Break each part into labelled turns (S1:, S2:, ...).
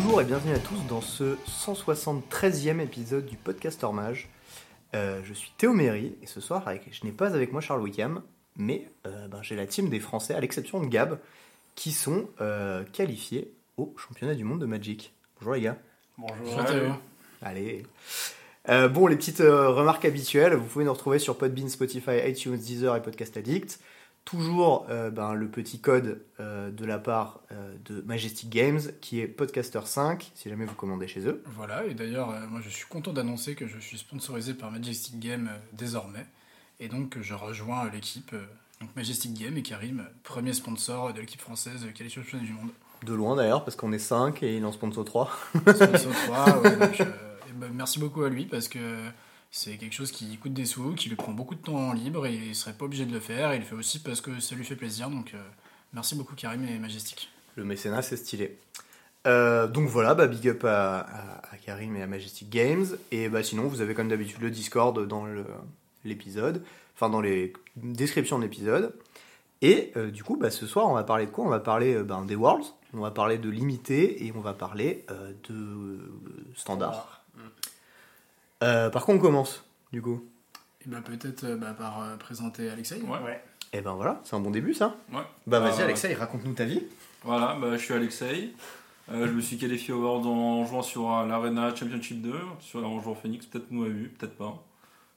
S1: Bonjour et bienvenue à tous dans ce 173e épisode du podcast Mage. Euh, je suis Théo Méry et ce soir, avec, je n'ai pas avec moi Charles Wickham, mais euh, ben, j'ai la team des Français, à l'exception de Gab, qui sont euh, qualifiés au championnat du monde de Magic. Bonjour les gars.
S2: Bonjour.
S1: Allez. Euh, bon, les petites euh, remarques habituelles, vous pouvez nous retrouver sur Podbean, Spotify, iTunes, Deezer et Podcast Addict. Toujours euh, ben, le petit code euh, de la part euh, de Majestic Games qui est Podcaster5 si jamais vous commandez chez eux.
S2: Voilà, et d'ailleurs, moi je suis content d'annoncer que je suis sponsorisé par Majestic Game euh, désormais. Et donc je rejoins l'équipe donc Majestic Game et Karim, premier sponsor de l'équipe française euh, qualifiée au championnat du monde.
S1: De loin d'ailleurs, parce qu'on est 5 et il en sponsor 3.
S2: Sponsor 3, ouais, donc, et ben, merci beaucoup à lui parce que c'est quelque chose qui coûte des sous, qui lui prend beaucoup de temps libre et il serait pas obligé de le faire. Il le fait aussi parce que ça lui fait plaisir. Donc euh, merci beaucoup Karim et Majestic.
S1: Le mécénat, c'est stylé. Euh, donc voilà, bah, big up à, Karim et à Majestic Games. Et bah, sinon, vous avez comme d'habitude le Discord dans l'épisode, enfin dans les descriptions de l'épisode. Et euh, du coup, bah, ce soir, on va parler de quoi? On va parler ben, des Worlds, on va parler de limité et on va parler de standard. Euh, par contre, on commence, du coup?
S2: Et bah, peut-être euh, bah, par euh, présenter Alexei.
S3: Ouais.
S1: Et ben voilà, c'est un bon début ça.
S3: Ouais.
S1: Bah vas-y,
S3: Euh,
S1: Alexei, raconte-nous ta vie.
S3: Voilà, bah, je suis Alexei. Euh, je me suis qualifié au World en jouant sur l'Arena Championship 2, sur en jouant Phoenix, peut-être vous m'avez vu, peut-être pas.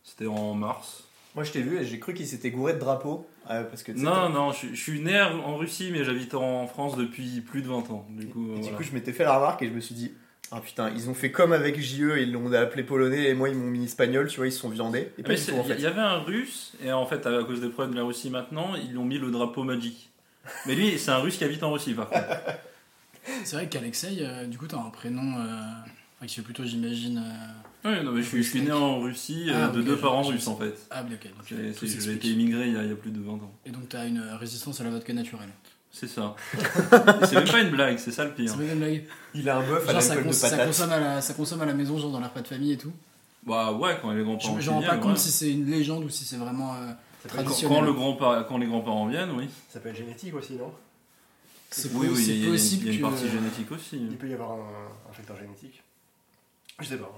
S3: C'était en mars.
S1: Moi, je t'ai vu et j'ai cru qu'il s'était gouré de drapeaux. euh, parce que,
S3: Non, non, je, suis- je suis né en Russie, mais j'habite en France depuis plus de 20 ans. Du coup,
S1: Et du coup, je m'étais fait la remarque et je me suis dit, ah putain, ils ont fait comme avec JE, ils l'ont appelé polonais et moi ils m'ont mis espagnol, tu vois, ils se sont viandés. Et
S3: Ah,
S1: pas
S3: mais
S1: du
S3: c'est-
S1: tout en
S3: Il y,
S1: fait.
S3: avait un russe, et en fait, à cause des problèmes de la Russie maintenant, ils ont mis le drapeau Magic. Mais lui, c'est un russe qui habite en Russie, par contre.
S2: C'est vrai qu'Alexei, euh, du coup, t'as un prénom euh, enfin, qui fait plutôt, j'imagine. euh,
S3: Oui, non, mais je, suis, je suis né en Russie euh,
S2: Ah,
S3: de deux parents russes, en fait.
S2: Ah, ok.
S3: J'ai
S2: euh,
S3: été immigré il y, a, il y a plus de 20 ans.
S2: Et donc, t'as une euh, résistance à la vodka naturelle.
S3: C'est ça. C'est même pas une blague, c'est ça le pire.
S2: C'est pas une blague.
S1: Il a un bœuf à
S2: Genre, ça,
S1: l'alcool
S2: cons-
S1: de
S2: ça
S1: patate.
S2: consomme à la, ça consomme à la maison, genre dans les repas de famille et tout.
S3: Bah ouais, quand les grands-parents
S2: je me rends pas
S3: viennent,
S2: compte
S3: ouais.
S2: si c'est une légende ou si c'est vraiment euh, traditionnel.
S3: quand le grand quand les grands-parents viennent, oui.
S4: ça peut être génétique aussi, non?
S2: C'est
S3: Oui, oui,
S2: possible
S3: il y a une
S2: que.
S3: partie génétique aussi.
S4: Il peut y avoir un, un facteur génétique. Je sais pas.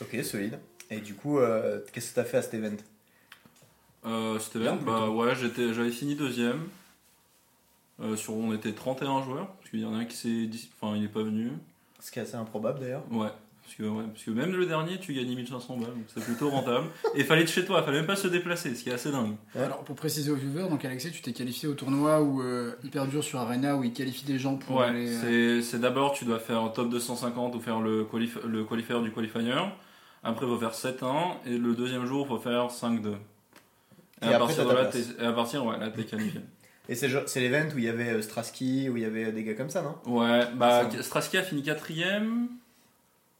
S4: je-
S1: Ok, solide. Et du coup, euh, qu'est-ce que t'as fait à cet event?
S3: Euh, Steven,
S4: Bien,
S3: bah
S4: plutôt.
S3: ouais, j'étais, j'avais fini deuxième. Euh, sur, on était 31 joueurs, parce qu'il y en a un qui s'est. Enfin, il est pas venu.
S1: Ce qui est assez improbable d'ailleurs.
S3: Ouais. Parce que, ouais, parce que même le dernier, tu gagnes 1500 balles, donc c'est plutôt rentable. Et fallait de chez toi, fallait même pas se déplacer, ce qui est assez dingue.
S2: Alors, pour préciser aux viewers, donc Alexei, tu t'es qualifié au tournoi où euh, hyper dur sur Arena où il qualifie des gens pour
S3: Ouais,
S2: aller. euh,
S3: c'est d'abord tu dois faire top 250 ou faire le, qualif le qualifier du qualifier. Après, il faut faire 7-1 et le deuxième jour, il faut faire 5-2. Et,
S1: Et
S3: à partir de là, t'es- et à partir, ouais, là, t'es qualifié.
S1: Et c'est l'event où il y avait euh, Strasky, où il y avait euh, des gars comme ça, non?
S3: Ouais, bah. Strasky a fini quatrième.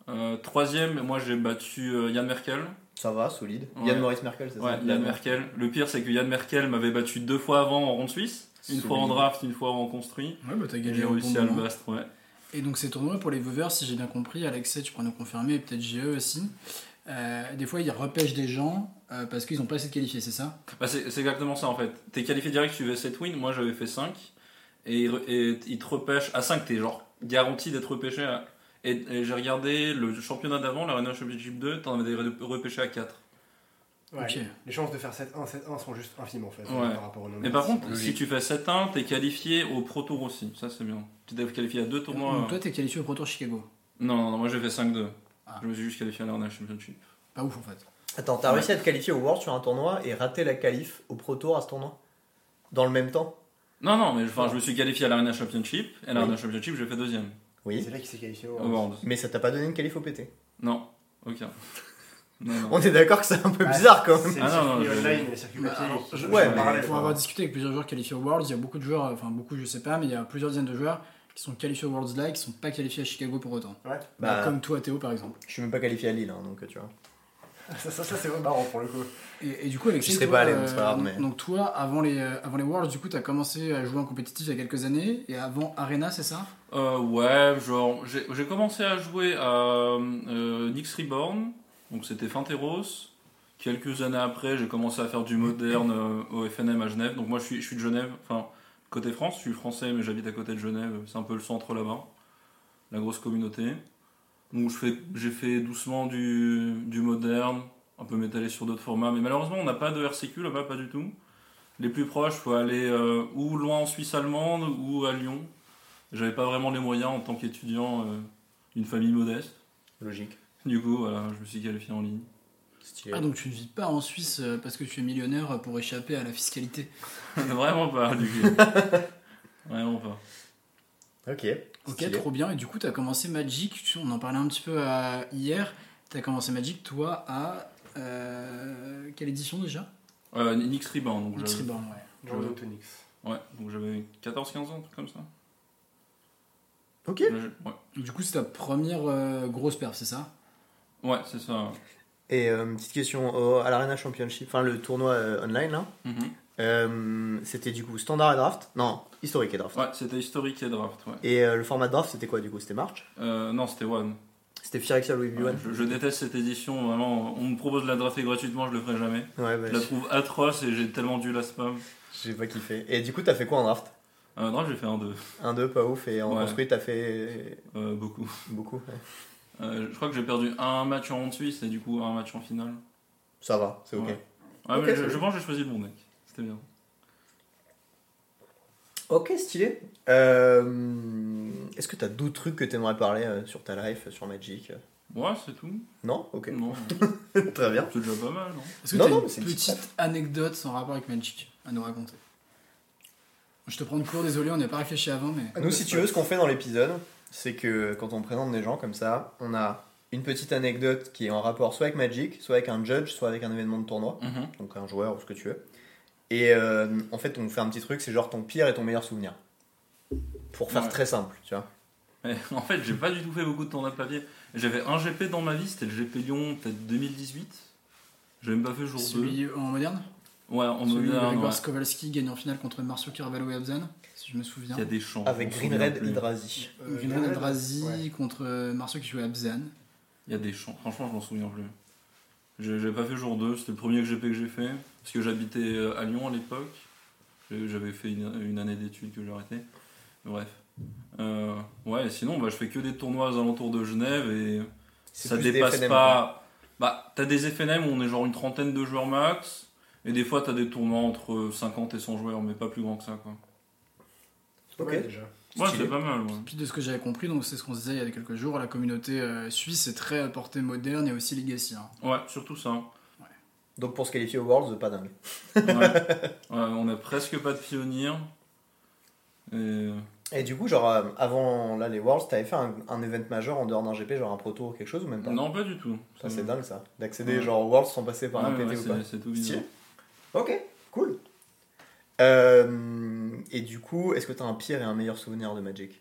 S3: Euh, troisième, moi j'ai battu euh, Yann Merkel.
S1: Ça va, solide.
S3: Ouais.
S1: Yann Maurice Merkel, c'est
S3: Ouais,
S1: ça
S3: Yann Merkel. Le pire, c'est que Yann Merkel m'avait battu deux fois avant en ronde suisse. Une
S1: Solide.
S3: fois en draft, une fois en construit.
S2: Ouais, bah t'as gagné
S3: J'ai
S2: au bon
S3: réussi à le bastre, ouais.
S2: Et donc ces tournois pour les viewers, si j'ai bien compris, Alexei, tu pourrais nous confirmer, et peut-être JE aussi. euh, des fois, ils repêchent des gens euh, parce qu'ils ont pas assez de qualifiés, c'est ça
S3: Bah, c'est exactement ça en fait. T'es qualifié direct, tu fais 7 wins, moi j'avais fait 5. Et, et il te repêche à 5, t'es genre garanti d'être repêché. à- Et, et j'ai regardé le championnat d'avant, l'Arena Championship 2, t'en avais re- repêché à 4.
S4: Ouais,
S2: Ok.
S4: Les chances de faire 7-1, 7-1 sont juste infimes en fait
S3: Ouais.
S4: par rapport au nombre.
S3: Et par contre, si tu fais 7-1, t'es qualifié au Pro Tour aussi. Ça c'est bien. Tu t'es qualifié à deux tournois.
S2: Donc toi, t'es qualifié au Pro Tour Chicago.
S3: Non, non, non, moi j'ai fait 5-2.
S2: Ah.
S3: Je me suis juste qualifié à l'Arena Championship.
S2: Pas ouf en fait.
S1: Attends, t'as
S3: Ouais.
S1: réussi à te qualifier au World sur un tournoi et rater la qualif au Pro Tour à ce tournoi Dans le même temps
S3: Non, non, mais enfin, je me suis qualifié à l'Arena Championship. Et à l'Arena Championship, j'ai fait deuxième.
S1: Oui.
S4: C'est là qu'il s'est qualifié au
S3: Worlds.
S1: Mais ça t'a pas donné une qualif au PT
S3: Non, aucun. Non, non.
S1: On est d'accord que c'est un peu
S4: Ouais,
S1: bizarre quand même.
S3: Ah, non, non,
S4: online et le circuit
S2: Bah,
S4: papier.
S2: je-
S1: ouais, mais-
S2: Pour avoir discuté avec plusieurs joueurs qualifiés au Worlds, il y a beaucoup de joueurs, enfin beaucoup je sais pas, mais il y a plusieurs dizaines de joueurs qui sont qualifiés au Worlds là et qui sont pas qualifiés à Chicago pour autant.
S4: Ouais.
S2: Bah,
S1: Bah,
S2: comme toi Théo par exemple.
S1: Je suis même pas qualifié à Lille, hein, donc tu vois.
S4: Ça, ça, ça, c'est vraiment marrant pour le coup.
S2: Et, et du coup, Alexis,
S1: J'y serais
S2: toi,
S1: pas allé, donc c'est pas grave,
S2: donc-
S1: mais-
S2: donc toi, avant les, euh, avant les Worlds, du coup, tu as commencé à jouer en compétitif il y a quelques années, et avant Arena, c'est ça?
S3: Euh, ouais, genre, j'ai commencé à jouer à euh, Nyx Reborn, donc c'était Finteros. Quelques années après, j'ai commencé à faire du moderne euh, au FNM à Genève. Donc moi, je suis, je suis de Genève, enfin, côté France, je suis français, mais j'habite à côté de Genève, c'est un peu le centre là-bas. la grosse communauté. Donc je fais, j'ai fait doucement du, du moderne, un peu m'étaler sur d'autres formats, mais malheureusement on n'a pas de RCQ là-bas, pas du tout. Les plus proches, faut aller euh, ou loin en Suisse allemande ou à Lyon. J'avais pas vraiment les moyens en tant qu'étudiant euh, d'une famille modeste.
S1: Logique.
S3: Du coup, voilà, je me suis qualifié en ligne.
S1: Stylé.
S2: Ah, donc tu ne vis pas en Suisse euh, parce que tu es millionnaire euh, pour échapper à la fiscalité.
S3: vraiment pas, du coup. vraiment pas.
S1: Ok.
S2: Ok,
S1: Stylé.
S2: trop bien. Et du coup, tu as commencé Magic, tu- on en parlait un petit peu à- hier. Tu as commencé Magic, toi, à. euh, quelle édition déjà?
S3: Euh, Nix Rebound, donc
S2: X
S3: j'avais-
S2: Reborn, ouais.
S4: De Tonix.
S3: Ouais, donc j'avais 14-15 ans, un truc comme ça.
S1: Ok.
S3: Ouais,
S2: Du coup, c'est ta première euh, grosse perf, c'est ça?
S3: Ouais c'est ça.
S1: Et euh, petite question au- à l'Arena Championship, enfin le tournoi euh, online là,
S3: Mhm.
S1: Euh, c'était du coup standard et draft Non, historique et draft.
S3: Ouais, c'était historique et draft, ouais.
S1: Et euh, le format de draft c'était quoi du coup? C'était March?
S3: Euh, non, c'était One.
S1: C'était Phyrexia Louis
S3: Ouais,
S1: Vuitton
S3: je, je déteste cette édition, vraiment. On me propose de la drafter gratuitement, je le ferai jamais.
S1: Ouais, bah,
S3: Je la trouve atroce et j'ai tellement dû la spam.
S1: j'ai pas kiffé. Et du coup, t'as fait quoi en draft?
S3: Euh, draft, j'ai fait un 2.
S1: Un 2, pas ouf, et en
S3: Ouais.
S1: construit, t'as fait
S3: beaucoup.
S1: beaucoup. ouais.
S3: Je crois que j'ai perdu un match en suisse et du coup un match en finale.
S1: Ça va, c'est ok.
S3: Ouais. Mais je, je pense que j'ai choisi le bon deck. C'était bien.
S1: Ok, stylé. Euh, Est-ce que t'as d'autres trucs que t'aimerais parler euh, sur ta life, sur Magic
S3: Ouais, c'est tout.
S1: Non Ok.
S3: Non,
S1: Très bien.
S3: c'est déjà pas mal, non
S2: Est-ce que
S1: Non,
S2: tu as
S1: non,
S2: une
S1: mais c'est une
S2: petite
S1: petite
S2: anecdote sans rapport avec Magic à nous raconter? Je te prends de court, désolé, on n'a pas réfléchi avant, mais.
S1: Nous, si tu veux, ce qu'on fait dans l'épisode, c'est que quand on présente des gens comme ça, on a une petite anecdote qui est en rapport soit avec Magic, soit avec un judge, soit avec un événement de tournoi,
S3: Mhm.
S1: donc un joueur ou ce que tu veux. Et euh, en fait, on fait un petit truc, c'est genre ton pire et ton meilleur souvenir. Pour faire
S3: Ouais.
S1: très simple, tu vois.
S3: Mais en fait, j'ai pas du tout fait beaucoup de tournois de papier. J'avais un GP dans ma vie, c'était le GP Lyon, peut-être 2018. J'ai même pas fait jour 2.
S2: Celui en moderne
S3: Ouais, en
S2: Celui
S3: moderne.
S2: Grégoire
S3: ouais.
S2: Skowalski gagne en finale contre Marcio Carvalho et Abzan, si je me souviens.
S3: Il y a des champs.
S1: Avec Green Red
S3: plus.
S1: Hydrazi.
S2: Euh, Grégoire
S4: Red, ouais.
S2: contre euh, Marcio qui jouait Abzan.
S3: Il y a des champs. Franchement, je m'en souviens plus. J'ai pas fait jour 2, c'était le premier GP que j'ai fait. Parce que j'habitais euh, à Lyon à l'époque. J'avais fait une, une année d'études que j'ai arrêté. Bref. Euh, ouais, sinon, bah, je fais que des tournois aux alentours de Genève et ça dépasse
S1: FNM,
S3: pas. Bah, t'as des FNM où on est genre une trentaine de joueurs max. Et des fois, t'as des tournois entre 50 et 100 joueurs, mais pas plus grand que ça, quoi.
S1: Ok.
S4: Ouais, déjà.
S3: Ouais, c'est pas mal, ouais.
S2: Puis de ce que j'avais compris, donc c'est ce qu'on se disait il y a quelques jours, la communauté euh, suisse est très à portée moderne et aussi legacy. hein.
S3: Ouais, surtout ça.
S1: Donc pour se qualifier aux Worlds, pas dingue.
S3: Ouais. Ouais, on a presque pas de pionniers. Et...
S1: Et du coup, genre, euh, avant là, les Worlds, t'avais fait un, un event majeur en dehors d'un GP, genre un proto ou quelque chose ou même pas?
S3: Non, pas du tout.
S1: Ça, c'est dingue ça. D'accéder
S3: Ouais.
S1: genre aux Worlds sans passer par un PT
S3: ouais,
S1: ou pas.
S3: C'est tout bizarre.
S1: Ok, cool. Euh, et du coup, est-ce que t'as un pire et un meilleur souvenir de Magic?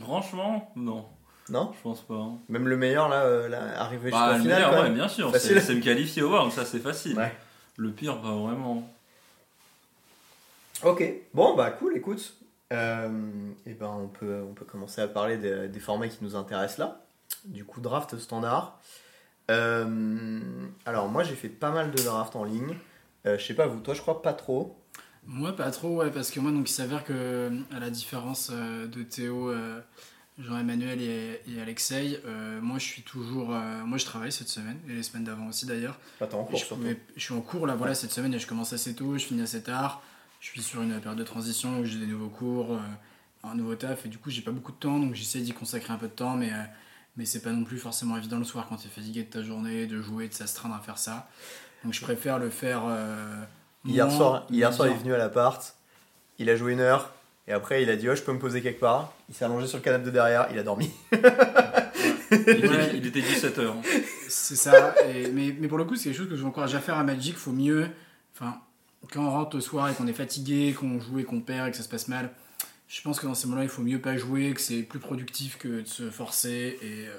S3: Franchement, non.
S1: Non?
S3: Je pense pas. hein.
S1: Même le meilleur là, euh, là arrivé
S3: Bah,
S1: jusqu'à la
S3: le
S1: finale
S3: meilleur, ouais, bien sûr. C'est me qualifier au World, ça c'est facile.
S1: Ouais.
S3: Le pire, pas vraiment.
S1: Ok, bon bah cool, écoute. Euh, et ben on peut, on peut commencer à parler des, des formats qui nous intéressent là. Du coup, draft standard. Euh, alors moi j'ai fait pas mal de draft en ligne. Je sais pas vous, toi je crois pas trop.
S2: Moi, pas trop, ouais, parce que moi, donc, il s'avère que, à la différence euh, de Théo, euh, Jean-Emmanuel et, et Alexei, euh, moi, je suis toujours. moi, je travaille cette semaine, et les semaines d'avant aussi d'ailleurs.
S1: T'es en cours
S2: je, mais je suis en cours là, voilà, cette semaine, et je commence assez tôt, je finis assez tard. Je suis sur une période de transition où j'ai des nouveaux cours, un nouveau taf, et du coup, j'ai pas beaucoup de temps, donc j'essaie d'y consacrer un peu de temps, mais, mais c'est pas non plus forcément évident le soir quand tu es fatigué de ta journée, de jouer, de s'astreindre à faire ça. Donc, je préfère le faire.
S1: Hier soir, hier soir il est venu à l'appart, il a joué une heure, et après il a dit oh je peux me poser quelque part. Il s'est allongé sur le canapé de derrière, il a dormi.
S3: Il, était, il était 17h.
S2: C'est ça, et- mais, mais pour le coup, c'est quelque chose que je vous encourage à faire à Magic. faut mieux, enfin, quand on rentre le soir et qu'on est fatigué, qu'on joue et qu'on perd et que ça se passe mal, je pense que dans ces moments-là, il faut mieux pas jouer, que c'est plus productif que de se forcer et euh,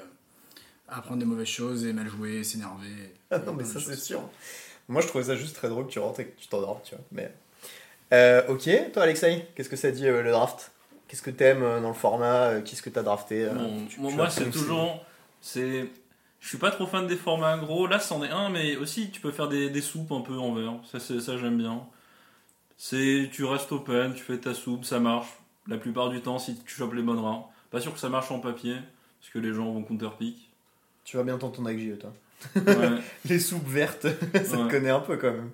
S2: apprendre des mauvaises choses et mal jouer, s'énerver.
S1: Ah non, mais ça c'est sûr. Moi je trouvais ça juste très drôle que tu rentres et que tu t'endors, tu vois. Mais... Euh, ok, toi Alexei, qu'est-ce que ça dit euh, le draft? Qu'est-ce que t'aimes euh, dans le format? Euh, Qu'est-ce que t'as drafté
S3: Bon,
S1: tu-
S3: moi, c'est toujours. C'est. Je suis pas trop fan des formats gros. Là, c'en est un, mais aussi tu peux faire des, des soupes un peu en verre. Ça, ça j'aime bien. C'est, tu restes open, tu fais ta soupe, ça marche. La plupart du temps, si tu chopes les bonnes rares. Pas sûr que ça marche en papier, parce que les gens vont counterpick.
S1: Tu vas bien t'entendre avec JE, toi.
S3: Ouais.
S1: Les soupes vertes, ça
S3: Ouais.
S1: te connaît un peu quand même.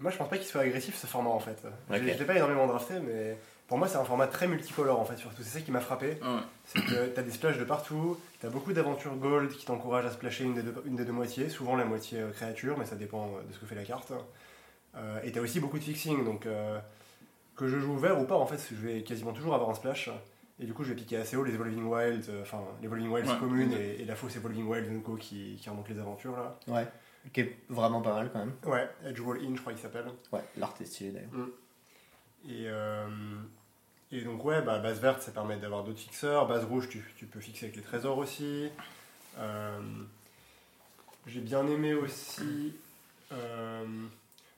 S4: Moi, je pense pas qu'il soit agressif ce format en fait. Je- l'ai pas énormément drafté, mais pour moi, c'est un format très multicolore en fait, surtout. C'est ça qui m'a frappé.
S3: Ouais.
S4: C'est que t'as des splashes de partout, t'as beaucoup d'aventures gold qui t'encouragent à splasher une des, deux, une des deux moitiés, souvent la moitié euh, créature, mais ça dépend euh, de ce que fait la carte. Euh, et t'as aussi beaucoup de fixing, donc euh, que je joue vert ou pas, en fait, je vais quasiment toujours avoir un splash. Et du coup, je vais piquer assez haut les Evolving Wilds, euh, enfin les Evolving Wilds
S3: Ouais.
S4: communes et, et la fausse Evolving Wilds Unco qui, qui remonte les aventures là.
S1: Ouais. Qui est vraiment pas mal quand même.
S4: Ouais, Edge Wall In, je crois qu'il s'appelle.
S1: Ouais, l'art est stylé d'ailleurs.
S4: Et, euh, et donc, ouais, bah, base verte, ça permet d'avoir d'autres fixeurs. Base rouge, tu, tu peux fixer avec les trésors aussi. Euh, j'ai bien aimé aussi. euh,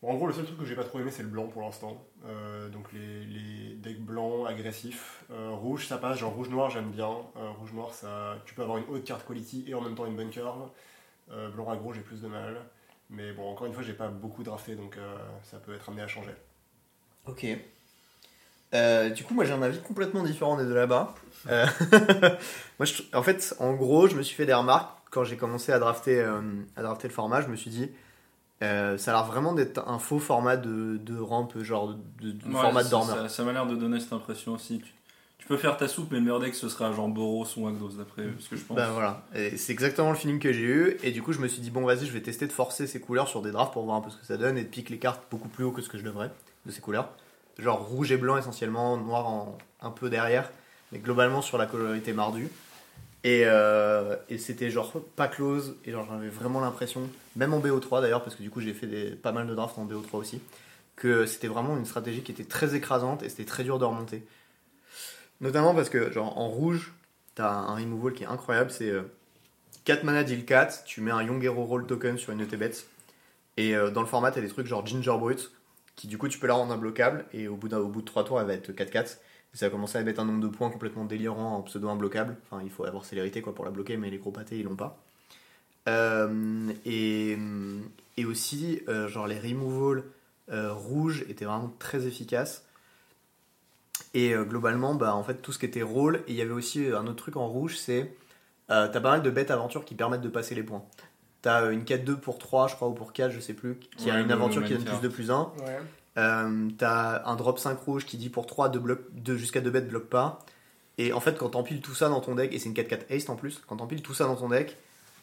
S4: bon, en gros, le seul truc que j'ai pas trop aimé, c'est le blanc pour l'instant. Euh, donc, les, les decks blancs agressifs. Euh, rouge, ça passe. Genre rouge-noir, j'aime bien. Euh, rouge-noir, ça, tu peux avoir une haute carte quality et en même temps une bonne curve. Blanc aggro, j'ai plus de mal. Mais bon, encore une fois, j'ai pas beaucoup drafté, donc ça peut être amené à changer.
S1: Ok. Euh, du coup, moi j'ai un avis complètement différent des deux là-bas. Euh, moi, je, en fait, en gros, je me suis fait des remarques quand j'ai commencé à drafter, euh, à drafter le format. Je me suis dit, euh, ça a l'air vraiment d'être un faux format de, de rampe, genre de, de
S3: Ouais,
S1: format de dormeur.
S3: Ça, ça m'a l'air de donner cette impression aussi. Tu, tu peux faire ta soupe, mais le meilleur deck ce sera genre Boros ou Agdos, d'après ce que je pense.
S1: Ben voilà, c'est exactement le feeling que j'ai eu. Et du coup, je me suis dit, bon, vas-y, je vais tester de forcer ces couleurs sur des drafts pour voir un peu ce que ça donne et de piquer les cartes beaucoup plus haut que ce que je devrais de ces couleurs. Genre rouge et blanc essentiellement, noir en, un peu derrière, mais globalement sur la colorité mardue. Et, euh, et c'était genre pas close, et genre j'avais vraiment l'impression, même en BO3 d'ailleurs, parce que du coup j'ai fait pas mal de drafts en BO3 aussi, que c'était vraiment une stratégie qui était très écrasante et c'était très dur de remonter. Notamment parce que, genre, en rouge, t'as un removal qui est incroyable, c'est 4 mana deal 4, tu mets un Young Hero Roll Token sur une bêtes, et euh, dans le format, t'as des trucs genre Ginger Brute, qui du coup tu peux la rendre imbloquable, et au bout, au bout de 3 tours, elle va être 4-4, et ça va commencer à mettre un nombre de points complètement délirant en pseudo imbloquable, enfin il faut avoir célérité quoi pour la bloquer, mais les gros pâtés ils l'ont pas. Euh, et, et aussi, euh, genre les removals euh, rouges étaient vraiment très efficaces. Et euh, globalement, bah, en fait, tout ce qui était rôle, et il y avait aussi un autre truc en rouge, c'est euh, t'as pas mal de bêtes aventures qui permettent de passer les points. T'as une 4-2 pour 3, je crois, ou pour 4, je sais plus, qui a une aventure qui donne plus de plus 1.
S4: Ouais.
S1: Euh, t'as un drop 5 rouge qui dit pour 3 de bloc, de, jusqu'à 2 bêtes bloque pas. Et en fait, quand t'empiles tout ça dans ton deck, et c'est une 4-4 haste en plus, quand t'empiles tout ça dans ton deck,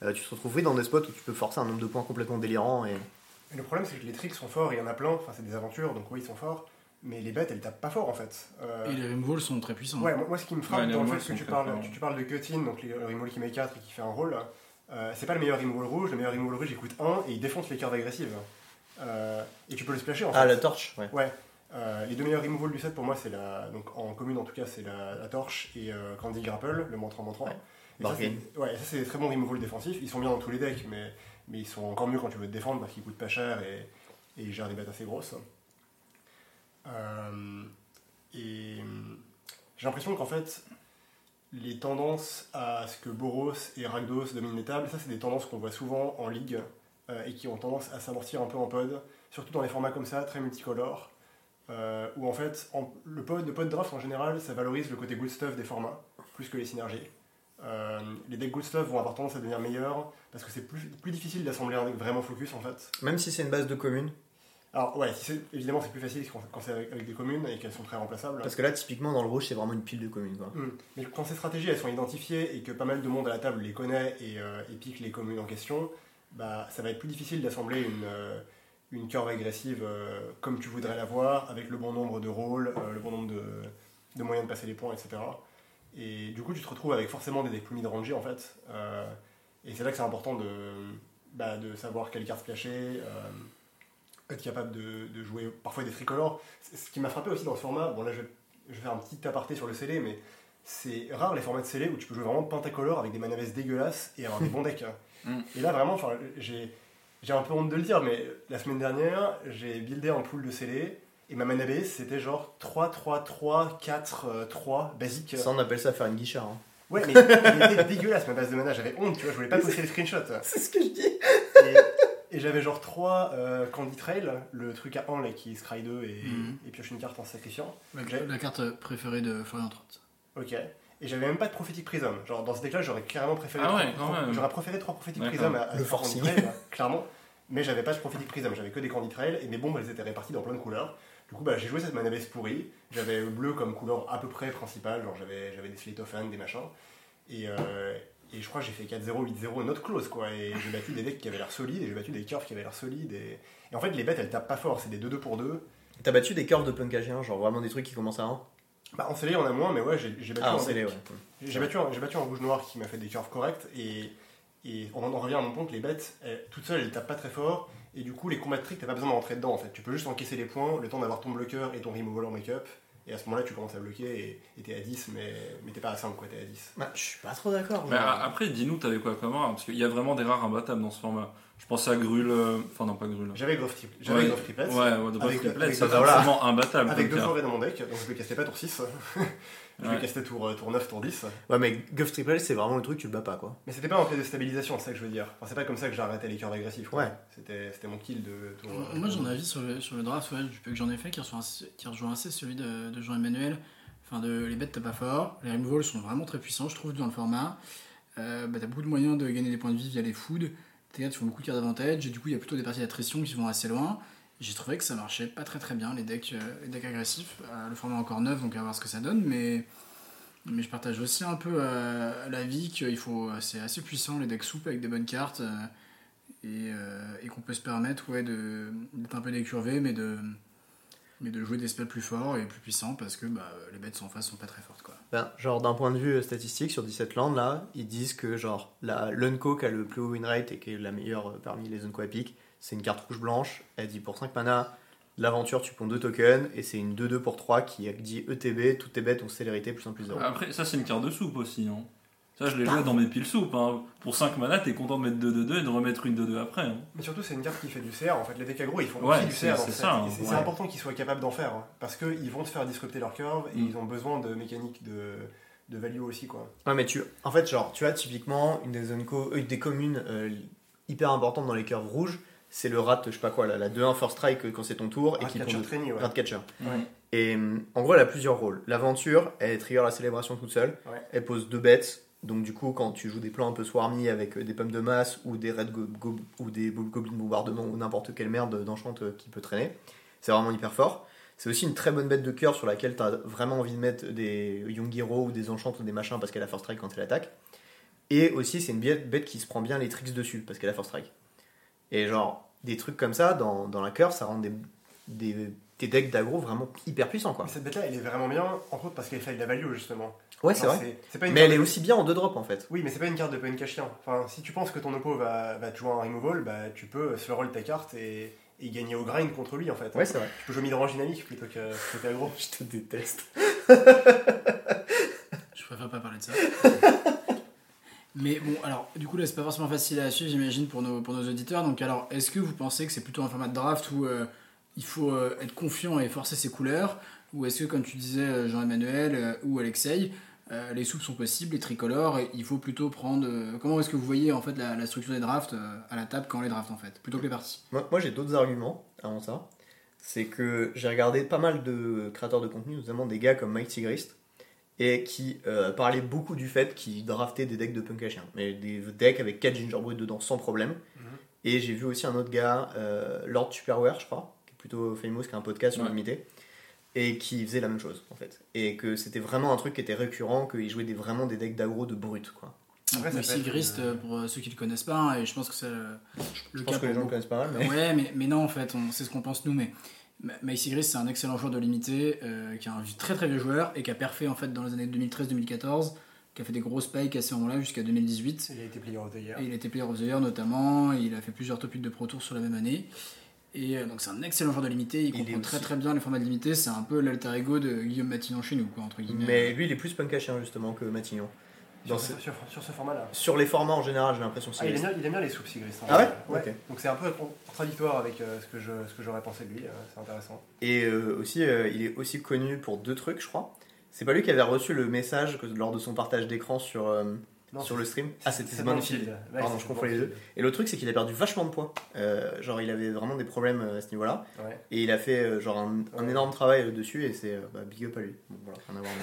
S1: euh, tu te retrouves vite dans des spots où tu peux forcer un nombre de points complètement délirant. Et...
S4: Et le problème, c'est que les tricks sont forts, il y en a plein, enfin, c'est des aventures, donc oui, ils sont forts, mais les bêtes, elles tapent pas fort en fait. Euh,
S2: Et les removals sont très puissants.
S4: Ouais, moi, moi, ce qui me frappe
S3: Ouais,
S4: dans le fait que tu parles, tu, tu parles de Cutin, donc le removal qui met 4 et qui fait un rôle, euh, c'est pas le meilleur removal rouge, le meilleur removal rouge il coûte 1 et il défonce les curves agressives. Euh, et tu peux le splasher en
S1: Ah,
S4: fait.
S1: la torche, ouais.
S4: Ouais. Euh, les deux meilleurs removals du set pour moi, c'est la. Donc en commune en tout cas, c'est la, la torche et euh, Candy Grapple, le montre en montrant.
S1: Ouais.
S4: Et ça, c'est- Ouais, ça c'est des très bons removals défensifs. Ils sont bien dans tous les decks, mais, mais ils sont encore mieux quand tu veux te défendre parce qu'ils coûtent pas cher et, et ils gèrent des bêtes assez grosses. Euh, et j'ai l'impression qu'en fait, les tendances à ce que Boros et Rakdos dominent les tables, ça c'est des tendances qu'on voit souvent en ligue et qui ont tendance à s'amortir un peu en pod, surtout dans les formats comme ça, très multicolores, euh, où en fait en- le, pod, le pod draft en général ça valorise le côté good stuff des formats plus que les synergies. Euh, les decks good stuff vont avoir tendance à devenir meilleurs parce que c'est plus, plus difficile d'assembler un deck vraiment focus en fait.
S1: Même si c'est une base de commune.
S4: Alors ouais, si évidemment c'est plus facile quand, c'est avec, avec des communes et qu'elles sont très remplaçables.
S1: Parce que là, typiquement, dans le rouge, c'est vraiment une pile de communes. Quoi.
S4: Hmm. Mais quand ces stratégies elles sont identifiées et que pas mal de monde à la table les connaît et, euh, et pique les communes en question, bah, ça va être plus difficile d'assembler une, euh, une curve agressive euh, comme tu voudrais l'avoir, avec le bon nombre de rôles, euh, le bon nombre de, de moyens de passer les points, etc. Et du coup, tu te retrouves avec forcément des decks plus mid-rangés en fait. Et c'est là que c'est important de, bah, de savoir quelle carte splasher, euh, être capable de, de jouer parfois des tricolores. Ce qui m'a frappé aussi dans ce format, bon là je, je vais faire un petit aparté sur le scellé, mais c'est rare les formats de scellé où tu peux jouer vraiment pentacolore avec des manavesses dégueulasses et avoir des bons decks.
S3: Mm.
S4: Et là vraiment, j'ai j'ai un peu honte de le dire, mais la semaine dernière, j'ai buildé un pool de scellé et ma mana base c'était genre 3, 3, 3, 4, euh, 3, basique.
S1: Ça, on appelle ça faire une guichard. hein.
S4: Ouais, mais elle était dégueulasse ma base de mana, j'avais honte, tu vois, je voulais pas poster les screenshots.
S1: C'est ce que je dis.
S4: Et, et j'avais genre 3 euh, Candy Trail, le truc à 1 là qui scry 2 et,
S2: Mhm.
S4: et pioche une carte en sacrifiant.
S2: La carte préférée de Florian Trott.
S4: Ok. Et j'avais même pas de Prophetic Prism. Genre, dans ce deck-là, j'aurais carrément préféré.
S3: Ah ouais, quand même.
S4: J'aurais préféré trois Prophetic
S3: D'accord.
S4: Prism à, à
S1: Le forcing.
S4: Trail, clairement. Mais j'avais pas de Prophetic Prism, j'avais que des Candy Trail et mes bombes elles étaient réparties dans plein de couleurs. Du coup, bah, j'ai joué cette mana base pourrie. J'avais le bleu comme couleur à peu près principale, genre j'avais, j'avais des Slate of Hand, des machins. Et, euh, et je crois que j'ai fait 4-0, 8-0 not close quoi. Et j'ai battu des decks qui avaient l'air solides et j'ai battu des curves qui avaient l'air solides. Et, et en fait, les bêtes elles tapent pas fort, c'est des 2-2 pour 2.
S1: T'as battu des curves de punk à genre vraiment des trucs qui commencent à 1
S4: Bah, en scellé, on a moins, mais ouais, j'ai, battu
S1: Ah, en scellé, ouais.
S4: J'ai battu, battu un rouge-noir qui m'a fait des curves correctes et, et on en revient à mon point que les bêtes, elles- toutes seules, elles tapent pas très fort et du coup, les combats de trick, t'as pas besoin d'entrer dedans en fait. Tu peux juste encaisser les points, le temps d'avoir ton bloqueur et ton removal en make-up et à ce moment-là, tu commences à bloquer et t'es à 10, mais, mais t'es pas à 5 quoi, t'es à 10.
S1: Bah, je suis pas trop d'accord.
S3: A- après, dis-nous, t'avais quoi comme arme Parce qu'il y a vraiment des rares imbattables dans ce format. Je pensais à Grul. euh, Enfin, non, pas Grul.
S4: J'avais Grove Triplet, j'avais Grove Triplet
S3: Ouais, ouais,
S4: Avec-
S3: triplet,
S4: avec
S3: c'est
S1: deux- voilà.
S3: vraiment imbattable.
S4: avec deux forêts dans mon deck, donc je le castais pas tour 6. je
S3: Ouais.
S4: le castais tour, euh, tour 9, tour 10.
S1: Ouais, mais Guff Triple, c'est vraiment le truc, tu le bats pas quoi.
S4: Mais c'était pas un play de stabilisation, c'est ça que je veux dire. Enfin, c'est pas comme ça que j'arrêtais les curves agressifs. quoi.
S1: Ouais.
S4: C'était, c'était mon kill de tour. euh,
S2: Moi, j'en ai avis sur le, sur le draft, ouais, du peu que j'en ai fait, qui rejoint qui rejoint assez celui de, de Jean-Emmanuel. Enfin, de, les bêtes, t'as pas fort. Les removals sont vraiment très puissants, je trouve, dans le format. Euh, bah, t'as beaucoup de moyens de gagner des points de vie via les foods. Tes gars, tu font beaucoup de cartes d'avantage. Et du coup, il y a plutôt des parties d'attrition qui vont assez loin. J'ai trouvé que ça marchait pas très très bien, les decks, euh, les decks agressifs. Euh, le format est encore neuf, donc à voir ce que ça donne. Mais, mais je partage aussi un peu euh, l'avis qu'il faut. C'est assez puissant, les decks souples avec des bonnes cartes. et, et qu'on peut se permettre ouais, de- d'être un peu décurvé, mais de, mais de jouer des spells plus forts et plus puissants parce que bah, les bêtes en face sont pas très fortes. Quoi.
S1: Ben, genre d'un point de vue euh, statistique sur 17 landes là, ils disent que genre la l'Unco qui a le plus haut win rate et qui est la meilleure euh, parmi les Unco épiques, c'est une carte rouge blanche, elle dit pour 5 mana, l'aventure tu pons 2 tokens et c'est une 2-2 pour 3 qui dit ETB, toutes tes bêtes ont célérité plus 1 plus 0.
S3: Après, ça, c'est une carte de soupe aussi. Hein. Ça, je l'ai joué dans mes piles soupe. Hein. Pour 5 mana, t'es content de mettre 2-2-2 et de remettre une 2-2 après. hein.
S4: Mais surtout, c'est une carte qui fait du CR. En fait, les decks aggro, ils font
S3: Ouais,
S4: aussi du CR.
S3: c'est ça, hein,
S4: Et c'est
S3: ouais.
S4: c'est important qu'ils soient capables d'en faire. hein, parce qu'ils vont te faire disrupter leur curve et
S3: Mm.
S4: ils ont besoin de mécaniques de, de value aussi. Quoi.
S1: Ouais, mais tu, en fait, genre, tu as typiquement une des, unco, euh, des communes euh, hyper importantes dans les curves rouges, c'est le rat, je sais pas quoi, là, la 2-1 first strike quand c'est ton tour et
S4: Ah,
S1: qui
S4: catcher trainee, ouais.
S1: Rat catcher.
S4: Ouais.
S1: Et en gros, elle a plusieurs rôles. L'aventure, elle trigger la célébration toute seule.
S4: Ouais.
S1: Elle pose deux bêtes. Donc, du coup, quand tu joues des plans un peu swarmy avec euh, des pommes de masse ou des red go- ou des goblins bombardement ou n'importe quelle merde d'enchant euh, qui peut traîner, c'est vraiment hyper fort. C'est aussi une très bonne bête de cœur sur laquelle tu as vraiment envie de mettre des Young Hero ou des enchantes ou des machins parce qu'elle a first strike quand elle attaque. Et aussi, c'est une bête qui se prend bien les tricks dessus parce qu'elle a first strike. Et genre, des trucs comme ça dans, dans la curve, ça rend des, des decks d'aggro vraiment hyper puissants quoi.
S4: Mais cette bête-là, elle est vraiment bien, entre autres parce qu'elle fait de la value justement.
S1: Ouais, c'est vrai.
S4: c'est pas une
S1: Mais elle est aussi bien en deux drops en fait.
S4: Oui, mais c'est pas une carte de punk à chien. Enfin, si tu penses que ton oppo va, va te jouer un removal, bah, tu peux se roll ta carte et, et gagner au grind contre lui en fait.
S1: Ouais, c'est vrai.
S4: Tu peux jouer midrange dynamique plutôt que plutôt qu'aggro.
S1: Je te déteste.
S2: Je préfère pas parler de ça. Mais bon, alors, du coup, là, c'est pas forcément facile à suivre, j'imagine, pour nos, pour nos auditeurs. Donc, alors, est-ce que vous pensez que c'est plutôt un format de draft où euh, il faut euh, être confiant et forcer ses couleurs Ou est-ce que, comme tu disais, euh, Jean-Emmanuel euh, ou Alexei, euh, les soupes sont possibles, les tricolores, et il faut plutôt prendre. euh, comment est-ce que vous voyez, en fait, la, la structure des drafts euh, à la table quand on les draft, en fait Plutôt que les parties?
S1: Moi, moi, j'ai d'autres arguments avant ça. C'est que j'ai regardé pas mal de créateurs de contenu, notamment des gars comme Mike Tigrist, et qui euh, parlaient beaucoup du fait qu'ils draftaient des decks de punk à chien. Mais des decks avec 4 gingerbread dedans sans problème.
S4: Mhm.
S1: Et j'ai vu aussi un autre gars, euh, Lord Superware, je crois, plutôt famous, qui a un podcast sur
S3: Ouais.
S1: Limité, et qui faisait la même chose en fait. Et que c'était vraiment un truc qui était récurrent, qu'il jouait des, vraiment des decks d'aggro de brut quoi.
S4: Après, ça
S2: Grist,
S4: une-
S2: euh, pour euh, ceux qui le connaissent pas, hein, et je pense que c'est le
S1: Je
S2: cas
S1: pense que les gens le connaissent pas mal, mais.
S2: Ouais, mais, mais non, en fait, on c'est ce qu'on pense nous. Mais Ma- Maïs Gris, c'est un excellent joueur de limité, euh, qui est un très très vieux joueur et qui a perfé en fait dans les années 2013-2014, qui a fait des gros spikes à ce moment-là jusqu'à 2018.
S4: Il a été player of the year.
S2: Et il a été player of the year notamment, il a fait plusieurs top 8 de Pro Tour sur la même année. Et euh, donc c'est un excellent joueur de limité, il,
S1: Il
S2: comprend très
S1: aussi-
S2: très bien les formats de limité, c'est un peu l'alter ego de Guillaume Matignon chez nous, quoi, entre guillemets.
S1: Mais lui, il est plus punk à chien justement que Matignon. Dans
S4: Sur,
S1: ce-
S4: sur- sur ce format-là.
S1: Sur les formats en général, j'ai l'impression que
S4: Ah, il, aime
S1: c'est.
S4: bien, il aime bien les soupes Sigris. hein.
S1: Ah ouais
S4: Ouais. Donc c'est un peu contradictoire avec euh, ce que je ce que j'aurais pensé de lui. euh, c'est intéressant.
S1: Et euh, aussi, euh, il est aussi connu pour deux trucs, je crois. C'est pas lui qui avait reçu le message que, lors de son partage d'écran sur, euh,
S4: Non,
S1: sur le stream. Ah, c'était. Banfield.
S4: Ouais,
S1: Pardon, je confonds les deux. Et le truc, c'est qu'il a perdu vachement de poids. Euh, genre, il avait vraiment des problèmes euh, à ce niveau-là.
S4: Ouais.
S1: Et il a fait euh, genre un, énorme travail dessus et c'est bah, big up à lui. Bon, voilà, rien à voir,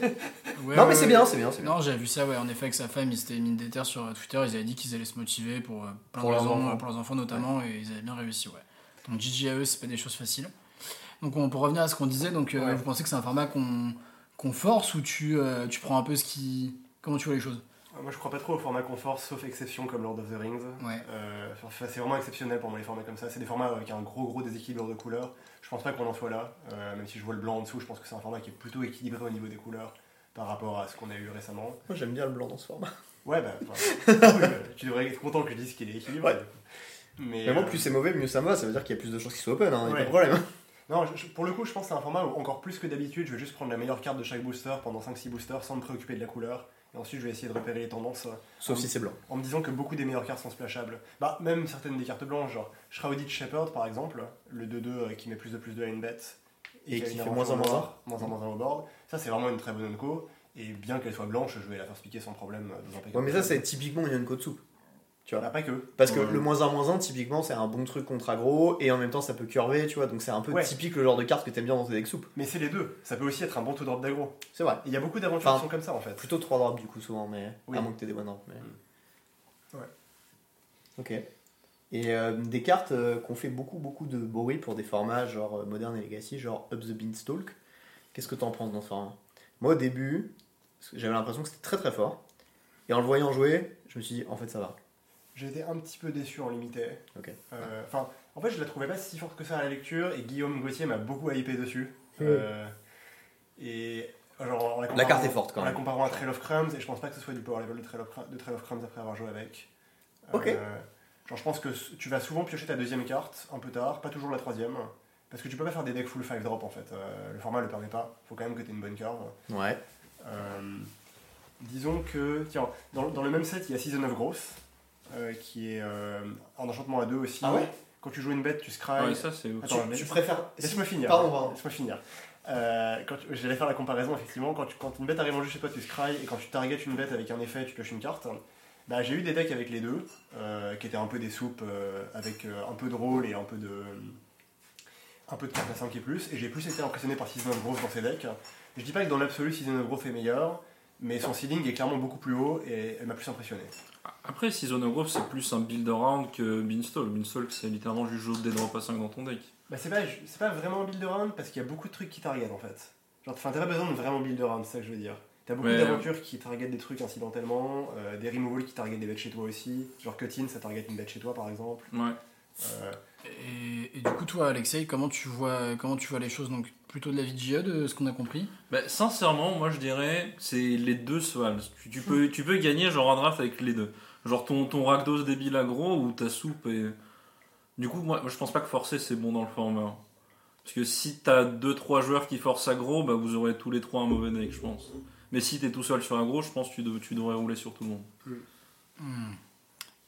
S1: mais-
S2: Ouais,
S1: non,
S2: ouais,
S1: mais c'est
S2: ouais.
S1: bien, c'est bien, c'est bien.
S2: Non, j'avais vu ça, ouais, en effet, avec sa femme, ils s'étaient mis des terres sur Twitter, ils avaient dit qu'ils allaient se motiver pour euh, plein
S1: Pour
S2: de
S1: leurs
S2: raisons,
S1: enfants.
S2: pour leurs enfants notamment, et ils avaient bien réussi, ouais. Donc GG à eux, c'est pas des choses faciles. Donc on peut revenir à ce qu'on disait, donc euh, vous pensez que c'est un format qu'on qu'on force ou tu, euh, tu prends un peu ce qui... Comment tu vois les choses?
S4: Moi, je crois pas trop au format confort, sauf exception comme Lord of the Rings.
S2: Ouais.
S4: Euh, c'est vraiment exceptionnel pour moi les formats comme ça. C'est des formats avec un gros gros déséquilibre de couleurs. Je pense pas qu'on en soit là, euh, même si je vois le blanc en dessous. Je pense que c'est un format qui est plutôt équilibré au niveau des couleurs par rapport à ce qu'on a eu récemment.
S1: Moi, j'aime bien le blanc dans ce format.
S4: Ouais, bah, enfin, oui, tu devrais être content que je dise qu'il est équilibré.
S1: Ouais.
S4: Mais,
S1: Mais moi,
S4: euh,
S1: plus c'est mauvais, mieux ça va. Ça veut dire qu'il y a plus de chances qu'il soit open, hein, y a pas de problème.
S4: Non, je- pour le coup, je pense que c'est un format où, encore plus que d'habitude, je vais juste prendre la meilleure carte de chaque booster pendant 5-6 boosters sans me préoccuper de la couleur. Et ensuite, je vais essayer de repérer les tendances euh,
S1: Sauf si c'est blanc.
S4: en me disant que beaucoup des meilleures cartes sont splashables. Bah, même certaines des cartes blanches, genre Shrouded Shepherd par exemple, le 2-2 euh, qui met plus de plus de une bête
S1: Et
S4: a
S1: qui fait moins un, moins
S4: noire, moins un, moins au board. Ça, c'est vraiment une très bonne unco. Et bien qu'elle soit blanche, je vais la faire piquer sans problème euh, dans un
S1: Ouais, mais ça, c'est typiquement une Yonko de soupe. Tu vois.
S4: Bah, pas que.
S1: Parce que
S3: Ouais.
S1: le moins 1 moins 1, typiquement, c'est un bon truc contre aggro, et en même temps, ça peut curver, tu vois, donc c'est un peu
S4: Ouais.
S1: typique le genre de carte que t'aimes bien dans tes decks soupe.
S4: Mais c'est les deux. Ça peut aussi être un bon tout drop d'aggro.
S1: C'est vrai.
S4: Il y a beaucoup d'aventures
S1: Enfin,
S4: qui sont comme ça en fait.
S1: Plutôt 3 drops du coup, souvent, mais
S4: Oui.
S1: à moins que t'aies des one drop. Mais...
S4: Ouais.
S1: Ok. Et euh, des cartes euh, qu'on fait beaucoup, beaucoup de bruit pour des formats genre euh, Modern et Legacy, genre Up the Beanstalk. Qu'est-ce que t'en penses dans ce format? Moi, au début, j'avais l'impression que c'était très très fort. Et en le voyant jouer, je me suis dit, en fait, ça va.
S4: J'ai été un petit peu déçu en limité.
S1: Ok.
S4: Euh, Enfin, en fait, je la trouvais pas si forte que ça à la lecture et Guillaume Gauthier m'a beaucoup hypé dessus. Euh, et genre, en la,
S1: carte est forte quand
S4: en la
S1: même.
S4: comparant à Trail of Crumbs, et je pense pas que ce soit du power level de Trail of, Crum- de Trail of Crumbs après avoir joué avec.
S1: Ok.
S4: Euh, genre, je pense que tu vas souvent piocher ta deuxième carte un peu tard, pas toujours la troisième. Parce que tu peux pas faire des decks full 5 drop en fait. Euh, le format le permet pas. Faut quand même que tu aies une bonne curve.
S1: Ouais.
S4: Euh, disons que, tiens, dans, dans le même set, il y a Season of Growth, euh, qui est euh, un enchantement à deux aussi.
S1: Ah ouais
S4: Quand tu joues une bête, tu scry.
S3: Ouais, ça c'est ouf.
S4: Attends,
S1: tu,
S4: mais-
S1: tu préfères.
S4: Laisse-moi finir.
S1: Pardon, pardon.
S4: Laisse-moi finir. Euh, quand tu- J'allais faire la comparaison, effectivement. Quand, tu- quand une bête arrive en jeu chez toi, tu scry, et quand tu targetes une bête avec un effet, tu pioches une carte. Bah, j'ai eu des decks avec les deux, euh, qui étaient un peu des soupes, euh, avec euh, un peu de rôle et un peu de. un peu de cartes à 5 et plus, et j'ai plus été impressionné par Season of Growth dans ces decks. Je dis pas que dans l'absolu, Season of Growth est meilleur, mais son ceiling est clairement beaucoup plus haut et elle m'a plus impressionné.
S3: Après, Season of Growth, c'est plus un build around que Beanstalk. Beanstalk, c'est littéralement juste jouer des drops à 5 dans ton deck.
S4: Bah, c'est pas, c'est pas vraiment un build around parce qu'il y a beaucoup de trucs qui target en fait. Genre, enfin, t'as pas besoin de vraiment build around, c'est ça que je veux dire. T'as beaucoup
S3: Ouais.
S4: d'aventures qui targetent des trucs incidentellement, euh, des removals qui targetent des bêtes chez toi aussi. Genre Cut-in, ça target une bête chez toi par exemple.
S3: Ouais.
S4: Euh,
S2: et, et du coup, toi, Alexei, comment tu vois, comment tu vois les choses Donc, plutôt de la vie de JE, de ce qu'on a compris
S3: Bah, sincèrement, moi je dirais c'est les deux se valent. Tu, tu peux, tu peux gagner genre un draft avec les deux. Genre ton, ton Rakdos débile aggro ou ta soupe et. Du coup, moi, je pense pas que forcer c'est bon dans le format. Parce que si t'as 2-3 joueurs qui forcent aggro, bah vous aurez tous les trois un mauvais deck, je pense. Mais si t'es tout seul sur aggro, je pense que tu, tu devrais rouler sur tout le monde.
S2: Hmm.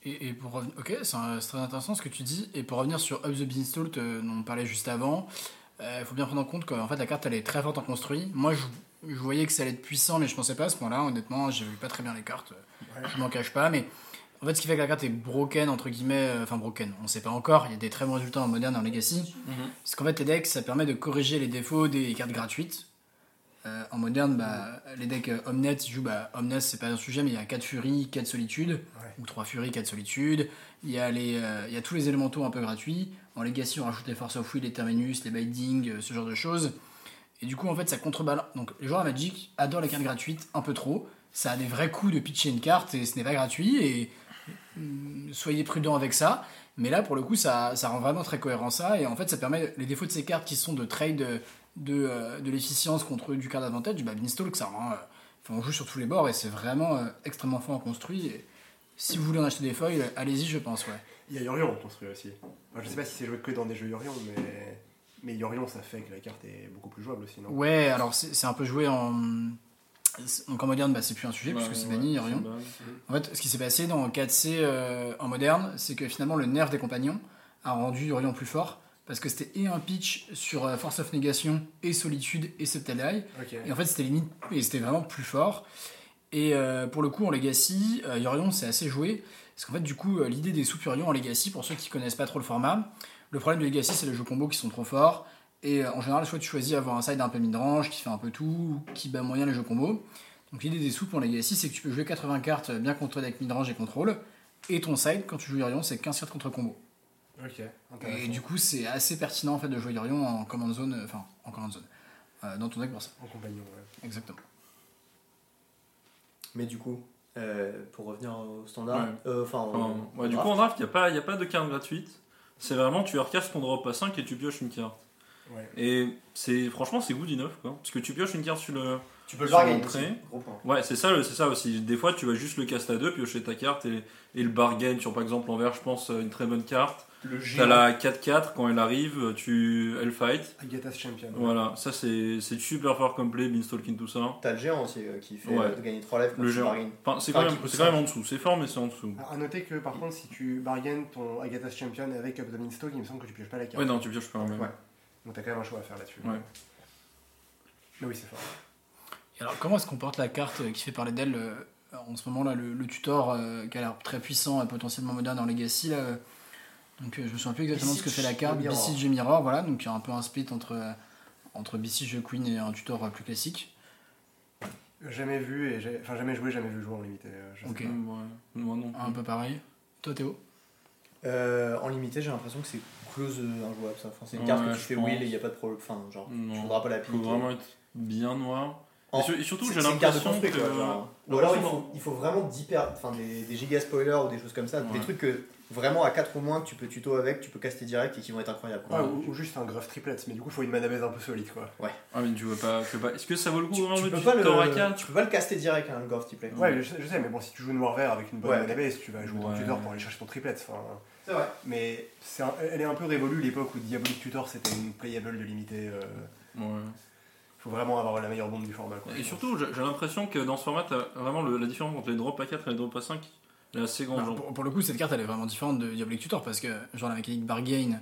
S2: Et, et pour revenir, ok, c'est très intéressant ce que tu dis. Et pour revenir sur Up the Beanstalk, euh, dont on parlait juste avant, il faut bien prendre en compte qu'en fait la carte elle est très forte en construit. Moi je, je voyais que ça allait être puissant, mais je pensais pas à ce point-là. Honnêtement, j'ai vu pas très bien les cartes.
S4: Ouais.
S2: Je m'en cache pas, mais en fait ce qui fait que la carte est broken entre guillemets, euh, enfin broken, on sait pas encore. Il y a des très bons résultats en moderne et en legacy. C'est qu'en fait les decks ça permet de corriger les défauts des cartes gratuites. Euh, en moderne, bah, les decks euh, Omnet, jouent bah, c'est pas un sujet, mais il y a 4 Furies, 4 Solitude, ou 3 Furies, 4 Solitude. Il y, a les, euh, il y a tous les élémentaux un peu gratuits. En Legacy, on rajoute les Force of Will, les Terminus, les Binding, euh, ce genre de choses. Et du coup, en fait, ça contrebalance. Donc, les joueurs à Magic adorent les cartes gratuites un peu trop. Ça a des vrais coups de pitcher une carte et ce n'est pas gratuit. Et hum, soyez prudents avec ça. Mais là, pour le coup, ça, ça rend vraiment très cohérent ça. Et en fait, ça permet les défauts de ces cartes qui sont de trade de, euh, de l'efficience contre du card advantage. Bah, Beanstalk, ça rend. euh, enfin, on joue sur tous les bords et c'est vraiment euh, extrêmement fort en construit. Et si vous voulez en acheter des foils, allez-y, je pense, ouais.
S4: Il y a Yorion construit aussi. Moi, je sais pas si c'est joué que dans des jeux Yorion, mais, mais Yorion ça fait que la carte est beaucoup plus jouable aussi, non?
S2: Ouais, alors c'est c'est un peu joué en. Donc en moderne, bah, c'est plus un sujet puisque c'est banni, Orion. En fait, ce qui s'est passé dans 4C euh, en moderne, c'est que finalement le nerf des compagnons a rendu Orion plus fort parce que c'était et un pitch sur euh, Force of Negation et Solitude et Septalai.
S4: Ok.
S2: Et en fait, c'était limite et c'était vraiment plus fort. Et euh, pour le coup, en Legacy, euh, Yorion, c'est assez joué. Parce qu'en fait, du coup, l'idée des soupes Yorion en Legacy, pour ceux qui connaissent pas trop le format, le problème de Legacy, c'est les jeux combos qui sont trop forts. Et en général, soit tu choisis avoir un side un peu mid-range, qui fait un peu tout, ou qui bat moyen les jeux combos. Donc l'idée des soupes en Legacy, c'est que tu peux jouer 80 cartes bien contrôlées avec mid-range et contrôle. Et ton side, quand tu joues Yorion, c'est 15 cartes contre combo.
S4: Ok,
S2: Et du coup, c'est assez pertinent en fait de jouer Yorion en command zone, euh, enfin en command zone, euh, dans ton deck pour ça.
S4: En compagnon, ouais.
S2: Exactement.
S1: Mais du coup, euh, pour revenir au standard,
S3: Ouais.
S1: euh, enfin,
S3: ouais, du coup, en
S1: draft,
S3: il n'y a, pas- y a pas de carte gratuite. C'est vraiment, tu recastes ton drop à 5 et tu pioches une carte.
S4: Ouais.
S3: Et c'est franchement, c'est good enough, quoi. Parce que tu pioches une carte sur le.
S1: Tu peux le bargain
S3: l'entrée.
S1: aussi, gros point.
S3: Ouais, c'est ça, le- c'est ça aussi. Des fois, tu vas juste le cast à 2, piocher ta carte et, et le bargain sur, par exemple, l'envers, je pense, une très bonne carte. T'as la 4-4, quand elle arrive, tu, elle fight.
S4: Agatha's Champion.
S3: Voilà, ça c'est c'est super fort comme play, Beanstalking, tout ça.
S1: T'as le géant aussi euh, qui fait
S3: Ouais.
S1: euh, de gagner 3 lives quand
S3: Le
S1: tu
S3: géant.
S1: bargain.
S3: Enfin, c'est
S1: Enfin,
S3: quand, quand même en dessous. C'est fort, mais c'est en dessous.
S4: À noter que par contre, si tu bargaines ton Agatha's Champion avec Up the Beanstalk, il me semble que tu pioches pas la carte.
S3: Ouais, non, tu pioches pas en même.
S4: Ouais. Donc t'as quand même un choix à faire là-dessus.
S3: Ouais.
S4: Mais oui, c'est fort.
S2: Alors, comment est-ce qu'on porte la carte euh, qui fait parler d'elle euh, en ce moment là, le, le tutor euh, qui a l'air très puissant et potentiellement moderne en Legacy là, euh, Donc euh, je me souviens plus exactement de ce que fait la carte. BCG Mirror, voilà, donc il y a un peu un split entre entre BCG Queen et un tutor plus classique.
S4: Jamais vu, et j'ai- enfin jamais joué, jamais vu jouer en limité.
S2: Ok.
S3: moi non.
S2: Un peu pareil. Toi Théo?
S1: Euh, en limité, j'ai l'impression que c'est close injouable ça. Enfin, c'est une
S3: Ouais,
S1: carte que tu fais
S3: pense.
S1: wheel et il n'y a pas de problème. Enfin, genre,
S3: Non.
S1: tu voudras pas la
S3: Faut
S1: piquer.
S3: vraiment être bien noir.
S1: En-
S3: Et sur- et surtout, j'ai l'impression que.
S1: quoi, genre.
S3: le
S1: Ou alors il faut, il faut vraiment d'hyper, enfin des, des giga spoilers ou des choses comme ça, des
S3: Ouais.
S1: trucs que vraiment à 4 ou moins que tu peux tuto avec, tu peux caster direct et qui vont être incroyables. quoi.
S4: Ouais, ou, ou juste un gruff triplet, mais du coup, faut une mana base un peu solide quoi.
S3: Ah, mais tu veux pas. pas- Est-ce que ça vaut le coup
S1: Tu,
S3: vraiment
S1: tu
S3: de
S1: peux pas le,
S3: 4
S1: tu peux pas le caster direct, hein, le Gorf Play.
S4: Ouais, je, sais- je sais, mais bon, si tu joues noir-vert avec une bonne
S1: Ouais.
S4: mana base, tu vas jouer ton
S3: Ouais.
S4: tutor pour aller chercher ton triplet. Enfin,
S1: C'est vrai.
S4: mais c'est un- elle est un peu révolue l'époque où Diabolic Tutor c'était une playable de limité. euh,
S3: Ouais.
S4: Faut vraiment avoir la meilleure bombe du format. Quoi.
S3: Et surtout, j'ai l'impression que dans ce format, vraiment le- la différence entre les drops à 4 et les drops à 5 elle est assez grande.
S2: Alors,
S3: genre.
S2: pour, pour le coup, cette carte elle est vraiment différente de Diabolic Tutor parce que genre la mécanique bargain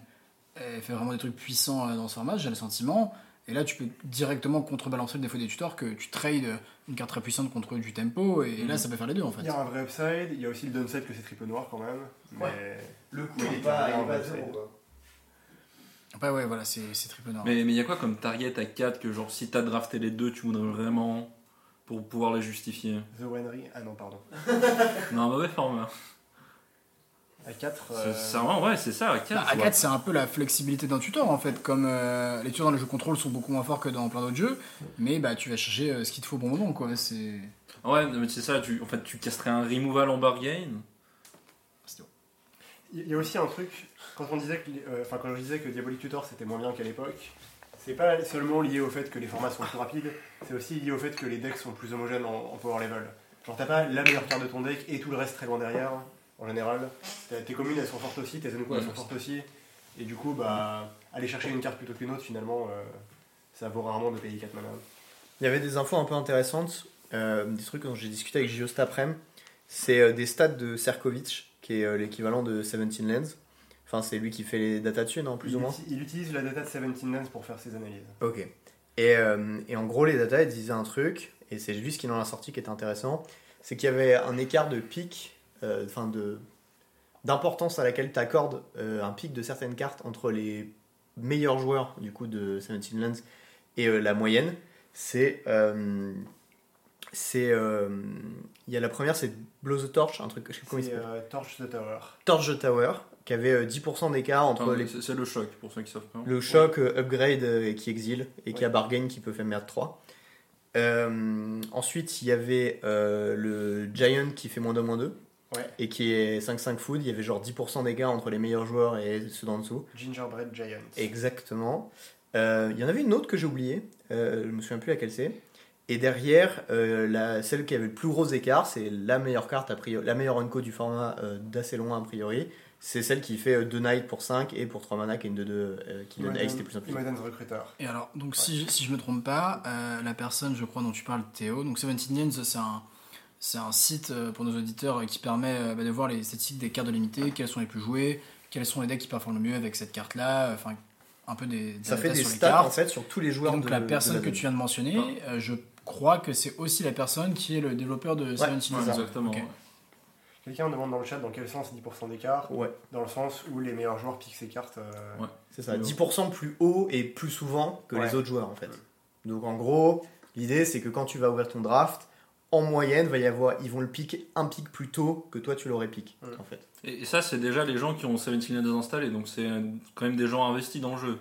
S2: elle fait vraiment des trucs puissants euh, dans ce format, j'ai le sentiment. Et là, tu peux directement contrebalancer le défaut des tutors que tu trades une carte très puissante contre du tempo et là,
S3: Mhm.
S2: ça peut faire les deux en fait.
S4: Il y a un vrai upside, il y a aussi le downside que c'est triple noir quand même. Mais
S1: Ouais. Le coup, il est pas, il est pas zéro, quoi.
S2: Après, ouais, voilà, c'est triple noir.
S3: Mais il y a quoi comme target à 4 que, genre, si t'as drafté les deux, tu voudrais vraiment pour pouvoir les justifier?
S4: The Winery, ah non, pardon.
S3: Non, un mauvais format.
S4: À 4,
S3: C'est- C'est vraiment, ouais, c'est ça, à 4.
S2: Bah, à 4, c'est un peu la flexibilité d'un tutor en fait. Comme euh, les tutors dans les jeux contrôle sont beaucoup moins forts que dans plein d'autres jeux, mais bah, tu vas chercher euh, ce qu'il te faut au bon moment quoi. C'est.
S3: Ouais, mais c'est ça, tu, en fait, tu casterais un removal en bargain.
S2: c'est bon.
S4: Il y a aussi un truc, quand on disait que, euh, enfin quand je disais que Diabolic Tutor c'était moins bien qu'à l'époque, c'est pas seulement lié au fait que les formats sont plus rapides, c'est aussi lié au fait que les decks sont plus homogènes en, en power level. Genre t'as pas la meilleure carte de ton deck et tout le reste très loin derrière, en général. Tes communes elles sont fortes aussi, tes Zenko elles sont fortes aussi, et du coup bah aller chercher une carte plutôt qu'une autre finalement, euh, ça vaut rarement de payer 4 mana.
S1: Il y avait des infos un peu intéressantes, euh, des trucs dont j'ai discuté avec Gio cet après-midi. C'est des stats de Serkovic, qui est l'équivalent de 17 Lens. Enfin, c'est lui qui fait les data dessus, non, plus
S4: il,
S1: ou moins
S4: il utilise la data de 17 Lens pour faire ses analyses.
S1: Ok. Et, euh, et en gros, les data, ils disaient un truc, et c'est lui ce qu'il en a sorti qui était intéressant, c'est qu'il y avait un écart de pic, euh, enfin de d'importance à laquelle tu accordes un pic de certaines cartes entre les meilleurs joueurs du coup de 17 Lands et euh, la moyenne. C'est euh, c'est euh, il y a la première c'est Blow the Torch, un truc je sais pas comment il s'appelle.
S4: euh, Torch the Tower.
S1: Torch the Tower qui avait euh, 10% d'écart entre
S3: Enfin,
S1: les
S3: c'est le choc, pour ceux qui savent pas.
S1: le choc euh, upgrade euh, qui exile et qui a bargain qui peut faire merde 3. Euh, ensuite, il y avait euh, le Giant qui fait moins 2, moins 2
S4: Ouais.
S1: et qui est 5-5 food. Il y avait genre 10% d'écart entre les meilleurs joueurs et ceux d'en dessous.
S4: Gingerbread Giant.
S1: Exactement. Euh, il y en avait une autre que j'ai oubliée, euh, je me souviens plus laquelle c'est. Et derrière, euh, la, celle qui avait le plus gros écart, c'est la meilleure carte, a priori, la meilleure unco du format euh, d'assez loin a priori. C'est celle qui fait 2 night pour 5 et pour 3 mana qui est une 2-2 euh, qui donne
S4: Imogen-
S1: XT plus en plus.
S4: Imogen's Recruiter.
S2: Et alors, donc si, si je me trompe pas, euh, la personne, je crois, dont tu parles, Théo, donc 17 Names, c'est un, c'est un site euh, pour nos auditeurs euh, qui permet euh, bah, de voir les statistiques des cartes de limité, quelles sont les plus jouées, quels sont les decks qui performent le mieux avec cette carte-là, enfin, un peu des, des
S1: Ça fait des
S2: sur les
S1: stats
S2: cartes.
S1: en fait sur tous les
S2: Et
S1: joueurs
S2: donc
S1: de
S2: la
S1: de
S2: personne que tu viens de mentionner, euh, je crois que c'est aussi la personne qui est le développeur de Seven
S3: Ouais,
S1: ça.
S3: exactement. Ouais.
S4: Quelqu'un demande dans le chat dans quel sens 10% d'écart
S1: Ouais,
S4: Dans le sens où les meilleurs joueurs piquent ces cartes. euh,
S3: Ouais.
S1: c'est ça. 10% plus haut et plus souvent que
S4: Ouais.
S1: les autres joueurs en fait. Donc en gros, l'idée c'est que quand tu vas ouvrir ton draft, en moyenne, va y avoir, ils vont le piquer un pic plus tôt que toi tu l'aurais piqué
S4: Mm.
S1: en fait.
S3: Et, et ça, c'est déjà les gens qui ont 17 Lands installés, donc c'est euh, quand même des gens investis dans le jeu.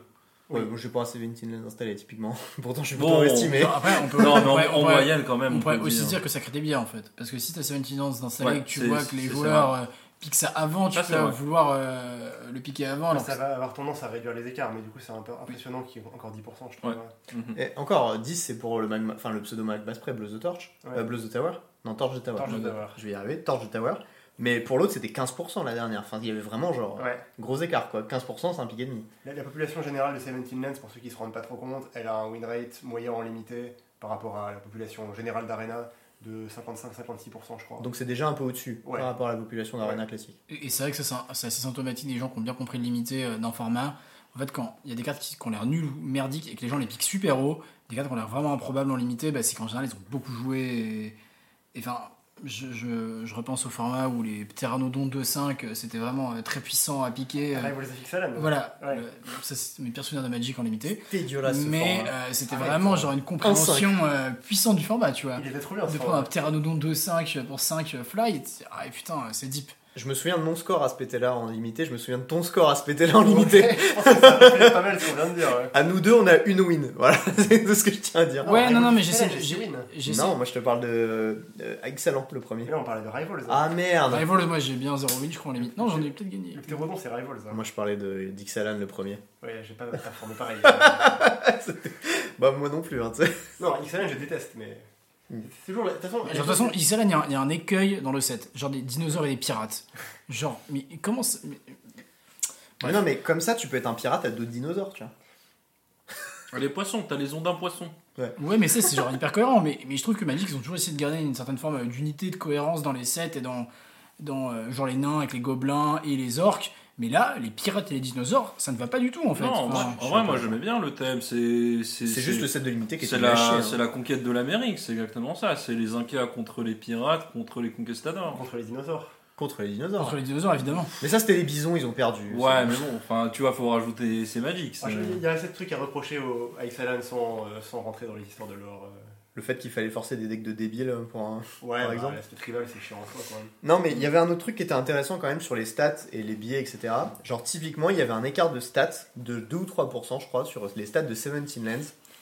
S1: Ouais,
S4: Oui.
S1: moi j'ai pas assez 17 Lens installé typiquement. Pourtant je suis
S3: Bon,
S1: plutôt estimé.
S2: Non, Après, on peut,
S3: Non,
S2: on
S3: mais en,
S2: pourrait-
S3: en
S2: on
S3: moyenne quand même.
S2: on pourrait aussi
S3: dire.
S2: dire que ça crée des biais en fait. Parce que si tu as 17 Lance d'installer
S3: Ouais,
S2: et que tu vois que les joueurs euh, piquent ça avant, tu
S3: Ça,
S2: peux vouloir euh, le piquer avant. alors
S4: ça va avoir tendance à réduire les écarts, mais du coup c'est un peu impressionnant qu'il y ait encore 10%, je trouve.
S3: Ouais.
S1: Et encore, 10 c'est pour le, magma, enfin, le pseudo Magma Spray, Blows the Torch.
S4: Ouais.
S1: Euh, Blows the Tower Non, Torch the Tower.
S4: Torch the Tower.
S1: Je vais y arriver, Torch the Tower. Mais pour l'autre c'était 15% la dernière. Enfin, il y avait vraiment genre
S4: Ouais.
S1: gros écart quoi. 15% c'est un pic et demi.
S4: La, la population générale de 17 Lands, pour ceux qui se rendent pas trop compte, elle a un win rate moyen en limité par rapport à la population générale d'Arena de 55-56%, je crois.
S1: Donc c'est déjà un peu au-dessus
S4: Ouais.
S1: par rapport à la population d'Arena classique.
S2: Et et c'est vrai que c'est assez symptomatique des gens qui ont bien compris le limité euh, d'un format. En fait, quand il y a des cartes qui, qui ont l'air nulles ou merdiques et que les gens les piquent super haut, des cartes qui ont l'air vraiment improbables en limité, bah, c'est qu'en général, ils ont beaucoup joué. Et enfin, je, je- je repense au format où les Pteranodons 2-5, euh, c'était vraiment euh, très puissant à piquer. euh,
S4: Rivals of Ixalan.
S2: Voilà,
S4: Ouais.
S2: le- ça c'est mes pires souvenirs de Magic en limité.
S1: Dégueulasse
S2: Mais euh, c'était
S4: Ah
S2: vraiment genre une compréhension euh, puissante du format, tu vois.
S4: Il était trop bien
S2: De prendre un Pteranodon 2-5 pour 5 fly, et ah putain, c'est deep.
S1: Je me souviens de mon score à ce pété-là en limité, je me souviens de ton score à ce pété-là en limité.
S4: Ouais, je pense que ça reflète pas mal ce qu'on vient de dire. ouais.
S1: À nous deux, on a une win. Voilà, c'est tout ce que je tiens à dire.
S2: Ouais, non, non, mais j'essaie. J'essaie-
S1: Non, moi je te parle de, de Excellent, le premier.
S4: Là on parlait de Rivals. hein.
S1: Ah merde
S2: Rivals, moi j'ai bien 0 win, je crois en limite. Non, j'en ai peut-être gagné.
S4: Le Pterodon c'est Rivals. hein.
S1: Moi je parlais de d'Ixalan, le premier.
S4: Ouais, j'ai pas performé pareil.
S1: Bah moi non plus, hein, tu sais.
S4: non, Ixalan je déteste, mais. Toujours. la- De toute façon,
S2: Genre, de toute façon, Israël, il y, a un- il y a un écueil dans le set. Genre des dinosaures et des pirates. Genre, mais comment ça- mais-
S1: Mais non, mais comme ça, tu peux être un pirate à d'autres dinosaures, tu vois.
S3: Ah, Les poissons, t'as les ondins poissons.
S2: Ouais, mais ça, c'est genre hyper cohérent. Mais, mais je trouve que Magic, ils ont toujours essayé de garder une certaine forme euh, d'unité, de cohérence dans les sets et dans, dans euh, genre les nains avec les gobelins et les orques. Mais là, les pirates et les dinosaures, ça ne va pas du tout en fait.
S3: non, en vrai,
S2: Enfin,
S3: en vrai, moi j'aimais bien le thème. C'est
S1: juste le set de limité qui
S3: C'est
S1: est
S3: la,
S1: hein.
S3: c'est la conquête de l'Amérique, c'est exactement ça. C'est les Incas contre les pirates, contre les conquistadors.
S4: contre les dinosaures.
S1: Contre les dinosaures.
S2: Contre les dinosaures, évidemment.
S1: Mais ça, c'était les bisons, ils ont perdu.
S3: Ouais, mais bon, enfin, tu vois, faut rajouter, c'est magique.
S4: Ah, Il y a assez de trucs à reprocher au, à Ixalan sans, euh, sans rentrer dans les histoires de l'or. euh.
S1: Le fait qu'il fallait forcer des decks de débiles pour un.
S4: Ouais,
S1: Par
S4: bah,
S1: exemple.
S4: l'aspect tribal c'est chiant en soi quand même.
S1: Non, mais il y avait un autre truc qui était intéressant quand même sur les stats et les billets, etc. Genre, typiquement, il y avait un écart de stats de 2 ou 3%, je crois, sur les stats de 17 Lands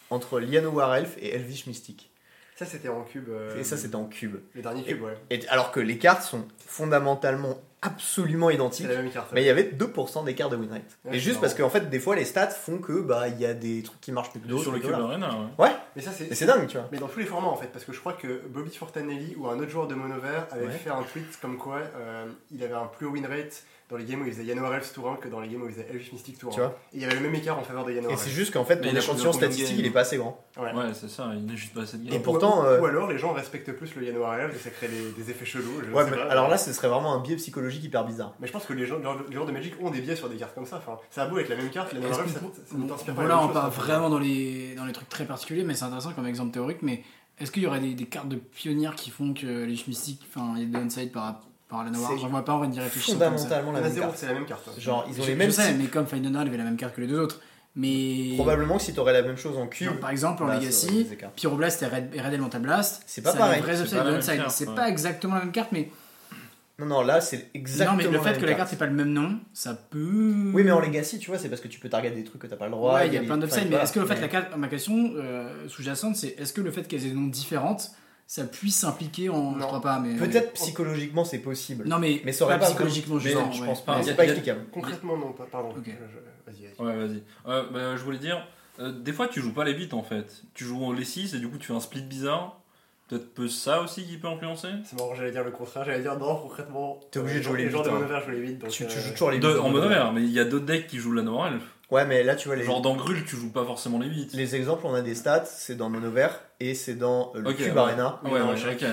S1: entre Liano War Elf et Elvish Mystic.
S4: Ça c'était en cube. euh,
S1: Et ça, c'était en cube.
S4: Le dernier cube, ouais.
S1: Et, alors que les cartes sont fondamentalement absolument identiques.
S4: carte.
S1: Mais il y avait 2% d'écart de win rate.
S4: Ouais,
S1: et juste parce qu'en fait, des fois, les stats font que bah il y a des trucs qui marchent plus que d'autres.
S3: sur le cube
S1: voilà.
S3: arena. ouais.
S4: Mais ça c'est.
S1: Et c'est dingue, tu vois.
S4: Mais dans tous les formats en fait, parce que je crois que Bobby Fortanelli ou un autre joueur de Mono Vert avait
S1: Ouais.
S4: fait un tweet comme quoi euh, il avait un plus haut win rate dans les games où il faisait Yano Elf tour 1 que dans les games où il faisait Elvish Mystic tour 1.
S1: Tu vois
S4: Et il y avait le même écart en faveur de Yano
S1: Et c'est juste qu'en fait, ton échantillon statistique, il est pas assez grand.
S4: Ouais.
S3: Ouais, c'est ça, il n'est juste pas assez de
S1: Et pourtant,
S4: ou,
S1: euh,
S4: ou alors les gens respectent plus le Yano Elf et ça crée des, des effets chelous. je
S1: Ouais,
S4: sais
S1: mais
S4: pas.
S1: alors là, ce serait vraiment un biais psychologique hyper bizarre.
S4: Mais je pense que les gens, les joueurs de Magic ont des biais sur des cartes comme ça. Enfin, ça a beau être la même carte, Yano Elf, ça, t'inspire pas
S2: Voilà,
S4: la
S2: on part vraiment dans les, dans les trucs très particuliers, mais c'est intéressant comme exemple théorique. Mais est-ce qu'il y aurait des, des cartes de pionnières qui font que les mystiques, enfin, il y a des par, par la
S1: C'est
S2: J'en vois pas en vrai d'y réfléchir. comme ça.
S1: Fondamentalement la
S4: en a
S1: même
S4: zéro,
S1: carte.
S4: c'est la même carte.
S1: Genre, ils ont
S2: Je-
S1: les mêmes
S2: je sais,
S1: types.
S2: mais comme Final avait la même carte que les deux autres. Mais.
S1: Probablement que si t'aurais la même chose en cube.
S2: Par exemple, en
S1: bah,
S2: Legacy. Pyroblast et Red, Red Elemental Blast.
S1: C'est pas pareil.
S3: C'est
S2: upside
S3: pas la
S2: exactement la même carte, mais.
S1: Non, non, là, c'est exactement
S2: non, mais le fait que la carte c'est pas le même nom, ça peut.
S1: Oui, mais en Legacy, tu vois, c'est parce que tu peux target des trucs que t'as pas le droit.
S2: Ouais, il y a plein d'upsides, mais est-ce que le fait,
S1: Mais-
S2: la carte, ma question euh, sous-jacente, c'est est-ce que le fait qu'elles aient des noms différentes, ça puisse s'impliquer en. Je
S4: Non.
S2: crois pas, mais.
S1: Peut-être psychologiquement, c'est possible.
S2: Non, mais,
S1: Mais ça aurait pas
S2: psychologiquement,
S3: Mais
S2: justement.
S1: je
S2: ouais.
S1: pense pas. C'est pas explicable.
S4: Concrètement, non, pas- pardon.
S2: Ok.
S4: Je- je- Vas-y, vas-y.
S3: Ouais, vas-y. Euh, bah, je voulais dire, euh, des fois tu joues pas les 8 en fait. Tu joues les 6 et du coup tu fais un split bizarre. Peut-être peu ça aussi qui peut influencer?
S4: C'est marrant, j'allais dire le contraire. J'allais dire non, concrètement.
S1: T'es obligé de
S4: les
S1: jouer les
S4: gens de
S1: huit, hein.
S4: Mono jouent les 8. Donc,
S1: Tu,
S4: euh,
S1: joues toujours les huit
S3: En mono vert, mais il y a d'autres decks qui jouent la Noir Elf.
S1: Ouais, mais là, tu vois, les,
S3: Genre dans Grul, tu joues pas forcément les 8.
S1: les exemples, on a des stats, c'est dans Mono Vert et c'est dans euh, le
S3: Ok,
S1: Cube
S3: ouais.
S1: Arena.
S3: Ouais,
S4: dans
S3: ouais,
S4: chaque.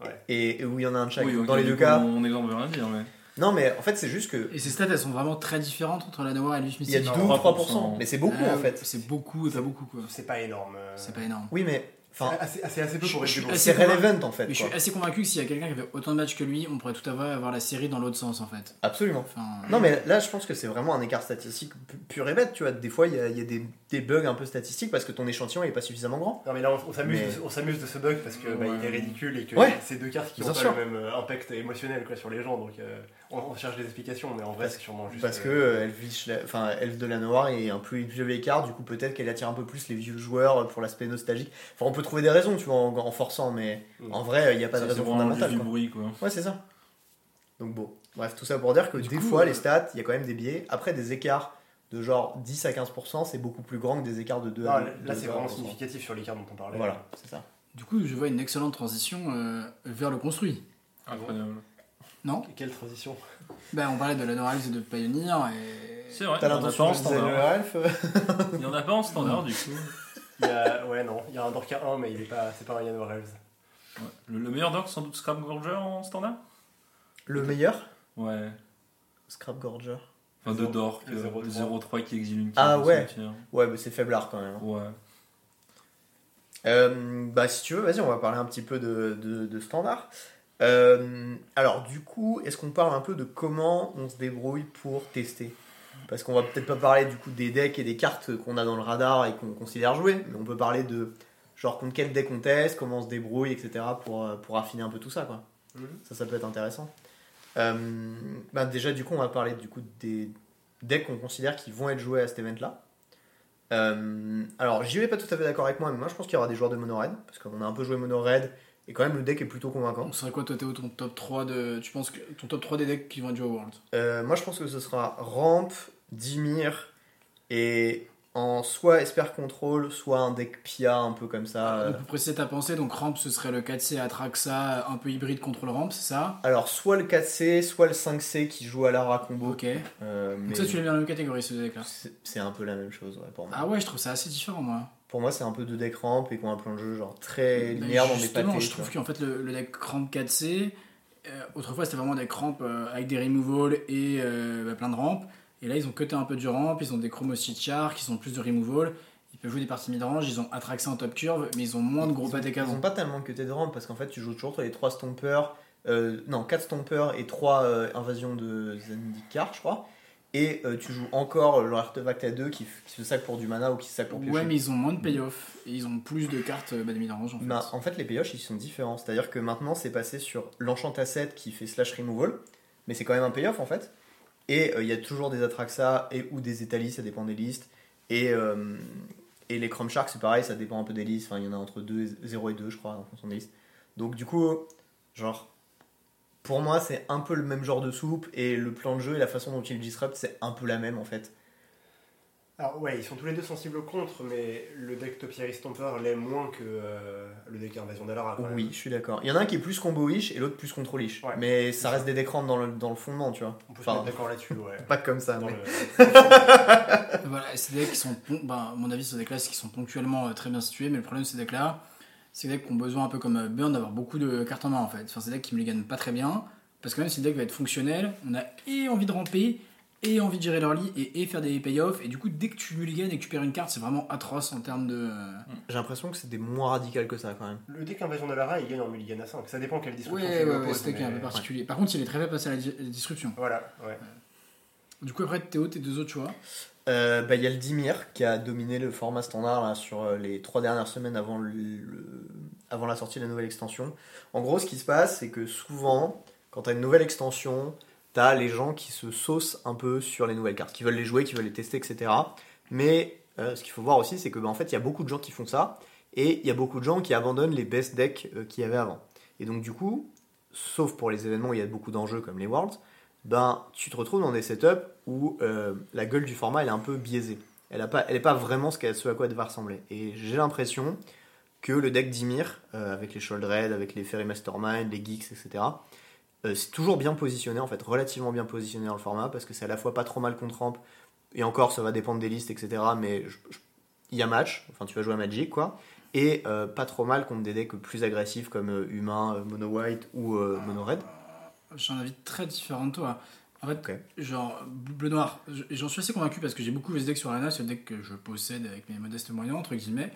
S3: ok.
S1: Et, et où il y en a un de chaque.
S3: Oui,
S1: dans les
S3: du
S1: deux cas.
S3: Mon exemple veut rien dire, mais.
S1: Non, mais en fait, c'est juste que.
S2: Et ces stats, elles sont vraiment très différentes entre la Noire et le
S1: Il y a
S2: Mystique.
S1: 2 ou
S3: 3%.
S1: 3%. Mais c'est beaucoup
S2: Ah,
S1: en fait.
S2: C'est beaucoup pas beaucoup, quoi.
S4: C'est pas énorme. euh.
S2: C'est pas énorme.
S1: Oui, mais Enfin,
S4: assez, assez, assez peu pour
S2: je
S4: être
S1: c'est relevant en fait.
S2: Mais je suis assez convaincu que s'il y a quelqu'un qui avait autant de matchs que lui, on pourrait tout à fait avoir la série dans l'autre sens en fait.
S1: Absolument.
S2: Enfin,
S1: Non, mais là, je pense que c'est vraiment un écart statistique pu- pur et bête. Tu vois, des fois, il y a, il y a des, des bugs un peu statistiques parce que ton échantillon est pas suffisamment grand.
S4: Non mais là on, on s'amuse
S1: Mais-
S4: de, on s'amuse de ce bug parce que bah,
S3: Ouais.
S4: il est ridicule et que
S1: Ouais.
S4: c'est deux cartes qui
S1: Bien
S4: ont pas le même euh, impact émotionnel quoi, sur les gens donc euh, on, on cherche des explications mais en vrai c'est sûrement juste
S1: Parce que
S4: euh,
S1: euh, la- enfin, Elf de la Noire est un peu une vieille carte, du coup, peut-être qu'elle attire un peu plus les vieux joueurs pour l'aspect nostalgique. Enfin, on peut trouver des raisons, tu vois, en, en forçant, mais
S4: Mm.
S1: en vrai, il n'y a pas de
S3: C'est
S1: raison fondamentale.
S3: du
S1: quoi.
S3: bruit, quoi.
S1: Ouais, c'est ça. Donc bon, bref, tout ça pour dire que
S2: Du
S1: des
S2: coup,
S1: fois,
S2: euh,
S1: les stats, il y a quand même des biais. Après, des écarts de genre 10 à 15%, c'est beaucoup plus grand que des écarts de 2
S4: non,
S1: à
S4: là,
S1: 2
S4: là, c'est vraiment significatif sur les cartes dont on parlait
S1: Voilà, c'est ça.
S2: du coup, je vois une excellente transition euh, vers le construit.
S3: Incroyable.
S2: Non
S4: Et quelle transition
S2: Ben, on parlait de la Norals et de Pioneer et.
S3: C'est vrai,
S1: T'as
S3: il en a pas en standard. Il y en a pas en standard, du coup.
S4: il y a, ouais non il y a un Dorka 1 mais il est pas c'est pas un Yann Elves
S3: Ouais. Le, le meilleur dork, sans doute Scrap Gorger en standard?
S1: Le meilleur?
S3: Ouais.
S1: Scrap Gorger.
S3: Enfin, de
S4: Zéro-
S3: dork,
S4: le
S3: euh,
S4: 0-3.
S3: 0-3 qui exile une
S1: Ah
S3: carte au
S1: ouais. Ouais, mais c'est faiblard quand même.
S3: Ouais.
S1: Euh, bah, si tu veux, vas-y, on va parler un petit peu de, de, de standard. Euh, alors, du coup, est-ce qu'on parle un peu de comment on se débrouille pour tester? Parce qu'on va peut-être pas parler du coup des decks et des cartes qu'on a dans le radar et qu'on considère jouer, mais on peut parler de genre contre quel deck on teste, comment on se débrouille, etc. pour, euh, pour affiner un peu tout ça, quoi.
S4: Mhm.
S1: Ça, ça peut être intéressant. Euh, bah, déjà, du coup, on va parler du coup des decks qu'on considère qui vont être joués à cet event-là. Euh, alors, j'y vais pas tout à fait d'accord avec moi, mais moi je pense qu'il y aura des joueurs de mono red, parce qu'on a un peu joué mono red, et quand même le deck est plutôt convaincant.
S2: Donc, ce serait quoi, toi, Théo, ton top 3 de. Tu penses que ton top 3 des decks qui vont être joués au World
S1: Euh, moi je pense que ce sera Ramp, Dimir, et en soit Esper Control, soit un deck Pia un peu comme ça. euh.
S2: Donc, pour préciser ta pensée, donc Ramp, ce serait le 4C Atraxa, un peu hybride contrôle Ramp, c'est ça?
S1: Alors, soit le 4C, soit le 5C qui joue à Lara combo.
S2: Ok.
S1: Euh, mais
S2: Donc, ça, tu l'as mis dans la même catégorie, ce deck-là?
S1: C'est c'est un peu la même chose ouais, pour moi.
S2: Ah ouais, je trouve ça assez différent, moi.
S1: Pour moi, c'est un peu deux decks Ramp et qu'on a un plan de jeu genre très
S2: Mais
S1: linéaire dans des
S2: justement,
S1: pâtés.
S2: je trouve qu'en fait, le, le deck Ramp 4C, euh, autrefois, c'était vraiment des Ramp euh, avec des removal et euh, bah, plein de ramp. Et là, ils ont cuté un peu du ramp, ils ont des Chromositiar qui sont plus de removal. Ils peuvent jouer des parties mid-range, ils ont Atraxa en top curve, mais ils ont moins de gros
S1: Ils ont-
S2: pâtés
S1: Ils
S2: qu'avant.
S1: ont pas tellement que de ramp parce qu'en fait tu joues toujours les 3 stompers, non 4 stompers et 3 invasions de Zendikar je crois. Et euh, tu joues encore leur artefact à 2 qui, se sac pour du mana ou qui se sac pour piocher.
S2: Ouais, mais ils ont moins de payoff et ils ont plus de cartes euh, bah, de mid-range en fait.
S1: Bah, en fait les pioches ils sont différents. C'est-à-dire que maintenant c'est passé sur l'enchant à 7 qui fait slash removal, mais c'est quand même un payoff en fait. Et euh, il y a toujours des Atraxa et ou des Etalis, ça dépend des listes. Et, euh, et les Chrome Sharks c'est pareil, ça dépend un peu des listes. Enfin il y en a entre 2, 0 et 2 je crois en fonction des listes. Donc du coup, genre, pour moi c'est un peu le même genre de soupe et le plan de jeu et la façon dont il disrupt c'est un peu la même en fait.
S4: Alors ouais, ils sont tous les deux sensibles au contre, mais le deck Topiary Stomper l'est moins que euh, le deck Invasion d'Alara.
S1: Oui, je suis d'accord. Il y en a un qui est plus combo-ish et l'autre plus contrôle-ish.
S4: Ouais.
S1: Mais ça reste des décrans dans le, dans le fondement, tu vois.
S4: On peut se
S1: Enfin,
S4: mettre d'accord là-dessus, ouais.
S1: pas comme ça,
S4: Dans
S1: mais...
S4: le-
S2: Voilà, et ces decks qui sont, à mon avis, c'est des classes qui sont ponctuellement euh, très bien situés, mais le problème de ces decks-là, c'est des decks qui ont besoin un peu comme euh, Burn d'avoir beaucoup de cartes en main en fait. Enfin, c'est des decks qui me les gagnent pas très bien, parce que même si le deck va être fonctionnel, on a et envie de ramper, et envie de gérer leur lit, et, et faire des payoffs, et du coup, dès que tu gagnes et que tu perds une carte, c'est vraiment atroce en termes de. euh,
S1: J'ai l'impression que c'est des moins radical que ça, quand même.
S4: Le deck Invasion d'Alara, il gagne en mulligan à 5. Ça dépend quelle disruption
S2: Ouais, ouais, ouais,
S4: opposes,
S2: ce deck est un peu particulier. Par contre, il est très faible face à la di- disruption.
S4: Voilà, ouais.
S2: Du coup, après, Théo, tes deux autres choix.
S1: Euh, bah, Il y a le Dimir qui a dominé le format standard là, sur euh, les trois dernières semaines avant, le, avant la sortie de la nouvelle extension. En gros, ce qui se passe, c'est que souvent, quand tu as une nouvelle extension, tu as les gens qui se saucent un peu sur les nouvelles cartes, qui veulent les jouer, qui veulent les tester, etc. Mais euh, ce qu'il faut voir aussi, c'est que bah, en fait, il y a beaucoup de gens qui font ça, et il y a beaucoup de gens qui abandonnent les best decks qu'il y avait avant. Et donc, du coup, sauf pour les événements où il y a beaucoup d'enjeux comme les Worlds, ben, tu te retrouves dans des setups où euh, la gueule du format est un peu biaisée. Elle n'est pas, vraiment ce, à quoi elle va ressembler. Et j'ai l'impression que le deck Dimir, euh, avec les Sholdred, avec les Fairy Mastermind, les Geeks, etc., euh, c'est toujours bien positionné, en fait, relativement bien positionné dans le format, parce que c'est à la fois pas trop mal contre ramp, et encore, ça va dépendre des listes, etc., mais il y a match, enfin, tu vas jouer à Magic, quoi, et pas trop mal contre des decks plus agressifs comme Humain, Mono White ou Mono Red.
S2: J'ai un avis très différent de toi. En fait, genre, bleu noir, j'en suis assez convaincu parce que j'ai beaucoup joué ce deck sur Arena, c'est le deck que je possède avec mes modestes moyens, entre guillemets.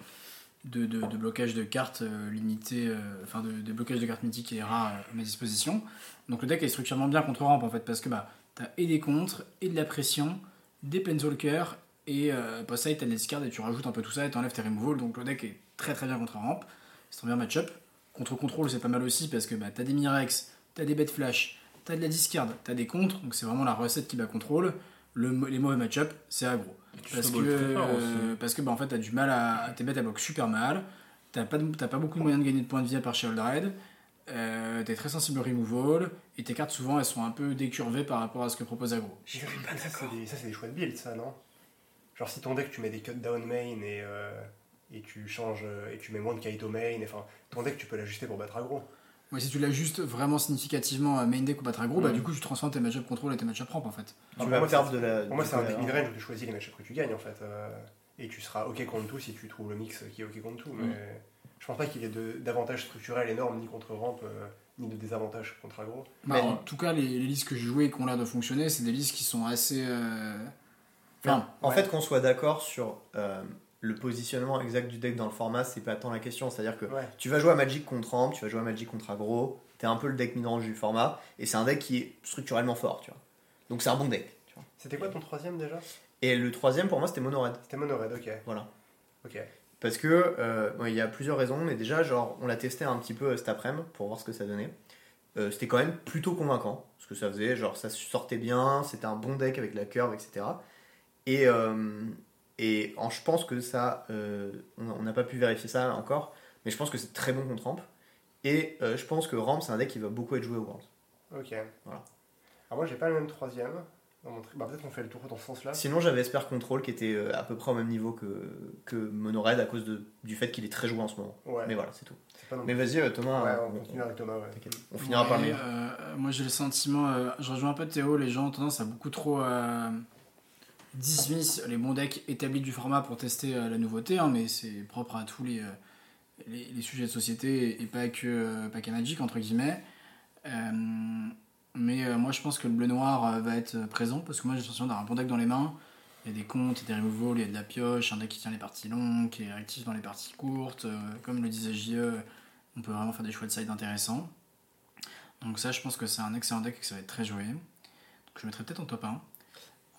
S2: de, de, de blocage de cartes euh, limitées, euh, enfin de, de blocage de cartes mythiques et rares euh, à ma disposition. Donc le deck est structurellement bien contre ramp en fait, parce que bah, t'as et des contres, et de la pression, des planeswalkers, et euh, post side t'as des discards, et tu rajoutes un peu tout ça, et t'enlèves tes removals, donc le deck est très très bien contre ramp. C'est un bien match-up. Contre contrôle, c'est pas mal aussi, parce que bah, t'as des Mirex, t'as des bêtes flash, t'as de la discard, t'as des contres, donc c'est vraiment la recette qui bat contrôle. Le, les mauvais match-up, c'est aggro. Parce que, euh, parce que bah, en fait, t'as du mal à. Tes bêtes, elles bloquent super mal. T'as pas, de- pas beaucoup de moyens de gagner de points de vie à part chez Holdred. Euh, t'es très sensible au removal. Et tes cartes, souvent, elles sont un peu décurvées par rapport à ce que propose Agro.
S4: Ça, c'est des, ça, c'est des choix de build, ça, non? Genre, si ton deck, tu mets des cut down main et, euh, et tu changes et tu mets moins de Kaito main, enfin, ton deck, tu peux l'ajuster pour battre aggro.
S2: Ouais, si tu l'ajustes vraiment significativement à main deck ou battre Agro, bah,
S3: Mhm.
S2: du coup, tu transformes tes match-up contrôle et tes match-up ramp en fait.
S1: Tu
S4: pour
S1: vas
S4: moi,
S1: perdre de la.
S4: Pour moi,
S1: de
S4: c'est un deck midrange où tu choisis les matchups que tu gagnes, en fait. euh, et tu seras OK contre tout si tu trouves le mix qui est OK contre tout. Mais
S3: Mm.
S4: je pense pas qu'il y ait d'avantages structurels énormes ni contre ramp, euh, ni de désavantages contre aggro.
S2: Bah,
S1: Mais-
S2: en tout cas, les, les listes que j'ai jouées et qui ont l'air de fonctionner, c'est des listes qui sont assez. euh, Enfin,
S1: En
S4: Ouais.
S1: fait, qu'on soit d'accord sur euh, le positionnement exact du deck dans le format, c'est pas tant la question. C'est-à-dire que
S4: Ouais.
S1: tu vas jouer à Magic contre Ramp, tu vas jouer à Magic contre Agro, t'es un peu le deck midrange du format, et c'est un deck qui est structurellement fort, tu vois. Donc c'est un bon deck.
S4: C'était quoi ton troisième déjà?
S1: Et le troisième, pour moi, c'était Mono Red.
S4: C'était Mono Red, ok.
S1: Voilà.
S4: Ok.
S1: Parce que euh, bon, il y a plusieurs raisons, mais déjà, genre, on l'a testé un petit peu euh, cet après-midi pour voir ce que ça donnait. Euh, c'était quand même plutôt convaincant ce que ça faisait. Genre, ça sortait bien, c'était un bon deck avec la curve, etc. Et, euh, et en- je pense que ça, euh, on n'a pas pu vérifier ça encore, mais je pense que c'est très bon contre Ramp. Et euh, je pense que Ramp, c'est un deck qui va beaucoup être joué au World.
S4: Ok.
S1: Voilà.
S4: Alors moi, j'ai pas le même troisième. Dans mon tri- bah, Peut-être qu'on fait le tour dans ce sens-là.
S1: Sinon, j'avais Esper Control qui était euh, à peu près au même niveau que, que Mono Red à cause de, du fait qu'il est très joué en ce moment.
S4: Ouais.
S1: Mais voilà, c'est tout. Mais vas-y, Thomas,
S4: Ouais, on continue avec Thomas, ouais.
S1: On finira par le meilleur.
S2: euh, moi j'ai le sentiment, euh, je rejoins un peu Théo, les gens ont tendance à beaucoup trop euh, dismiss les bons decks établis du format pour tester euh, la nouveauté, hein, mais c'est propre à tous les, euh, les, sujets de société et pas que euh, pas qu'à Magic entre guillemets. Mais moi je pense que le bleu-noir va être présent parce que moi j'ai l'impression d'avoir un bon deck dans les mains. Il y a des comptes, il y a des removals, il y a de la pioche, un deck qui tient les parties longues, qui est actif dans les parties courtes. comme le disait JE, on peut vraiment faire des choix de side intéressants. Donc ça, je pense que c'est un excellent deck et que ça va être très joué. Donc je mettrais peut-être en top 1.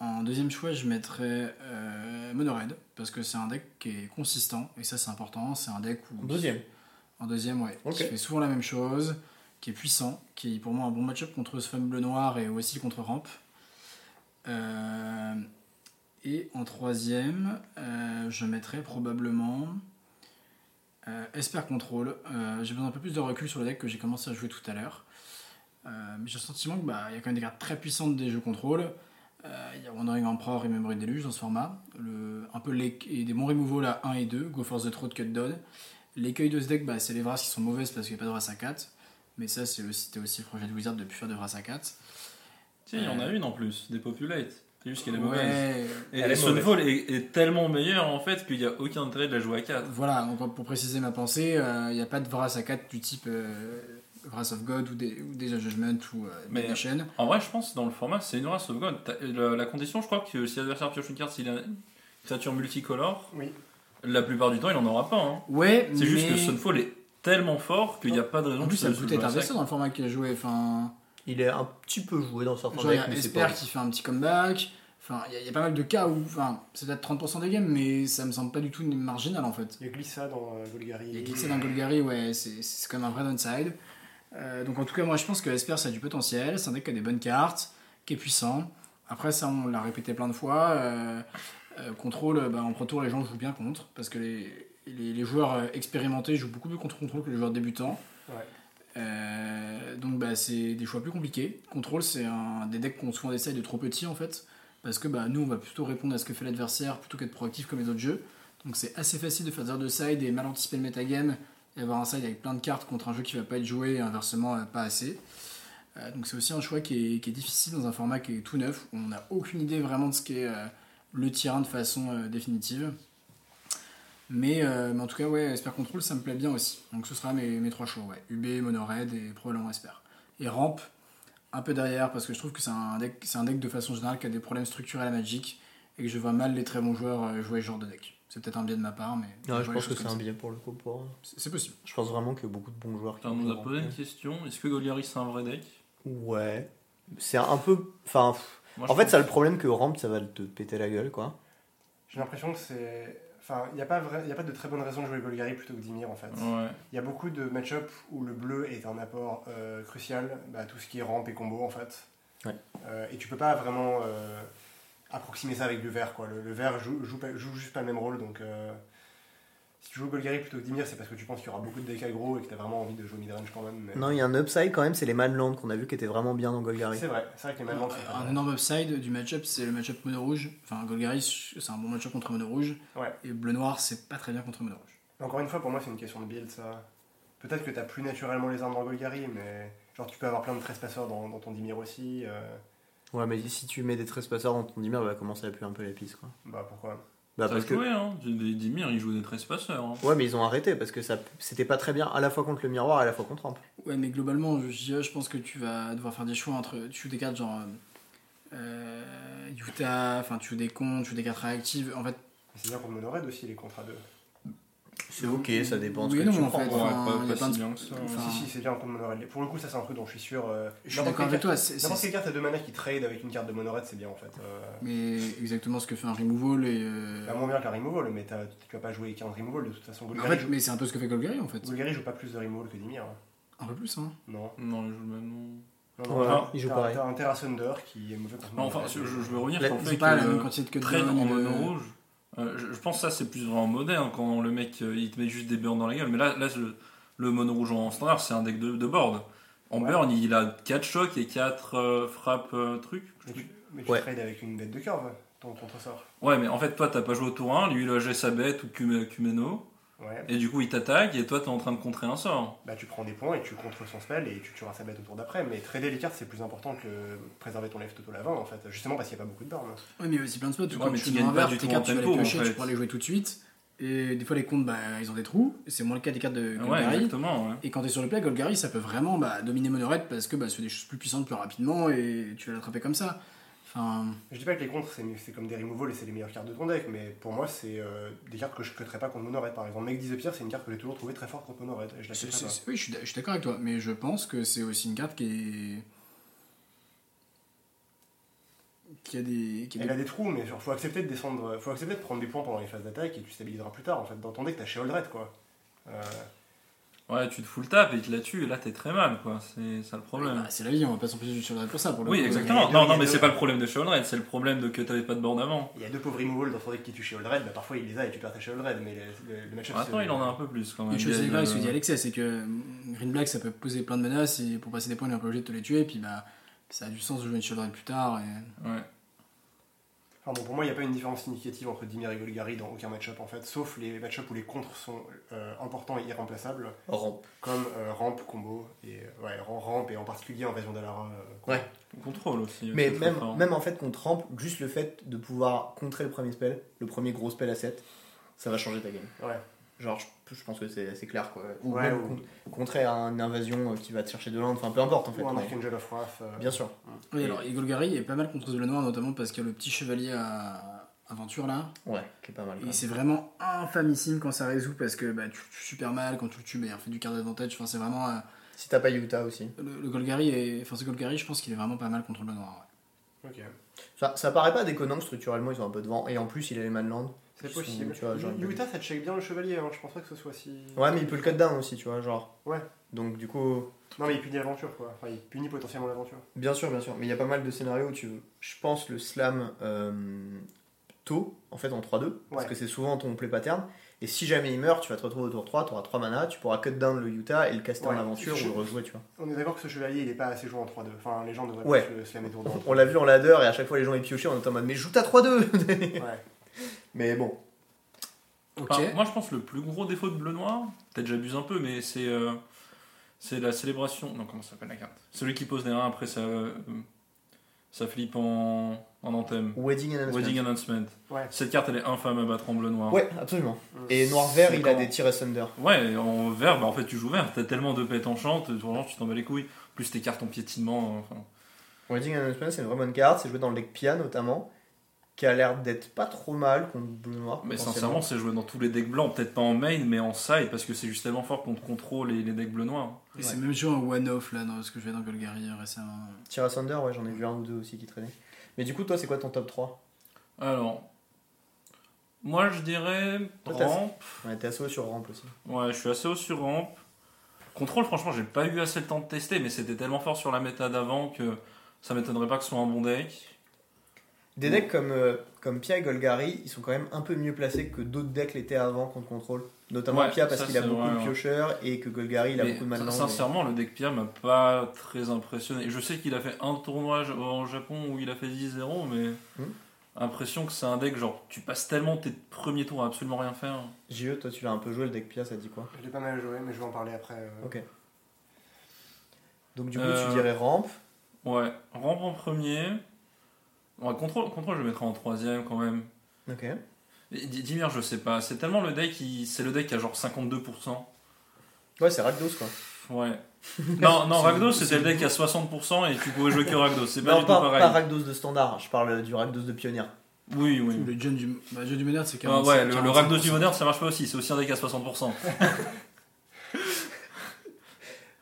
S2: En deuxième choix, je mettrais euh, Mono Red, parce que c'est un deck qui est consistant, et ça c'est important. C'est un deck où...
S1: Deuxième.
S2: En deuxième, ouais.
S1: Ok.
S2: Qui fait souvent la même chose, qui est puissant, qui est pour moi un bon match-up contre ce fameux bleu noir et aussi contre Ramp. Euh, et en troisième, euh, je mettrais probablement euh, Esper Control. J'ai besoin d'un peu plus de recul sur le deck que j'ai commencé à jouer tout à l'heure. Mais j'ai le sentiment qu'il bah, y a quand même des cartes très puissantes des jeux contrôle. Euh, Il y a Wandering Emperor et Memory Deluge dans ce format. Le, un peu les, et des bons removals à 1 et 2, Go for the Throat, Cut Down. L'écueil de ce deck, bah, c'est les Vras qui sont mauvaises parce qu'il n'y a pas de Vras à 4. Mais ça, aussi- c'était aussi le projet de Wizard de plus faire de Vras à 4.
S3: Tiens, il y en a une en plus, des Populate. C'est juste qu'elle est mauvaise.
S2: Ouais,
S3: Et,
S1: est
S3: Sunfall est, est tellement meilleure en fait qu'il n'y a aucun intérêt de la jouer à 4.
S2: Voilà, donc pour préciser ma pensée, euh, il n'y a pas de Vras à 4 du type euh, Wrath of God ou des, ou des Judgment ou euh,
S3: Mais-
S2: Damnation.
S3: En vrai, je pense dans le format, c'est une race sauvegarde. T'as- La, la condition, je crois que si l'adversaire pioche une carte, s'il a une créature multicolore,
S4: Oui.
S3: la plupart du temps, il en aura pas. hein.
S2: Ouais,
S3: C'est juste que Sunfall est tellement fort qu'il n'y a pas de raison
S2: En plus,
S3: que
S2: ça peut être
S3: sac.
S2: dans le format qu'il a joué. Enfin,
S1: Il est un petit peu joué dans certains
S2: genre, il y
S1: decks,
S2: a
S1: mais c'est
S2: Esper
S1: pas.
S2: qui fait un petit comeback. Enfin, il y, a- il y a pas mal de cas où, enfin, c'est peut-être 30% des games, mais ça me semble pas du tout marginal en fait.
S4: Il y a Glissa dans euh, Golgari.
S2: Il y a glissé dans Golgari, ouais, c'est c'est quand même un vrai downside. Euh, donc en tout cas, moi je pense que Esper ça a du potentiel, c'est un deck qui a des bonnes cartes, qui est puissant. Après, ça on l'a répété plein de fois. Euh, euh, contrôle, bah, en Pro Tour, les gens jouent bien contre, parce que les, les, les joueurs expérimentés jouent beaucoup plus contre contrôle que les joueurs débutants.
S4: Ouais.
S2: Donc bah, c'est des choix plus compliqués. Contrôle, c'est un des decks qu'on souvent essaye de trop petits en fait, parce que bah, nous on va plutôt répondre à ce que fait l'adversaire plutôt qu'être proactif comme les autres jeux. Donc c'est assez facile de faire des de side et mal anticiper le metagame et avoir un side avec plein de cartes contre un jeu qui va pas être joué et inversement euh, pas assez. Euh, donc c'est aussi un choix qui est, difficile dans un format qui est tout neuf, où on n'a aucune idée vraiment de ce qu'est euh, le tyran de façon définitive. Mais, en tout cas, ouais, Esper Control, ça me plaît bien aussi. Donc ce sera mes, trois choix, ouais. UB, Monored et probablement Esper. Et Ramp, un peu derrière, parce que je trouve que c'est un, deck, un deck de façon générale qui a des problèmes structurels à Magic, et que je vois mal les très bons joueurs jouer ce genre de deck. C'est peut-être un biais de ma part, mais.
S1: Ouais, je pense que c'est un biais pour le coup. Pour...
S2: C'est possible.
S1: Je pense vraiment qu'il y a beaucoup de bons joueurs qui
S3: On nous a posé une question. Est-ce que Golgari c'est un vrai deck?
S1: Ouais. C'est un peu. Enfin,
S3: Moi,
S1: en fait, ça a le problème que Ramp, ça va te péter la gueule, quoi.
S4: J'ai l'impression que c'est. Enfin, il n'y a, pas vrai- y a pas de très bonne raison de jouer Golgari plutôt que Dimir en fait.
S3: Ouais.
S4: Il y a beaucoup de match-up où le bleu est un apport euh, crucial, bah, tout ce qui est rampe et combo en fait.
S1: Ouais.
S4: Euh, et tu peux pas vraiment euh, approximer ça avec le vert quoi. Le, le vert joue, joue, juste pas le même rôle donc. euh, si tu joues Golgari plutôt que Dimir, c'est parce que tu penses qu'il y aura beaucoup de decks aggro et que tu as vraiment envie de jouer midrange quand même. mais-
S1: Non, il y a un upside quand même, c'est les Manland qu'on a vu qui étaient vraiment bien dans Golgari.
S4: C'est vrai, c'est vrai que les pas
S2: Un énorme upside du match-up, c'est le match-up mono rouge. Enfin, Golgari, c'est un bon match-up contre mono rouge.
S4: Ouais.
S2: Et bleu noir, c'est pas très bien contre mono rouge.
S4: Encore une fois, pour moi, c'est une question de build, ça. Peut-être que t'as plus naturellement les armes dans Golgari, mais genre tu peux avoir plein de trespasseurs dans, dans ton Dimir aussi. euh,
S1: Ouais, mais si tu mets des trespasseurs dans ton Dimir, il va commencer à puer un peu la piste, quoi.
S4: bah pourquoi?
S1: Bah,
S3: Ça
S1: parce
S3: se
S1: que.
S3: hein. Des Dimir, ils jouaient des trespasseurs. Hein.
S1: Ouais, mais ils ont arrêté parce que ça c'était pas très bien à la fois contre le miroir et à la fois contre Ramp.
S2: Ouais, mais globalement, je, je- pense que tu vas devoir faire des choix entre. Tu joues des cartes genre. Euh, Utah, enfin, tu joues des comptes, tu joues des cartes réactives. En fait,
S4: Mais C'est bien contre Monored aussi, les contrats 2.
S1: C'est ok, ça dépend de
S2: Oui
S1: ce que
S2: non,
S1: tu
S2: en
S1: prends.
S2: fait. Enfin,
S3: pas, si bien que ça.
S2: enfin,
S4: Si, si, c'est bien contre Monored. Pour le coup, ça, c'est un truc dont je suis sûr. euh,
S2: je suis d'accord avec toi.
S4: carte-
S2: c'est-
S4: N'importe
S2: c'est-
S4: quelle carte à deux mana qui trade avec une carte de Monored, c'est bien en fait. Euh,
S2: Mais exactement ce que fait un removal et. euh,
S4: bah, moins bien qu'un removal, mais t'as- tu vas pas jouer 15 removal de toute façon.
S2: en
S4: Golgari,
S2: fait,
S4: joue,
S2: mais c'est un peu ce que fait Golgari en fait.
S4: Golgari joue pas plus de removal que Dimir. hein.
S2: Un peu plus, hein.
S4: Non.
S3: Non, ils jouent le même nom.
S4: Non,
S1: Ouais, il joue pareil.
S4: T'as un Terra Sunder qui est mauvais contre
S3: enfin, je, je veux revenir sur le fait
S2: pas la même
S3: que
S2: quantité de
S3: traîne
S2: down,
S3: en
S2: de-
S3: mono rouge. Euh, je, je pense que ça c'est plus vraiment moderne quand le mec euh, il te met juste des burns dans la gueule. Mais là, là le, le mono rouge en standard c'est un deck de, de board. En
S4: Ouais.
S3: burn il a 4 chocs et 4 frappes euh, trucs.
S4: Mais tu, mais tu
S1: Ouais.
S4: trades avec une bête de curve, ton contre-sort.
S3: Ouais, mais en fait toi t'as pas joué au tour 1, lui il a joué sa bête ou Kume- Kumeno.
S4: Ouais.
S3: Et du coup il t'attaque et toi t'es en train de contrer un sort.
S4: Bah tu prends des points et tu contrôles son spell et tu tueras sa bête au tour d'après. Mais trader les cartes c'est plus important que préserver ton left auto lavant en fait. Justement parce qu'il n'y a pas beaucoup de bornes.
S2: Ouais, mais il y a aussi plein de spots. où
S3: Ouais,
S2: quand
S3: mais
S2: tu
S3: tu gagnes
S2: un
S3: pas du tout
S2: cartes, tu vas les
S3: tempo, en
S2: piocher, tu pourras les jouer tout de suite. Et des fois, les comptes, bah, ils ont des trous. C'est moins le cas des cartes de
S3: Ouais,
S2: Golgari.
S3: exactement. Ouais.
S2: et quand tu es sur le play, Golgari, ça peut vraiment bah, dominer Monored parce que bah, c'est des choses plus puissantes plus rapidement et tu vas l'attraper comme ça. Enfin,
S4: Je dis pas que les contres c'est comme des removals et c'est les meilleures cartes de ton deck, mais pour moi c'est euh, des cartes que je cutterais pas contre Monored par exemple. Make 10 Pire c'est une carte que j'ai toujours trouvée très forte contre Monored et je la pas.
S2: oui, je suis, d'accord avec toi, mais je pense que c'est aussi une carte qui est. qui a des. Qui a des-
S4: Elle a des trous, mais genre, faut accepter de descendre, faut accepter de prendre des points pendant les phases d'attaque et tu stabiliseras plus tard en fait. Dans ton deck t'as chez Red quoi. Euh,
S3: Ouais, tu te fous le tap et il te la tue et là t'es très mal quoi. C'est ça le problème.
S2: Bah, c'est la vie, on va pas s'empêcher du Shoulder pour ça. Pour le
S3: Oui,
S2: coup.
S3: exactement. Non, non,
S4: mais-
S3: c'est pas le problème de Shaolin, c'est le problème de que t'avais pas de board avant.
S4: Il y a deux pauvres removals dans deck qui tuent chez Red, bah parfois il les a et tu perds ta chez Red, mais le, le, le match-up c'est-
S3: il en a un peu plus quand même.
S2: Une chose
S3: Il y a
S2: c'est
S3: de-
S2: vrai, ce que dit Alexia, c'est que Green Black ça peut poser plein de menaces et pour passer des points, il est un peu obligé de te les tuer. Et puis bah, ça a du sens de jouer une Shoulder plus tard. Et...
S3: Ouais.
S4: Enfin bon, pour moi, il n'y a pas une différence significative entre Dimir et Golgari dans aucun match-up en fait, sauf les match-up où les contres sont euh, importants et irremplaçables,
S1: Ramp.
S4: comme euh, ramp, combo, et euh, ouais, ram- ramp et en particulier invasion d'Alara. euh,
S1: Ouais.
S3: Contrôle aussi.
S1: Mais même, même en fait contre Ramp, juste le fait de pouvoir contrer le premier spell, le premier gros spell à 7, ça va changer ta game.
S4: Ouais.
S1: Genre, je, je pense que c'est assez clair quoi. Ou
S4: Ouais,
S1: même
S4: ou-
S1: con- contrer une invasion euh, qui va te chercher de land, enfin peu importe en fait.
S4: Ou un
S1: mais-
S4: Archangel of Wrath. euh,
S1: Bien sûr.
S2: Oui, alors, et Golgari est pas mal contre le noir, notamment parce qu'il y a le petit chevalier à aventure là.
S1: Ouais, qui est pas mal.
S2: Et c'est vraiment infamissime quand ça résout parce que bah, tu le tues super mal, quand tu le tues, bah, il refait du card advantage. Enfin, c'est vraiment. euh,
S1: Si t'as pas Utah aussi.
S2: le, le Golgari, est, enfin, ce Golgari, je pense qu'il est vraiment pas mal contre le noir. ouais.
S4: Ok.
S1: Ça, ça paraît pas déconnant, structurellement ils ont un peu de vent. Et en plus il a les Manland.
S4: C'est possible.
S1: tu vois, genre,
S4: ça check bien le chevalier, hein. je pense pas que ce soit si.
S1: Ouais, mais il peut le cut down aussi, tu vois, genre.
S4: Ouais.
S1: Donc du coup,
S4: Non, mais il punit l'aventure quoi. Enfin, il punit potentiellement l'aventure.
S1: bien sûr, bien sûr. Mais il y a pas mal de scénarios où tu veux, je pense, le slam euh, tôt, en fait, en 3-2. Parce que c'est souvent ton play pattern. Et si jamais il meurt, tu vas te retrouver au tour 3, tu auras 3 mana, tu pourras cut down le Utah et le caster en aventure
S4: Je-
S1: ou le rejouer, tu vois.
S4: On est d'accord que ce chevalier il est pas assez joué en 3-2. Enfin, les gens devraient
S1: Ouais.
S4: plus le slammer tour
S1: On l'a vu en ladder et à chaque fois les gens ils piochaient, on était en mode mais joue ta 3-2
S4: Ouais.
S1: Mais bon,
S2: Ok.
S3: Enfin, moi, je pense que le plus gros défaut de bleu noir, peut-être j'abuse un peu, mais c'est euh, c'est la célébration. Non, comment ça s'appelle la carte? Celui qui pose des 1 après ça, euh, ça flippe en, en anthem.
S1: Wedding Announcement.
S3: Wedding Announcement.
S4: Ouais.
S3: Cette carte, elle est infâme à battre en bleu noir.
S1: Ouais, absolument.
S4: Mm.
S1: Et noir-vert, il a des tirs Thunder.
S3: Ouais, en vert, bah en fait tu joues vert, t'as tellement de pètes en chante, vraiment tu t'en bats les couilles. Plus tes cartes en piétinement, enfin.
S1: Wedding Announcement, c'est une vraie bonne carte, c'est joué dans le deck Pia notamment. Qui a l'air d'être pas trop mal contre bleu noir.
S3: Mais sincèrement, c'est joué dans tous les decks blancs, peut-être pas en main, mais en side, parce que c'est juste tellement fort contre contrôle et les decks bleu noir.
S2: Et c'est même joué en one-off là, dans ce que je fais dans Golgari récemment.
S1: Tira Thunder, ouais, j'en ai vu un ou deux aussi qui traînaient. Mais du coup, toi, c'est quoi ton top 3
S3: Alors, moi je dirais
S1: Toi,
S3: ramp.
S1: On était assez haut sur ramp aussi.
S3: Ouais, je suis assez haut sur ramp. Contrôle, franchement, j'ai pas eu assez le temps de tester, mais c'était tellement fort sur la méta d'avant que ça m'étonnerait pas que ce soit un bon deck.
S1: Des decks comme, euh, comme Pia et Golgari, ils sont quand même un peu mieux placés que d'autres decks l'étaient avant contre contrôle. Notamment
S3: Ouais,
S1: Pia parce qu'il a beaucoup
S3: vrai,
S1: de
S3: ouais.
S1: piocheurs et que Golgari il a
S3: Mais
S1: beaucoup de maintenant.
S3: sincèrement, le deck Pia m'a pas très impressionné. Je sais qu'il a fait un tournoi au Japon où il a fait 10-0, mais
S1: Hmm.
S3: impression que c'est un deck genre tu passes tellement tes premiers tours à absolument rien faire.
S1: JE, toi tu l'as un peu joué le deck Pia, ça te dit quoi?
S4: Je l'ai pas mal joué, mais je vais en parler après. euh.
S1: Ok. Donc du coup
S3: Euh,
S1: tu dirais ramp.
S3: Ouais, ramp en premier. Ouais, contrôle, contrôle, je le mettrais en troisième quand même.
S1: Ok.
S3: Dimir, je sais pas. C'est tellement le deck, qui... c'est le deck qui a genre 52%.
S1: Ouais, c'est Rakdos quoi.
S3: Ouais. Non, non, Rakdos,
S2: c'est
S3: c'était le deck qui a 60% et tu pouvais jouer que Rakdos. C'est pas
S1: non,
S3: du tout pareil.
S1: pas Rakdos de standard, je parle du Rakdos de pionnière.
S3: Oui, oui.
S2: Le John du, bah, John du Moderne, c'est
S3: Ah
S2: 40.
S3: ouais, le, le Rakdos du moderne, ça marche pas aussi. C'est aussi un deck à 60%.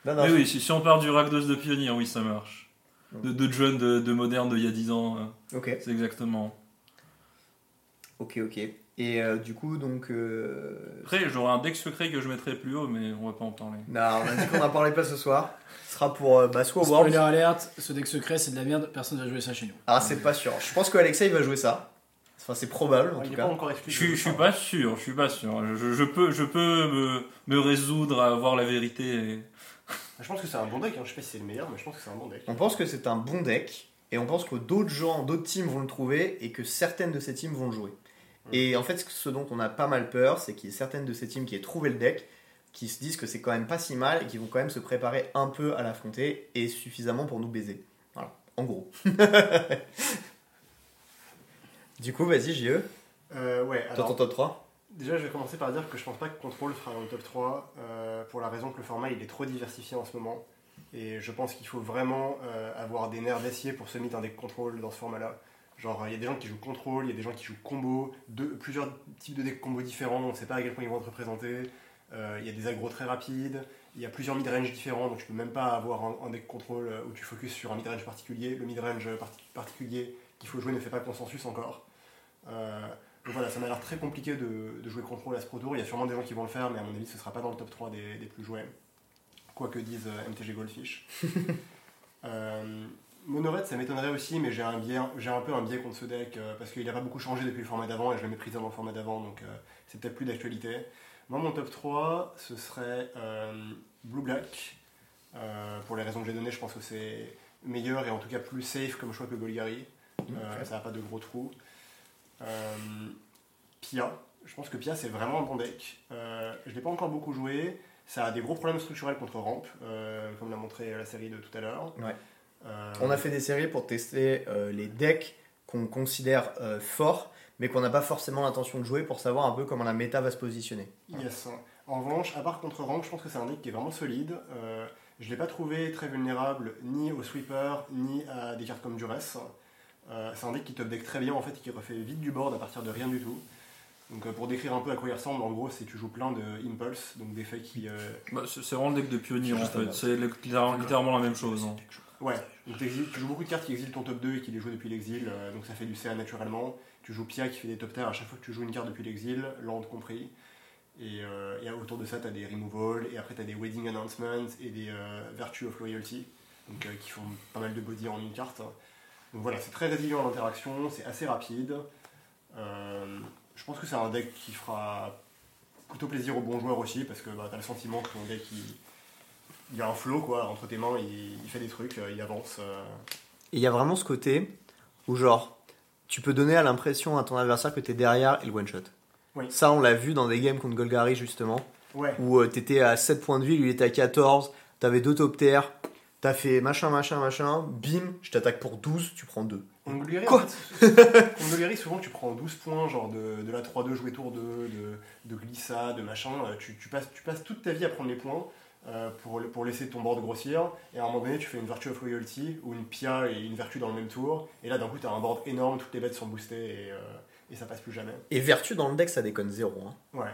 S1: Non, non,
S3: oui,
S1: je-
S3: oui, si, si on part du Rakdos de pionnier, oui, ça marche. De, de John de, de moderne d'il y a 10 ans, euh,
S1: Ok,
S3: c'est exactement.
S1: ok, ok. Et euh, du coup, donc. euh,
S3: Après, j'aurais un deck secret que je mettrais plus haut, mais on va pas en parler.
S1: Non, on a dit qu'on n'en parlait pas ce soir. Ce sera pour euh, bah, soit.
S2: Spoiler alert, ce deck secret c'est de la merde, personne va jouer ça chez nous.
S1: Ah, c'est pas sûr. Je pense qu'Alexei va jouer ça. Enfin, c'est probable en
S4: il
S1: tout
S4: n'est
S1: cas.
S4: pas encore
S3: Je
S4: expliqué.
S3: suis, je suis pas sûr, je suis pas sûr. Je, je peux, je peux me, me résoudre à voir la vérité. et-
S4: Je pense que c'est un bon deck, hein. je sais pas si c'est le meilleur, mais je pense que c'est un bon deck.
S1: On pense que c'est un bon deck et on pense que d'autres gens, d'autres teams vont le trouver et que certaines de ces teams vont le jouer. Et en fait, ce dont on a pas mal peur, c'est qu'il y ait certaines de ces teams qui aient trouvé le deck, qui se disent que c'est quand même pas si mal et qui vont quand même se préparer un peu à l'affronter et suffisamment pour nous baiser. Voilà, en gros. du coup, vas-y, JE,
S4: Euh, ouais,
S1: toi
S4: alors,
S1: ton top 3
S4: déjà je vais commencer par dire que je pense pas que Control dans le top 3 euh, pour la raison que le format il est trop diversifié en ce moment. Et je pense qu'il faut vraiment euh, avoir des nerfs d'acier pour se mettre un deck Control dans ce format-là. Genre, il y a des gens qui jouent Control, il y a des gens qui jouent Combo, plusieurs types de decks combo différents, on ne sait pas à quel point ils vont être représentés. Euh, il y a des agros très rapides, il y a plusieurs mid-range différents, donc tu peux même pas avoir un, un deck Control où tu focuses sur un mid-range particulier. Le mid-range parti- particulier qu'il faut jouer ne fait pas consensus encore. Donc voilà, ça m'a l'air très compliqué de, de jouer contrôle à ce Pro Tour. Il y a sûrement des gens qui vont le faire, mais à mon avis, ce sera pas dans le top 3 des, des plus joués. Quoi que dise euh, MTG Goldfish. euh, Monored, ça m'étonnerait aussi, mais j'ai un, biais, j'ai un peu un biais contre ce deck euh, parce qu'il n'a pas beaucoup changé depuis le format d'avant et je le méprisais dans le format d'avant, donc euh, c'est peut-être plus d'actualité. Moi, mon top 3, ce serait euh, Blue Black. Pour les raisons que j'ai données, je pense que c'est meilleur et en tout cas plus safe comme choix que Golgari. Ça n'a pas de gros trous. Euh, Pia. Je pense que Pia, c'est vraiment un bon deck. Euh, je ne l'ai pas encore beaucoup joué. Ça a des gros problèmes structurels contre Ramp, euh, comme l'a montré la série de tout à l'heure.
S1: Ouais. On a fait des séries pour tester les decks qu'on considère forts, mais qu'on n'a pas forcément l'intention de jouer pour savoir un peu comment la méta va se positionner.
S4: Yes. En revanche, à part contre Rank, je pense que c'est un deck qui est vraiment solide. Je ne l'ai pas trouvé très vulnérable ni au sweeper, ni à des cartes comme Duress. Euh, c'est un deck qui top deck très bien en fait, et qui refait vite du board à partir de rien du tout. Donc euh, pour décrire un peu à quoi il ressemble, en gros, c'est tu joues plein de impulse, donc des faits qui... euh,
S3: Bah, c'est vraiment le deck de pionnier en fait. C'est le- littéralement littéralement la même chose. hein.
S4: Ouais, donc tu joues beaucoup de cartes qui exilent ton top 2 et qui les jouent depuis l'exil, euh, donc ça fait du CA naturellement. Tu joues Pia qui fait des top tiers à chaque fois que tu joues une carte depuis l'exil, land compris. Et, euh, et autour de ça, tu as des removal, et après tu as des wedding announcements et des euh, virtue of loyalty, donc, euh, qui font pas mal de body en une carte. Donc voilà, c'est très résilient en interaction, c'est assez rapide. Euh, je pense que c'est un deck qui fera plutôt plaisir aux bons joueurs aussi, parce que bah, tu as le sentiment que ton deck il, il y a un flow quoi, entre tes mains, il, il fait des trucs, euh, il avance. euh.
S1: Et il y a vraiment ce côté où, genre, tu peux donner à l'impression à ton adversaire que tu es derrière et le one-shot.
S4: Oui.
S1: Ça, on l'a vu dans des games contre Golgari, justement,
S4: Ouais,
S1: où tu étais à 7 points de vie, lui il était à 14, t'avais deux top tiers, t'as fait machin, machin, machin, bim, je t'attaque pour 12, tu prends 2.
S4: On Golgari,
S1: Quoi
S4: souvent tu prends 12 points, genre de, de la 3-2 jouer tour 2, de, de glissade, de machin. euh, Tu, tu passes, tu passes toute ta vie à prendre les points. euh, pour, laisser ton board grossir. Et à un moment donné, tu fais une Virtue of Loyalty ou une Pia et une Vertu dans le même tour. Et là, d'un coup, tu as un board énorme, toutes les bêtes sont boostées et, euh, et ça passe plus jamais.
S1: Et Vertu dans le deck, ça déconne zéro. hein.
S4: Ouais.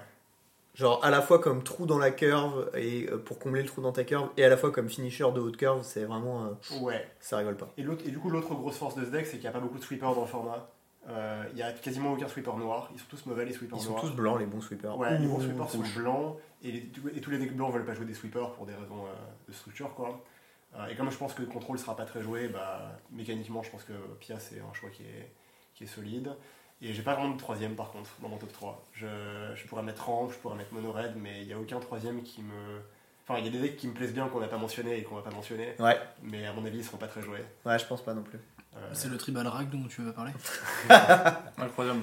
S1: Genre à la fois comme trou dans la curve et euh, pour combler le trou dans ta curve et à la fois comme finisher de haute curve, c'est vraiment euh,
S4: Ouais.
S1: ça rigole pas.
S4: Et, l'autre- et du coup, l'autre grosse force de ce deck, c'est qu'il n'y a pas beaucoup de sweepers dans le format. Euh, Il y a quasiment aucun sweeper noir. Ils sont tous mauvais, les sweepers
S1: Ils sont
S4: noirs.
S1: tous blancs les bons sweepers.
S4: Ouais, les bons sweepers sont blancs et, les- et tous les decks blancs veulent pas jouer des sweepers pour des raisons euh, de structure quoi. Euh, et comme je pense que le contrôle sera pas très joué, bah, mécaniquement je pense que Pia c'est un choix qui est, qui est solide. Et j'ai pas vraiment de troisième par contre dans mon top 3. Je, je pourrais mettre Ramp, je pourrais mettre Mono Red, mais il n'y a aucun troisième qui me. Enfin, il y a des decks qui me plaisent bien qu'on n'a pas mentionné et qu'on va pas mentionner,
S1: Ouais,
S4: mais à mon avis ils seront pas très joués.
S1: ouais, je pense pas non plus.
S4: Euh,
S2: C'est le tribal rack dont tu veux parler
S3: Incroyable.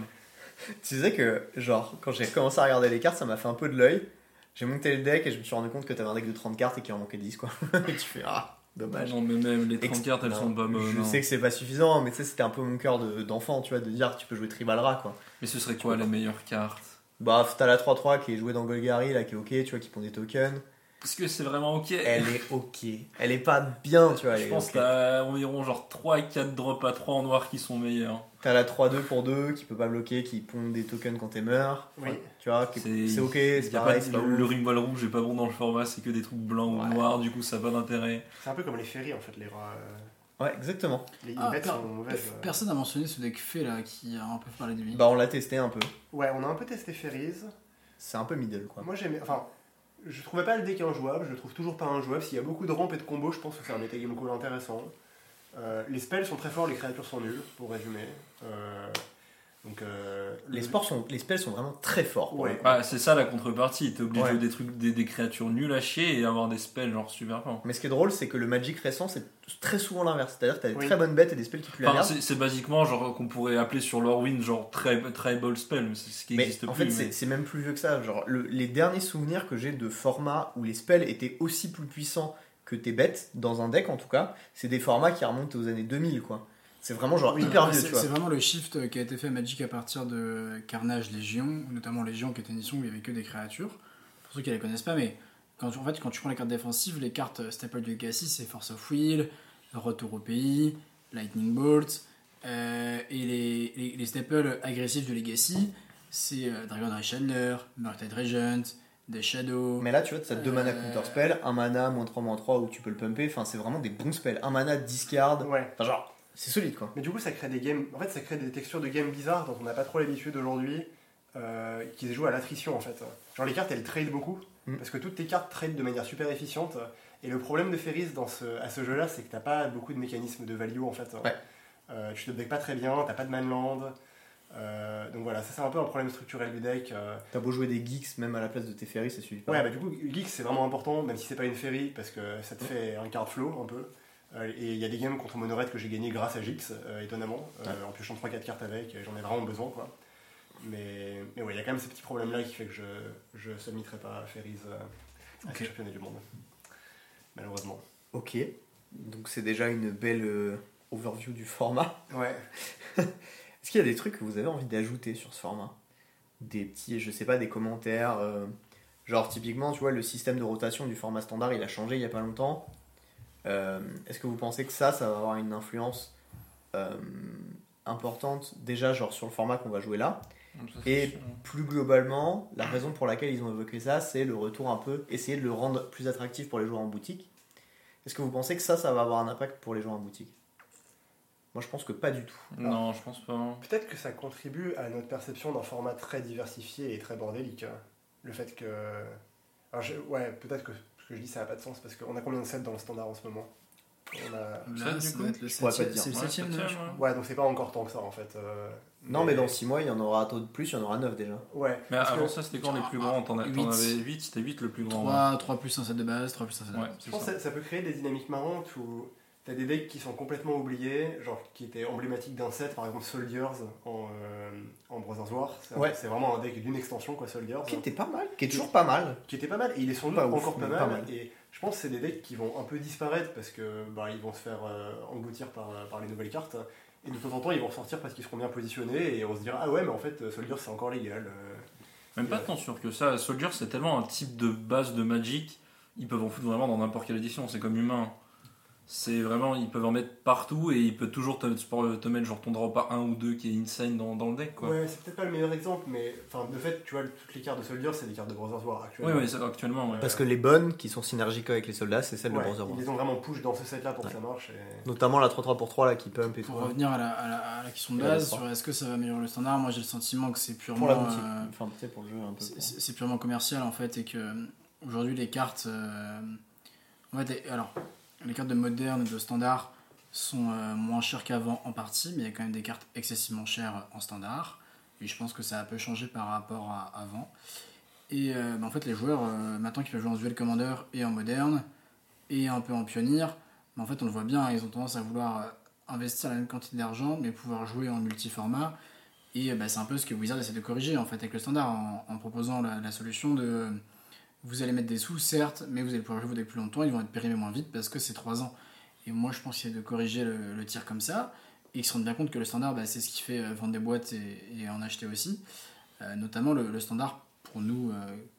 S1: Tu sais que, genre, quand j'ai commencé à regarder les cartes, ça m'a fait un peu de l'œil. J'ai monté le deck et je me suis rendu compte que t'avais un deck de 30 cartes et qu'il en manquait 10, quoi. et tu fais, ah, dommage.
S3: Non, mais même les 30
S1: Ex-
S3: cartes, elles
S1: non,
S3: sont pas bonnes.
S1: Je
S3: non.
S1: sais que c'est pas suffisant, mais tu sais, c'était un peu mon cœur de- d'enfant, tu vois, de dire que tu peux jouer Tribal Ra, quoi.
S3: Mais ce serait quoi les meilleures cartes?
S1: Bah, t'as la 3-3 qui est jouée dans Golgari, là, qui est ok, tu vois, qui pond des tokens.
S3: Est-ce que c'est vraiment ok
S1: Elle est ok. Elle est pas bien, tu vois. elle
S3: Je
S1: est
S3: pense que t'as environ genre 3 et 4 drops à 3 en noir qui sont meilleurs.
S1: T'as la 3-2 pour 2 qui peut pas bloquer, qui pond des tokens quand t'es meurs.
S4: Oui.
S1: Tu vois, c'est ok, c'est
S3: y a
S1: pareil,
S3: pas- le, le ringwall rouge est pas bon dans le format, c'est que des trucs blancs ou noirs, du coup ça n'a pas d'intérêt.
S4: C'est un peu comme les ferries en fait, les rats. euh,
S1: Ouais, exactement.
S4: Les
S2: Ah,
S4: bêtes
S2: per-
S4: sont mauvaises. euh.
S2: Personne n'a mentionné ce deck fait là qui a un peu parlé de lui.
S1: Bah, on l'a testé un peu.
S4: Ouais, on a un peu testé Ferries.
S1: C'est un peu middle, quoi.
S4: Moi j'aimais. Enfin, je trouvais pas le deck injouable, je le trouve toujours pas injouable. S'il y a beaucoup de rampes et de combos, je pense que c'est un metagame call intéressant. Euh, les spells sont très forts, les créatures sont nulles, pour résumer. Euh, donc, euh,
S1: Les,
S4: le-
S1: sports sont, les spells sont vraiment très forts.
S4: Ouais.
S3: Bah, c'est ça la contrepartie, t'es obligé
S1: Ouais.
S3: de jouer des trucs, des, des créatures nulles à chier et avoir des spells genre super forts.
S1: Mais ce qui est drôle, c'est que le Magic récent, c'est très souvent l'inverse. C'est-à-dire que t'as des
S4: Oui.
S1: très bonnes bêtes et des spells qui puent la
S3: Enfin, c'est basiquement genre qu'on pourrait appeler sur Lorwyn genre tri- tribal spell, mais c'est ce qui
S1: Mais
S3: existe
S1: en
S3: plus.
S1: fait, c'est-
S3: mais-
S1: c'est même plus vieux que ça. Genre, le- les derniers souvenirs que j'ai de formats où les spells étaient aussi plus puissants que tes bêtes, dans un deck en tout cas, c'est des formats qui remontent aux années 2000, quoi. C'est vraiment genre
S2: Oui,
S1: hyper vieux,
S2: c'est
S1: tu vois.
S2: c'est vraiment le shift qui a été fait à Magic à partir de Carnage Légion, notamment Légion qui était une édition où il y avait que des créatures. Pour ceux qui ne les connaissent pas, mais quand, tu- en fait, quand tu prends les cartes défensives, les cartes Staple du Legacy, c'est Force of Will, Retour au pays, Lightning Bolt, euh, et les, les, les staples agressifs de Legacy, c'est euh, Dragon Ray Chandler, Murktide Regent, Death Shadow.
S1: Mais là, tu vois, t'as deux mana
S2: Euh,
S1: counter spell, un mana moins 3 moins 3 où tu peux le pumper. Enfin, c'est vraiment des bons spells. Un mana discard.
S4: Ouais.
S1: Enfin, genre, c'est solide, quoi.
S4: Mais du coup, ça crée des games. En fait, ça crée des textures de games bizarres dont on n'a pas trop l'habitude aujourd'hui, euh, qui se jouent à l'attrition en fait. Genre les cartes, elles trade beaucoup,
S1: Mm.
S4: parce que toutes tes cartes trade de manière super efficiente. Et le problème de Ferris dans ce, à ce jeu-là, c'est que t'as pas beaucoup de mécanismes de value en fait.
S1: Ouais.
S4: Euh, tu te deck pas très bien, t'as pas de manland. Euh, donc voilà, ça c'est un peu un problème structurel du deck. euh.
S1: T'as beau jouer des geeks même à la place de tes ferries, ça suffit pas.
S4: Ouais, bah du coup, Geeks c'est vraiment important, même si c'est pas une ferry, parce que ça te fait un card flow un peu. Euh, et il y a des games contre Monored que j'ai gagné grâce à Gix, euh, étonnamment, euh,
S1: Ouais.
S4: en piochant 3-4 cartes avec, j'en ai vraiment besoin quoi. Mais, mais ouais, il y a quand même ce petit problème là qui fait que je je submitterai pas à Ferries à
S2: Ok.
S4: ce championnat du monde. Malheureusement.
S1: Ok. Donc, c'est déjà une belle overview du format.
S4: Ouais.
S1: Est-ce qu'il y a des trucs que vous avez envie d'ajouter sur ce format? Des petits, je sais pas, des commentaires euh, Genre, typiquement, tu vois, le système de rotation du format standard, il a changé il y a pas longtemps. Euh, Est-ce que vous pensez que ça, ça va avoir une influence euh, importante, déjà, genre sur le format qu'on va jouer là? Et plus globalement, la raison pour laquelle ils ont évoqué ça, c'est le retour un peu, essayer de le rendre plus attractif pour les joueurs en boutique. Est-ce que vous pensez que ça, ça va avoir un impact pour les joueurs en boutique? Moi, je pense que pas du tout.
S3: Non, je pense pas.
S4: Peut-être que ça contribue à notre perception d'un format très diversifié et très bordélique. hein. Le fait que. Alors, je- Ouais, peut-être que ce que je dis ça n'a pas de sens parce qu'on a combien de sets dans le standard en ce moment On a...
S2: Là,
S3: du
S2: ça
S3: coup
S2: le
S1: pourrais pas te
S2: septième,
S1: dire.
S2: c'est le
S3: Ouais,
S2: septième,
S3: septième,
S2: je crois.
S3: ouais.
S4: Ouais, donc c'est pas encore tant que ça en fait. euh,
S1: Non, mais dans 6 mois, il y en aura un taux de plus, il y en aura 9 déjà.
S4: Ouais,
S3: Mais
S4: parce
S3: avant
S4: que
S3: ça, c'était quand les plus grands T'en avais 8, c'était 8 le plus grand.
S2: 3, 3 plus un set de base, 3 plus un set de
S3: Ouais,
S2: base.
S4: je pense
S3: ça.
S4: que ça, ça peut créer des dynamiques marrantes où t'as des decks qui sont complètement oubliés, genre qui étaient emblématiques d'un set, par exemple Soldiers en, euh, en Brothers War. C'est un-
S1: Ouais.
S4: c'est vraiment un deck d'une extension, quoi, Soldiers.
S1: Qui était pas mal, qui est toujours pas mal.
S4: qui était pas mal et il est sans doute
S1: Pas ouf,
S4: encore pas mal,
S1: pas mal.
S4: et je pense que c'est des decks qui vont un peu disparaître parce que bah, ils vont se faire euh, engloutir par, par les nouvelles cartes et de temps en temps ils vont ressortir parce qu'ils seront bien positionnés et on se dira ah ouais mais en fait Soldier c'est encore légal euh.
S3: Même pas tant sûr que ça. Soldier, c'est tellement un type de base de Magic ils peuvent en foutre vraiment dans n'importe quelle édition. C'est comme humain. C'est vraiment, ils peuvent en mettre partout et ils peuvent toujours te, te mettre genre ton drop à 1 ou 2 qui est insane dans, dans le deck. Quoi.
S4: Ouais, c'est peut-être pas le meilleur exemple, mais enfin, de fait, tu vois, toutes les cartes de Soldier, c'est des cartes de Brothers War
S3: Oui,
S4: actuellement.
S3: oui, c'est- actuellement. ouais.
S1: Parce que les bonnes qui sont synergiques avec les soldats, c'est celles
S4: Ouais,
S1: de Brother War.
S4: ils les ont vraiment push dans ce set-là pour
S1: Ouais.
S4: que ça marche. et-
S1: Notamment la 3-3 pour 3 là qui pump et tout.
S2: Pour revenir à la, à la- à la question de base, sur est-ce que ça va améliorer le standard, moi j'ai le sentiment que c'est purement.
S1: Pour la boutique.
S2: euh,
S1: Enfin, tu sais, pour le jeu un peu.
S2: C'est- purement commercial en fait et que euh, aujourd'hui les cartes euh, en fait alors les cartes de moderne et de standard sont euh, moins chères qu'avant en partie mais il y a quand même des cartes excessivement chères en standard. Et je pense que ça a un peu changé par rapport à avant. Et euh, bah, en fait les joueurs euh, maintenant qui peuvent jouer en duel commander et en moderne et un peu en pionnier mais en fait on le voit bien ils ont tendance à vouloir investir la même quantité d'argent mais pouvoir jouer en multiformat. Et bah, c'est un peu ce que Wizard essaie de corriger en fait avec le standard en, proposant la, solution de vous allez mettre des sous certes, mais vous allez pouvoir jouer decks plus longtemps, ils vont être périmés moins vite parce que c'est 3 ans. Et moi je pense qu'il y a de corriger le, tir comme ça et qu'ils se rendent bien compte que le standard bah, c'est ce qui fait euh, vendre des boîtes et, en acheter aussi. Euh, notamment le, standard pour nous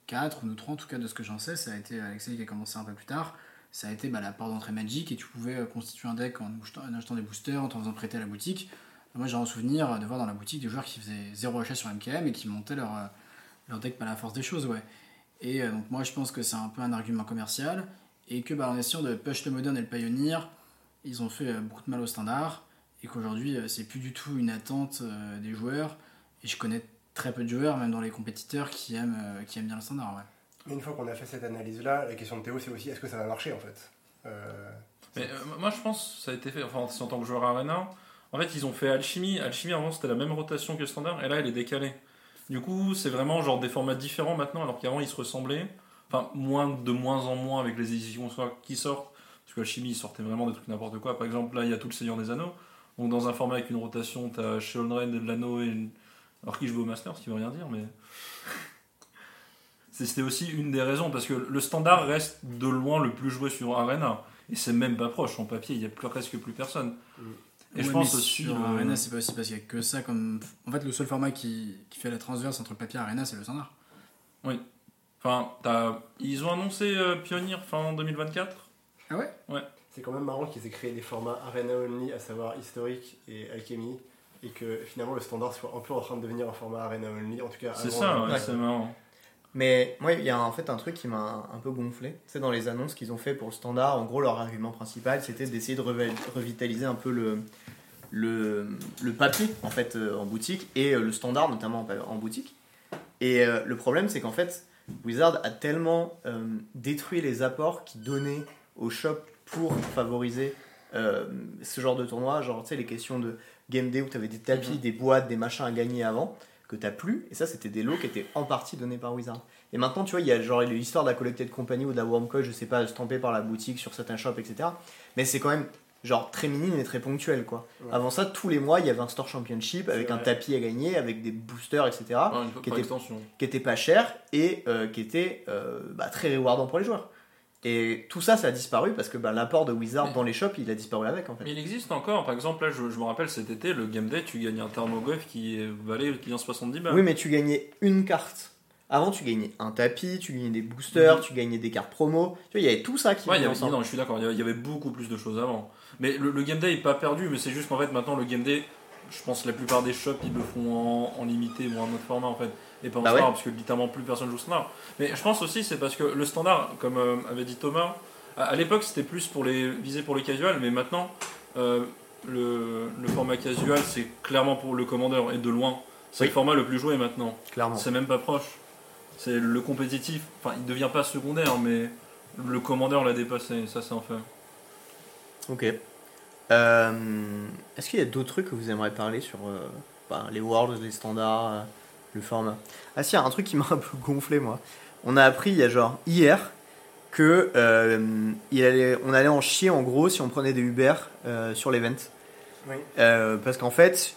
S2: 4 ou nous 3 en tout cas de ce que j'en sais, ça a été Alexei qui a commencé un peu plus tard. Ça a été bah, la porte d'entrée Magic et tu pouvais euh, constituer un deck en achetant, des boosters, en t'en faisant prêter à la boutique. Moi, j'ai un souvenir de voir dans la boutique des joueurs qui faisaient zéro achat sur MKM et qui montaient leur, euh, leur deck par la force des choses, ouais. Et euh, donc, moi, je pense que c'est un peu un argument commercial et que, bah, en essayant de push le Modern et le Pioneer, ils ont fait euh, beaucoup de mal au standard et qu'aujourd'hui, euh, c'est plus du tout une attente euh, des joueurs. Et je connais très peu de joueurs, même dans les compétiteurs, qui aiment, euh, qui aiment bien le standard, ouais.
S4: Mais une fois qu'on a fait cette analyse-là, la question de Théo, c'est aussi est-ce que ça va marcher en fait? Euh,
S3: Mais euh, moi je pense que ça a été fait, enfin en tant que joueur Arena, en fait ils ont fait Alchimie, Alchimie avant c'était la même rotation que le standard et là elle est décalée. Du coup c'est vraiment genre des formats différents maintenant alors qu'avant ils se ressemblaient, enfin moins de moins en moins avec les éditions qui sortent, parce que Alchimie ils sortaient vraiment des trucs n'importe quoi, par exemple là il y a tout le Seigneur des Anneaux, donc dans un format avec une rotation t'as Sheldon de l'anneau et une... Alors qui joue au Master, ce qui veut rien dire mais... C'était aussi une des raisons, parce que le standard reste de loin le plus joué sur Arena. Et c'est même pas proche, en papier, il y a presque plus personne. Et je
S2: Ouais,
S3: pense aussi.
S2: Sur
S3: euh,
S2: Arena, c'est pas aussi parce qu'il y a que ça comme. En fait, le seul format qui, qui fait la transverse entre le papier et Arena, c'est le standard.
S3: Enfin, t'as- ils ont annoncé euh, Pioneer fin 2024.
S2: Ah ouais?
S4: C'est quand même marrant qu'ils aient créé des formats Arena Only, à savoir historique et alchimie, et que finalement le standard soit un peu en train de devenir un format Arena Only, en tout cas.
S3: C'est ça, ouais,
S1: Ouais.
S3: c'est marrant.
S1: Mais moi, il y a en fait un truc qui m'a un peu gonflé. C'est dans les annonces qu'ils ont fait pour le standard. En gros, leur argument principal, c'était d'essayer de revi- revitaliser un peu le, le, le papier en fait euh, en boutique et euh, le standard notamment en, pa- en boutique. Et euh, le problème, c'est qu'en fait, Wizard a tellement euh, détruit les apports qu'ils donnaient au shop pour favoriser euh, ce genre de tournoi, genre tu sais les questions de game day où tu avais des tapis,
S3: Mhm.
S1: des boîtes, des machins à gagner avant que t'as plus. Et ça, c'était des lots qui étaient en partie donnés par Wizard. Et maintenant, tu vois, il y a genre l'histoire de la Collected Company ou de la Wormcoin, je sais pas, stampée par la boutique sur certains shops, etc. Mais c'est quand même genre très minime et très ponctuel, quoi.
S4: Ouais.
S1: Avant ça, tous les mois, il y avait un store championship avec un tapis à gagner, avec des boosters, etc.
S3: Ouais,
S1: était- qui était pas cher et euh, qui était euh, bah, très rewardant pour les joueurs. Et tout ça, ça a disparu parce que bah, l'apport de Wizard
S3: Mais-
S1: dans les shops, il a disparu avec, en fait.
S3: Mais il existe encore, par exemple, là je, je me rappelle cet été, le Game Day, tu gagnes un Thermoglyph qui valait vient 70 balles.
S1: Oui, mais tu gagnais une carte. Avant, tu gagnais un tapis, tu gagnais des boosters,
S3: Mhm.
S1: tu gagnais des cartes promo. Tu vois, il y avait tout ça qui
S3: Ouais, y avait, non, je suis d'accord, il y avait- beaucoup plus de choses avant. Mais le, le Game Day est pas perdu, mais c'est juste qu'en fait maintenant le Game Day, je pense que la plupart des shops ils le font en, en limité ou en autre format en fait, et pas en
S1: Bah
S3: standard
S1: ouais.
S3: parce que littéralement plus personne joue standard. Mais je pense aussi c'est parce que le standard, comme euh, avait dit Thomas, à, à l'époque c'était plus pour les visé pour les casuals, mais maintenant euh, le, le format casual c'est clairement pour le commandeur et de loin. C'est
S1: Oui.
S3: le format le plus joué maintenant.
S1: Clairement.
S3: C'est même pas proche. C'est le compétitif. Enfin, il devient pas secondaire, mais le commandeur l'a dépassé. Ça, c'est un fait.
S1: Ok. Euh, Est-ce qu'il y a d'autres trucs que vous aimeriez parler sur euh, bah, les Worlds, les standards, euh, le format? Ah si, il y a un truc qui m'a un peu gonflé moi. On a appris il y a genre hier que il allait, on allait en chier en gros si on prenait des Uber sur l'event.
S4: Oui.
S1: Parce qu'en fait,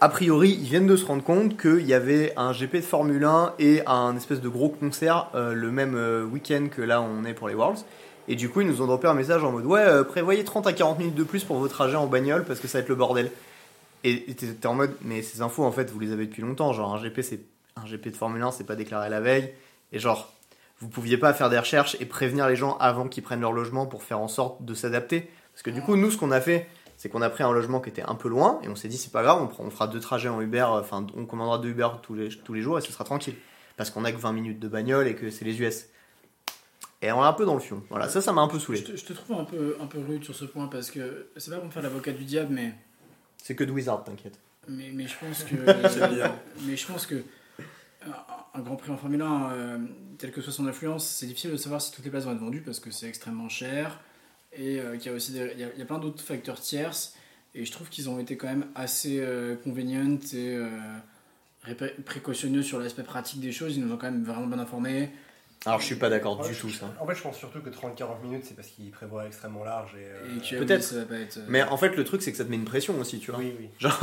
S1: a priori, ils viennent de se rendre compte qu'il y avait un GP de Formule 1 et un espèce de gros concert euh, le même euh, week-end que là on est pour les Worlds. Et du coup, ils nous ont droppé un message en mode Ouais, euh, prévoyez 30 à 40 minutes de plus pour vos trajets en bagnole parce que ça va être le bordel. Et t'es en mode Mais ces infos, en fait, vous les avez depuis longtemps. Genre, un GP, c'est un GP de Formule 1, c'est pas déclaré la veille. Et genre, vous pouviez pas faire des recherches et prévenir les gens avant qu'ils prennent leur logement pour faire en sorte de s'adapter. Parce que du coup, nous, ce qu'on a fait, c'est qu'on a pris un logement qui était un peu loin et on s'est dit, c'est pas grave, on, prend- on fera deux trajets en Uber, euh, enfin, on commandera deux Uber tous les, tous les jours et ce sera tranquille. Parce qu'on a que 20 minutes de bagnole et que c'est les US. Et on est un peu dans le fion. Voilà, ça, ça m'a un peu
S2: Je
S1: saoulé.
S2: te, je te trouve un peu, un peu rude sur ce point parce que c'est pas pour me faire l'avocat du diable, mais,
S1: C'est que de Wizard, t'inquiète.
S2: mais, mais je pense que. Mais je pense que. un- Grand Prix en Formule 1, euh, tel que soit son influence, c'est difficile de savoir si toutes les places vont être vendues parce que c'est extrêmement cher et euh, qu'il y a aussi des- il y a, il y a plein d'autres facteurs tierces. Et je trouve qu'ils ont été quand même assez euh, convenient et euh, précautionneux sur l'aspect pratique des choses. Ils nous ont quand même vraiment bien informés.
S1: Alors, je suis pas d'accord
S4: Ouais,
S1: du
S4: je-
S1: tout, ça.
S4: En fait, je pense surtout que 30-40 minutes, c'est parce qu'il prévoit extrêmement large. Et, euh,
S2: Et que
S1: Peut-être.
S2: oui, ça va pas être. euh,
S1: Mais en fait, le truc, c'est que ça te met une pression aussi, tu vois.
S4: Oui, oui.
S1: Genre,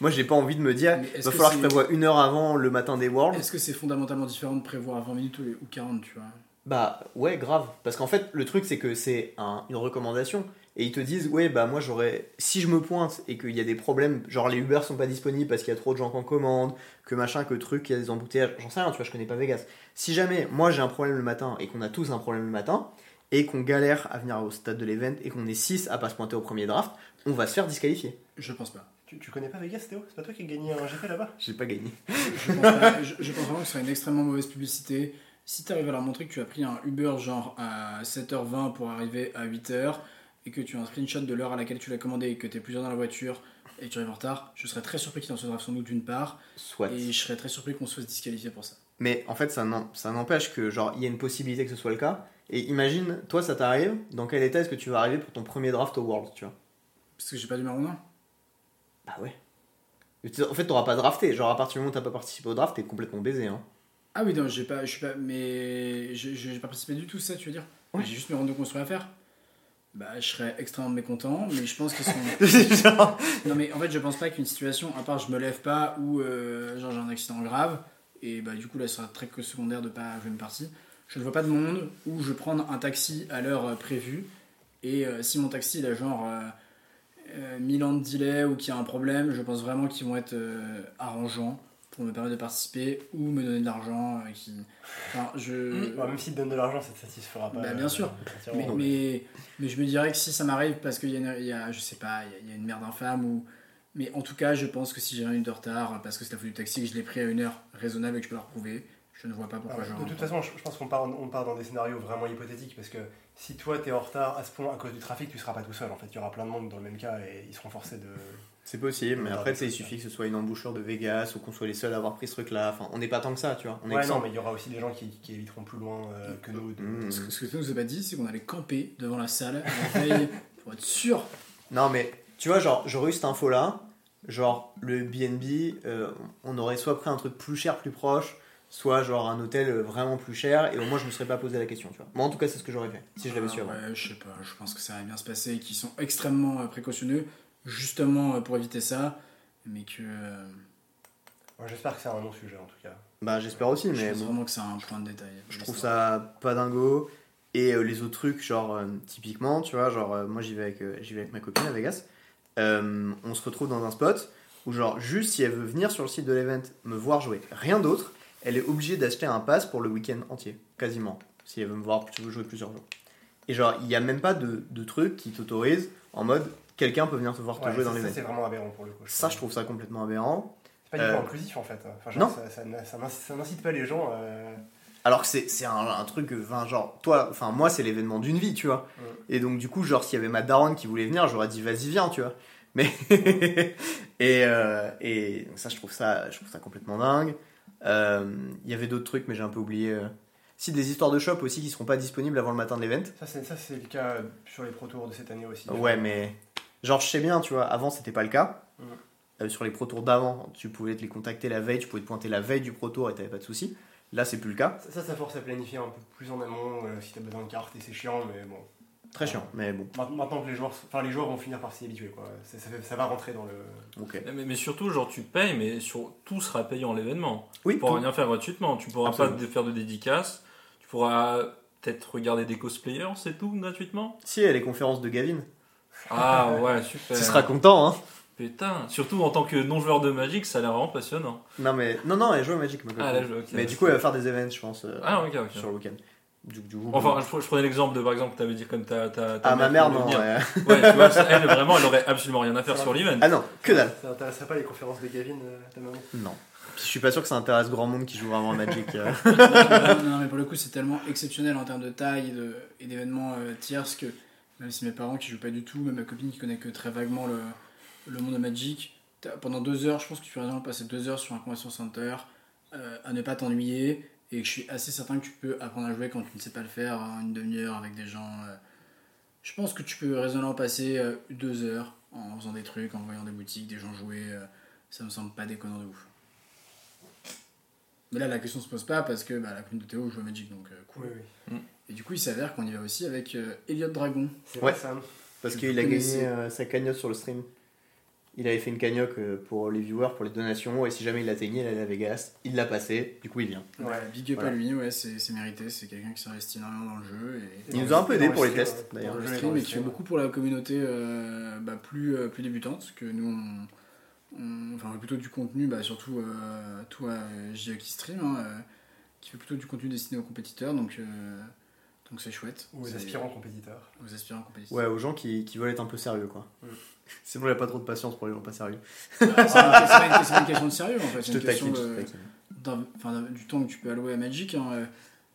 S1: moi, j'ai pas envie de me dire, il va
S2: que
S1: falloir que je prévoie une heure avant le matin des Worlds.
S2: Est-ce que c'est fondamentalement différent de prévoir 20 minutes ou ou 40, tu vois?
S1: Bah ouais, grave. Parce qu'en fait, le truc, c'est que c'est un- une recommandation. Et ils te disent, ouais, bah moi j'aurais. Si je me pointe et qu'il y a des problèmes, genre les Uber sont pas disponibles parce qu'il y a trop de gens qui en commandent, que machin, que truc, qu'il y a des embouteillages, j'en sais rien, tu vois, je connais pas Vegas. Si jamais moi j'ai un problème le matin et qu'on a tous un problème le matin, et qu'on galère à venir au stade de l'event et qu'on est 6 à pas se pointer au premier draft, on va se faire disqualifier.
S2: Je pense pas.
S4: Tu, tu connais pas Vegas, Théo? C'est pas toi qui as gagné un GP là-bas?
S1: J'ai pas gagné.
S2: Je pense, pas- je- je pense vraiment que ce serait une extrêmement mauvaise publicité. Si tu arrives à leur montrer que tu as pris un Uber genre à 7h20 pour arriver à 8h et que tu as un screenshot de l'heure à laquelle tu l'as commandé et que tu es plusieurs dans la voiture et tu arrives en retard, je serais très surpris qu'ils en se draft sans doute d'une part
S1: Soit.
S2: et je serais très surpris qu'on se fasse disqualifier pour ça.
S1: Mais en fait, ça n'empêche que, genre, il y a une possibilité que ce soit le cas. Et imagine, toi, ça t'arrive, dans quel état est-ce que tu vas arriver pour ton premier draft au World, tu vois?
S2: Parce que j'ai pas du numéro 1.
S1: Bah ouais. En fait, t'auras pas drafté. Genre, à partir du moment où t'as pas participé au draft, t'es complètement baisé. Hein.
S2: Ah oui, non, j'ai pas, je suis pas, mais j'ai pas participé du tout, ça, tu veux dire?
S1: Ouais.
S2: J'ai juste mes rondes de construire à faire. Bah, je serais extrêmement mécontent, mais je pense qu'ils sont.
S1: Genre,
S2: Non mais en fait je pense pas qu'une situation, à part je me lève pas ou euh, genre j'ai un accident grave, et bah du coup là ce sera très que secondaire de pas jouer une partie, je ne vois pas de monde où je prendre un taxi à l'heure euh, prévue, et euh, si mon taxi il a genre euh, euh, 1000 ans de delay ou qu'il y a un problème, je pense vraiment qu'ils vont être arrangeants pour me permettre de participer ou me donner de l'argent euh, qui... Enfin je...
S4: Ouais, Même s'il te donne de l'argent, ça te satisfera pas.
S2: Bah, bien sûr. Mais, mais, mais je me dirais que si ça m'arrive parce qu'il y, a y a, je sais pas, il y a- il y a une merde infâme ou. Mais en tout cas, je pense que si j'ai une de retard parce que c'est la faute du taxi que je l'ai pris à une heure raisonnable et que je peux la retrouver, je ne vois pas
S4: Ah
S2: pourquoi
S4: ouais,
S2: je
S4: de toute façon, je, je pense qu'on part, on part dans des scénarios vraiment hypothétiques parce que si toi t'es en retard à ce point à cause du trafic, tu seras pas tout seul. En fait, il y aura plein de monde dans le même cas et ils seront forcés de.
S1: C'est possible, mais après, tu sais, il suffit que ce soit une embouchure de Vegas ou qu'on soit les seuls à avoir pris ce truc-là. Enfin, on n'est pas tant que ça, tu vois. On est
S4: Ouais,
S1: que
S4: non,
S1: 100.
S4: mais il y aura aussi des gens qui, qui éviteront plus loin euh, que nous. de-
S1: Mmh.
S2: Ce que, ce que tu nous as pas dit, c'est qu'on allait camper devant la salle la veille pour être sûr.
S1: Non, mais tu vois, genre, j'aurais eu cette info-là. Genre, le BNB, euh, on aurait soit pris un truc plus cher, plus proche, soit genre un hôtel vraiment plus cher, et au moins je me serais pas posé la question, tu vois. Moi, en tout cas, c'est ce que j'aurais fait, si je l'avais su
S2: Ah
S1: avant.
S2: ouais, je sais pas, je pense que ça va bien se passer et qu'ils sont extrêmement euh, précautionneux justement euh, pour éviter ça, mais que. euh,
S4: Moi, J'espère que c'est un non-sujet en tout cas.
S1: Bah, j'espère aussi,
S2: je
S1: mais
S2: pense
S1: bon.
S2: vraiment que c'est un point de détail.
S1: Je trouve ça pas dingo. Et euh, les autres trucs, genre, euh, typiquement, tu vois, genre, euh, moi j'y vais, avec, euh, j'y vais avec ma copine à Vegas. Euh, on se retrouve dans un spot où, genre, juste si elle veut venir sur le site de l'event me voir jouer, rien d'autre, elle est obligée d'acheter un pass pour le week-end entier, quasiment. Si elle veut me voir, tu veux jouer plusieurs jours. Et genre, il n'y a même pas de, de truc qui t'autorise en mode quelqu'un peut venir te voir te
S4: Ouais,
S1: jouer dans
S4: ça,
S1: l'event.
S4: c'est vraiment aberrant pour le coup.
S1: Ça, je trouve ça complètement aberrant.
S4: C'est pas du tout
S1: Euh,
S4: inclusif en fait. Enfin, genre,
S1: non.
S4: Ça, ça, n'a- ça n'incite- pas les gens. euh,
S1: Alors que c'est un, un truc, enfin, genre, toi, enfin, moi, c'est l'événement d'une vie, tu vois.
S4: Ouais.
S1: Et donc, du coup, genre, s'il y avait ma daronne qui voulait venir, j'aurais dit, vas-y, viens, tu vois. Mais, et, euh, et ça, je trouve ça, je trouve ça complètement dingue. Euh, Il y avait d'autres trucs, mais j'ai un peu oublié. Si, des histoires de shop aussi qui seront pas disponibles avant le matin de l'event.
S4: Ça, c'est ça, c'est le cas sur les Pro Tours de cette année aussi.
S1: Ouais, mais, genre, je sais bien, tu vois, avant, c'était pas le cas.
S4: Ouais.
S1: Euh, sur les Pro Tours d'avant, tu pouvais te les contacter la veille, tu pouvais te pointer la veille du Pro Tour et t'avais pas de soucis. Là, c'est plus le cas.
S4: Ça, ça force à planifier un peu plus en amont euh, si t'as besoin de cartes et c'est chiant, mais bon.
S1: Très chiant, mais bon,
S4: Ma- Maintenant que les joueurs, enfin les joueurs vont finir par s'y habituer quoi. Ça, ça va rentrer dans le.
S1: ok.
S3: Mais, mais surtout, genre, tu payes, mais sur, tout sera payant l'événement.
S1: Oui,
S3: Tu pourras
S1: tout.
S3: rien faire gratuitement. Tu pourras
S1: Absolument.
S3: pas faire de dédicaces. Tu pourras peut-être regarder des cosplayers, c'est tout, gratuitement.
S1: Si, il y a les conférences de Gavin.
S3: Ah ouais, super.
S1: Tu seras content, hein
S3: Putain, surtout en tant que non-joueur de Magic, ça a l'air vraiment passionnant.
S1: Non, mais non, non, elle joue à Magic, ma.
S3: Ah.
S1: Mais du coup, elle va faire des events, je pense, euh,
S3: Ah, ok, ok.
S1: sur le week-end. Du, du coup,
S3: Enfin, je, je prenais l'exemple de par exemple, tu avais dit comme ta. ta, ta
S1: ah, ma mère, non. ouais.
S3: Ouais, tu vois, elle vraiment, elle aurait absolument rien à faire sur l'event.
S1: Ah non, que dalle.
S4: Ça intéresserait pas les conférences de Gavin, euh, ta maman
S1: Non. Puis je suis pas sûr que ça intéresse grand monde qui joue vraiment à Magic. euh.
S2: non, non, mais pour le coup, c'est tellement exceptionnel en termes de taille et de- et d'événements euh, tierces que même si mes parents qui jouent pas du tout, même ma copine qui connaît que très vaguement le, le monde de Magic, pendant deux heures, je pense que tu peux vraiment passer deux heures sur un convention center euh, à ne pas t'ennuyer et que je suis assez certain que tu peux apprendre à jouer quand tu ne sais pas le faire en une demi-heure avec des gens. euh. je pense que tu peux raisonnablement passer euh, deux heures en faisant des trucs, en voyant des boutiques, des gens jouer. euh, ça me semble pas déconnant de ouf. Mais là, la question se pose pas parce que bah, la copine de Théo joue à Magic, donc euh, cool.
S4: Oui, oui.
S2: Et du coup, il s'avère qu'on y va aussi avec euh, Elliot Dragon.
S4: C'est
S1: Ouais.
S4: ça.
S1: Parce qu'il a gagné euh, sa cagnotte sur le stream. Il avait fait une cagnotte euh, pour les viewers, pour les donations, et si jamais il l'atteignait, il allait à Vegas. Il l'a passé, du coup il vient.
S4: Ouais.
S2: Big up
S1: Voilà.
S2: à lui, ouais, c'est mérité. C'est quelqu'un qui s'investit énormément dans le jeu. Et,
S1: Il nous a un peu aidé pour les tests, d'ailleurs.
S2: le stream et qui fait beaucoup pour la communauté euh, bah, plus, euh, plus débutante que nous on, on- enfin plutôt du contenu bah, surtout euh, toi euh, qui stream hein, euh, qui fait plutôt du contenu destiné aux compétiteurs donc euh, donc c'est chouette
S4: Ou aux aspirants compétiteurs.
S2: aux aspirants compétiteurs
S1: Ouais, aux gens qui, qui veulent être un peu sérieux, quoi.
S4: Mm.
S1: Sinon, il a pas trop de patience pour les gens pas sérieux.
S2: c'est pas, une- c'est une- une question de sérieux en fait
S1: Je
S2: c'est
S1: te
S2: une question de- du temps que tu peux allouer à Magic. hein, euh,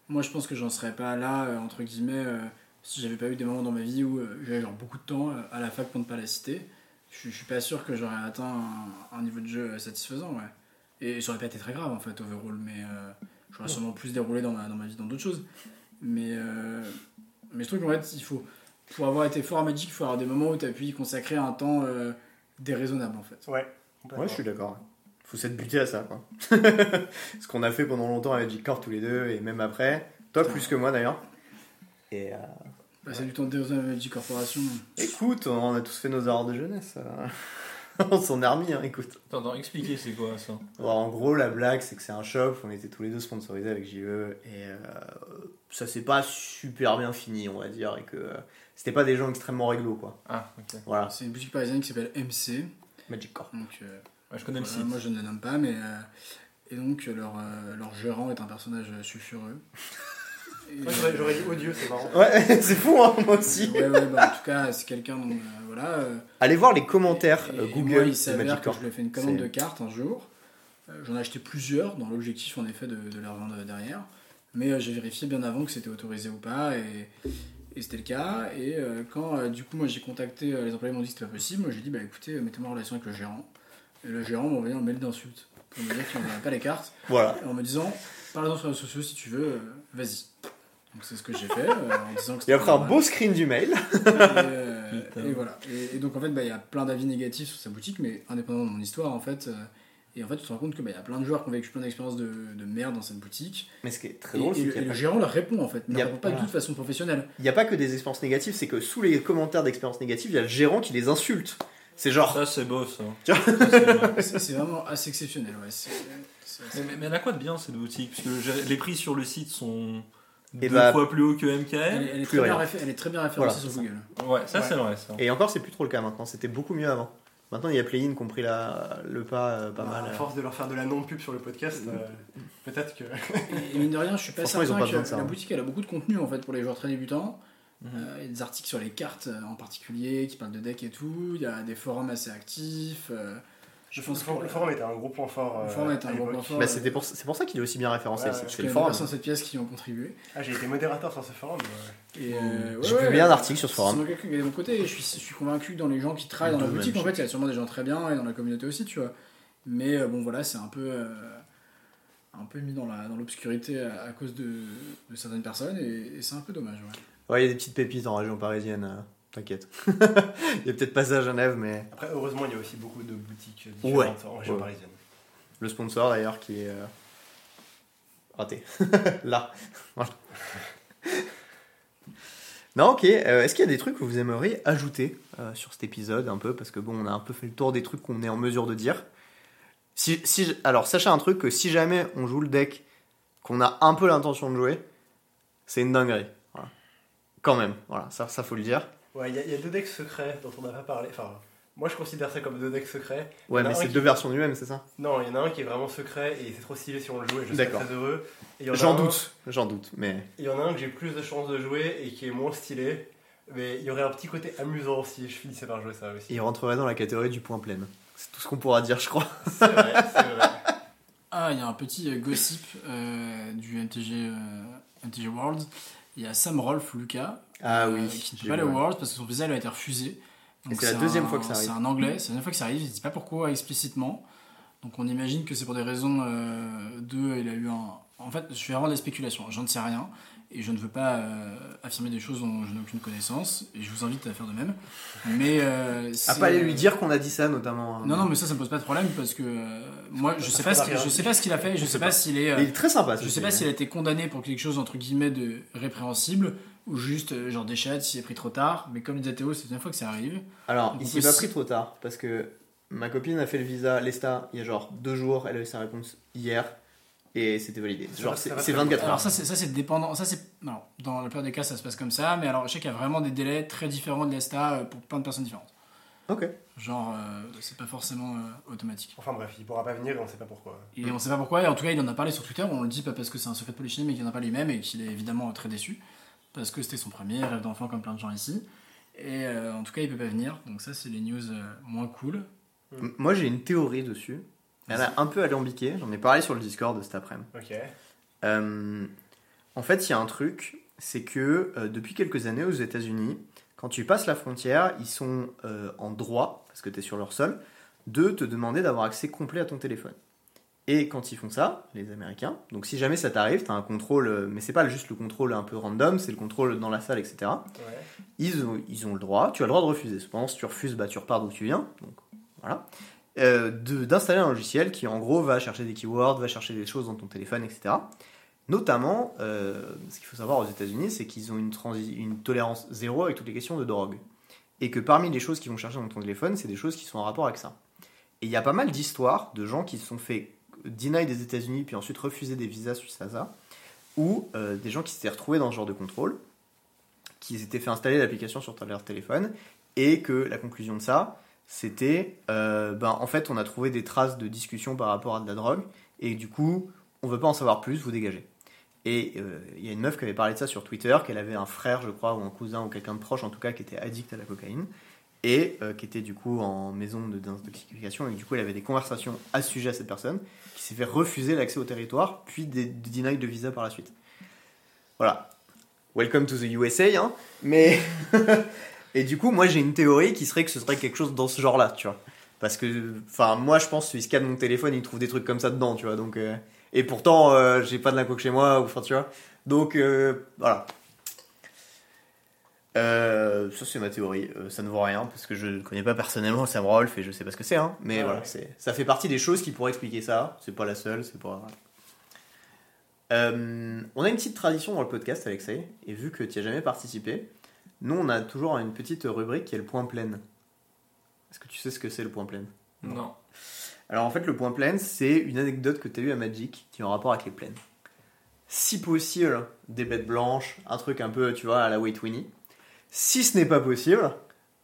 S2: moi, je pense que j'en serais pas là, euh, entre guillemets, euh, si j'avais pas eu des moments dans ma vie où euh, j'avais genre beaucoup de temps euh, à la fac pour ne pas la citer. Je, suis- je suis pas sûr que j'aurais atteint un, un niveau de jeu satisfaisant, ouais. Et ça aurait pas été très grave en fait, overall, mais euh, j'aurais sûrement plus déroulé dans ma, dans ma vie dans d'autres choses. Mais, euh, mais je trouve qu'en fait, il faut, pour avoir été fort à Magic, il faut avoir des moments où tu as pu y consacrer un temps euh, déraisonnable en fait.
S4: Ouais.
S1: Ouais, je suis d'accord. Faut s'être buté à ça, quoi. Ce qu'on a fait pendant longtemps avec Magic Core tous les deux, et même après. Toi, plus que moi d'ailleurs. Et euh,
S2: Passer du temps déraisonnable à Magic Corporation.
S1: écoute, on a tous fait nos erreurs de jeunesse. on s'en est remis, hein, écoute.
S3: Attends, attends, expliquez c'est quoi ça
S1: Alors, en gros, la blague, c'est que c'est un shop. On était tous les deux sponsorisés avec JE. Et euh, ça s'est pas super bien fini, on va dire. Et que euh, c'était pas des gens extrêmement réglo, quoi.
S3: Ah, ok.
S1: Voilà,
S2: C'est une boutique parisienne qui s'appelle MC.
S1: Magic Core.
S2: Donc, euh,
S3: Ouais, je connais le
S2: voilà,
S3: site.
S2: moi je ne le nomme pas, mais. euh, et donc, leur, euh, leur gérant est un personnage sulfureux. Et,
S4: Ouais, j'aurais- J'aurais dit odieux, c'est marrant.
S1: Ouais, c'est fou, hein, moi aussi.
S2: ouais, ouais, bah, en tout cas, c'est quelqu'un dont. Euh, voilà.
S1: Allez voir les commentaires
S2: et-
S1: euh,
S2: et
S1: Google
S2: moi, il s'avère que je lui ai fait une commande de cartes un jour. Euh, J'en ai acheté plusieurs dans l'objectif en effet de, de les revendre derrière. Mais j'ai vérifié bien avant que c'était autorisé ou pas et, et c'était le cas. Et quand du coup moi j'ai contacté les employés m'ont dit que c'était pas possible, moi j'ai dit bah écoutez mettez-moi en relation avec le gérant. Et le gérant m'a envoyé un mail d'insulte pour me dire qu'il n'enverrait pas les cartes
S1: Voilà.
S2: en me disant parle-en sur les réseaux sociaux si tu veux, vas-y. Donc c'est ce que j'ai fait euh, en disant que
S1: Et
S2: c'était
S1: après un beau screen du mail.
S2: Et, euh, et voilà. Et, et donc en fait, bah, il y a plein d'avis négatifs sur sa boutique, mais indépendamment de mon histoire, en fait. euh, et en fait, tu te rends compte qu'il bah, y a plein de joueurs qui ont vécu plein d'expériences de, de merde dans cette boutique.
S1: Mais ce qui est très
S2: Et,
S1: drôle,
S2: et
S1: c'est n'y
S2: le
S1: a,
S2: gérant leur répond en fait, mais
S1: Il y
S2: il
S1: a-
S2: répond pas du tout de façon professionnelle.
S1: il y a pas que des expériences négatives, c'est que sous les commentaires d'expériences négatives, il y a le gérant qui les insulte. C'est genre,
S3: Ça, c'est beau ça. C'est
S2: vraiment assez exceptionnel. Ouais. C'est- c'est assez-
S3: mais, mais- mais elle a quoi de bien cette boutique? Parce que le- les prix sur le site sont deux
S1: bah,
S3: fois plus haut que
S2: Elle,
S3: MKM.
S2: est- elle est
S1: plus
S2: très bien elle est très bien référencée
S1: Voilà,
S2: sur Google.
S3: Ouais, ça
S4: Ouais.
S3: c'est vrai ça.
S1: et encore, c'est plus trop le cas maintenant. C'était beaucoup mieux avant. Maintenant, il y a Play-in qui ont pris la, le pas euh, pas
S4: Bah,
S1: mal.
S4: À
S1: euh.
S4: force de leur faire de la non-pub sur le podcast, euh, peut-être que.
S2: Et, et mine de rien, je suis pas certain
S1: pas
S2: que
S1: ça,
S2: la
S1: hein.
S2: boutique elle a beaucoup de contenu en fait pour les joueurs très débutants.
S3: Mhm.
S2: Euh, Il y a des articles sur les cartes euh, en particulier qui parlent de deck et tout. Il y a des forums assez actifs. Euh, je
S4: Le
S2: pense que
S4: le forum était un gros point fort.
S2: Le
S4: euh,
S2: forum était un gros point fort.
S1: Bah, c'était pour, c'est pour ça qu'il est aussi bien référencé.
S4: Ouais,
S1: c'est le forum.
S2: personnes cette pièce qui ont contribué.
S4: Ah, j'ai été modérateur sur ce forum.
S2: Et, euh,
S1: J'ai
S2: ouais,
S1: publié
S2: ouais,
S1: un article sur ce
S2: c'est
S1: forum.
S2: quelqu'un qui est de mon côté. Et je suis, je suis convaincu que dans les gens qui travaillent dans la boutique, en fait, il y a sûrement des gens très bien et dans la communauté aussi, tu vois. Mais euh, bon, voilà, c'est un peu, euh, un peu mis dans l'obscurité à, à cause de, de certaines personnes et, et c'est un peu dommage. Ouais.
S1: Ouais, il y a des petites pépites en région parisienne. T'inquiète. il y a peut-être pas ça à Genève, mais
S4: Après, heureusement, il y a aussi beaucoup de boutiques
S1: Ouais.
S4: différentes en région
S1: Ouais.
S4: parisienne.
S1: le sponsor d'ailleurs qui est euh, raté. Là. Non, ok. Euh, Est-ce qu'il y a des trucs que vous aimeriez ajouter euh, sur cet épisode un peu? Parce que bon, on a un peu fait le tour des trucs qu'on est en mesure de dire. Si, si, alors, sachez un truc que si jamais on joue le deck qu'on a un peu l'intention de jouer, c'est une dinguerie. Voilà. Quand même, voilà, ça, ça faut le dire.
S4: Ouais, il y, a- il y a deux decks secrets dont on n'a pas parlé. Enfin, Moi, je considère ça comme deux decks secrets.
S1: Ouais, mais c'est
S4: qui-
S1: deux versions du même, c'est ça?
S4: Non, il y en a un qui est vraiment secret et c'est trop stylé si on le joue et je suis très heureux.
S1: J'en
S4: un-
S1: doute, j'en doute, mais.
S4: Il y en a un que j'ai plus de chances de jouer et qui est moins stylé. Mais il y aurait un petit côté amusant si je finissais par jouer ça aussi.
S1: Il rentrerait dans la catégorie du point plein. C'est tout ce qu'on pourra dire, je crois.
S4: C'est vrai, c'est vrai.
S2: Ah, il y a un petit euh, gossip euh, du MTG, euh, MTG World. Il y a Sam Rolf Lucas
S1: Ah
S2: euh, qui ne peut pas au World parce que son visa lui a été refusé.
S1: C'est la deuxième fois que ça arrive.
S2: C'est un anglais, c'est la deuxième fois que ça arrive, il ne dit pas pourquoi explicitement. Donc on imagine que c'est pour des raisons euh, de. Il a eu un. En fait, je fais vraiment des spéculations, j'en sais rien et je ne veux pas euh, affirmer des choses dont je n'ai aucune connaissance et je vous invite à faire de même. Mais. Euh,
S1: À pas aller lui dire qu'on a dit ça, notamment. hein.
S2: Non, non, mais ça, ça me pose pas de problème parce que euh, moi, je sais pas, ce je sais pas ce qu'il a fait, je sais
S1: sait
S2: pas
S1: pas.
S2: s'il est.
S1: il est très sympa.
S2: je sais pas s'il a été condamné pour quelque chose entre guillemets de répréhensible ou juste euh, genre des chats s'il est pris trop tard. Mais comme disait Théo, c'est la première fois que ça arrive.
S1: Alors,
S2: Donc
S1: il s'est pas pris trop tard parce que ma copine a fait le visa Lesta il y a genre deux jours, elle a eu sa réponse hier et c'était validé. Genre, c'est
S4: va
S1: c'est
S4: très
S1: 24
S4: vite.
S1: heures.
S2: Alors ça, c'est ça, c'est dépendant. Ça, c'est alors, dans la plupart des cas, ça se passe comme ça. Mais alors, je sais qu'il y a vraiment des délais très différents de l'ESTA euh, pour plein de personnes différentes.
S1: Ok.
S2: Genre, euh, c'est pas forcément euh, automatique.
S4: Enfin bref, il pourra pas venir et on sait pas pourquoi.
S2: Et on sait pas pourquoi, et en tout cas il en a parlé sur Twitter, on le dit pas parce que c'est un secret de Polichinelle, mais qu'il en a parlé lui-même et qu'il est évidemment très déçu, parce que c'était son premier rêve d'enfant comme plein de gens ici. Et euh, en tout cas il peut pas venir, donc ça c'est les news euh, moins cool.
S1: M- Moi j'ai une théorie dessus. Elle a un peu alambiquée, j'en ai parlé sur le Discord cet après-midi.
S4: Ok.
S1: Euh, en fait, il y a un truc, c'est que euh, depuis quelques années aux États-Unis, quand tu passes la frontière, ils sont euh, en droit, parce que tu es sur leur sol, de te demander d'avoir accès complet à ton téléphone. Et quand ils font ça, les Américains, donc si jamais ça t'arrive, tu as un contrôle, euh, mais c'est pas juste le contrôle un peu random, c'est le contrôle dans la salle, etc.
S4: Ouais.
S1: Ils ont, ils ont le droit, tu as le droit de refuser. Cependant, si tu refuses, bah, tu repars d'où tu viens. Donc, voilà. Euh, D'installer un logiciel qui, en gros, va chercher des keywords, va chercher des choses dans ton téléphone, etc. Notamment, euh, ce qu'il faut savoir aux États-Unis, c'est qu'ils ont une, une tolérance zéro avec toutes les questions de drogue. Et que parmi les choses qu'ils vont chercher dans ton téléphone, c'est des choses qui sont en rapport avec ça. Et il y a pas mal d'histoires de gens qui se sont fait deny des États-Unis, puis ensuite refuser des visas à ça, ou euh, des gens qui s'étaient retrouvés dans ce genre de contrôle, qui s'étaient fait installer l'application sur leur téléphone, et que la conclusion de ça, c'était, euh, ben, en fait, on a trouvé des traces de discussion par rapport à de la drogue, et du coup, on veut pas en savoir plus, vous dégagez. Et euh, il y a une meuf qui avait parlé de ça sur Twitter, qu'elle avait un frère, je crois, ou un cousin, ou quelqu'un de proche en tout cas, qui était addict à la cocaïne, et qui était du coup en maison de désintoxication, et du coup, elle avait des conversations à ce sujet à cette personne, s'est fait refuser l'accès au territoire, puis des, des de visa par la suite. Voilà. Welcome to the USA, hein, mais. et du coup, moi j'ai une théorie qui serait que ce serait quelque chose dans ce genre-là, tu vois. Parce que, enfin, moi je pense qu'il scanne mon téléphone, il trouve des trucs comme ça dedans, tu vois. Donc, euh, et pourtant, euh, j'ai pas de la coke chez moi, enfin, tu vois. Donc, euh, voilà. Euh, ça c'est ma théorie, Euh, ça ne vaut rien parce que je ne connais pas personnellement Sam Rolf et je sais pas ce que c'est, hein. mais voilà,
S4: ouais.
S1: c'est, ça fait partie des choses qui pourraient expliquer ça, c'est pas la seule, c'est pas. Euh, on a une petite tradition dans le podcast, Alexei, et vu que tu n'y as jamais participé, nous on a toujours une petite rubrique qui est le point plein. Est-ce que tu sais ce que c'est le point plein?
S3: Non.
S1: Alors en fait, le point plein, c'est une anecdote que tu as eue à Magic qui est en rapport avec les plaines. Si possible, des bêtes blanches, un truc un peu, tu vois, à la Wait Winnie. Si ce n'est pas possible,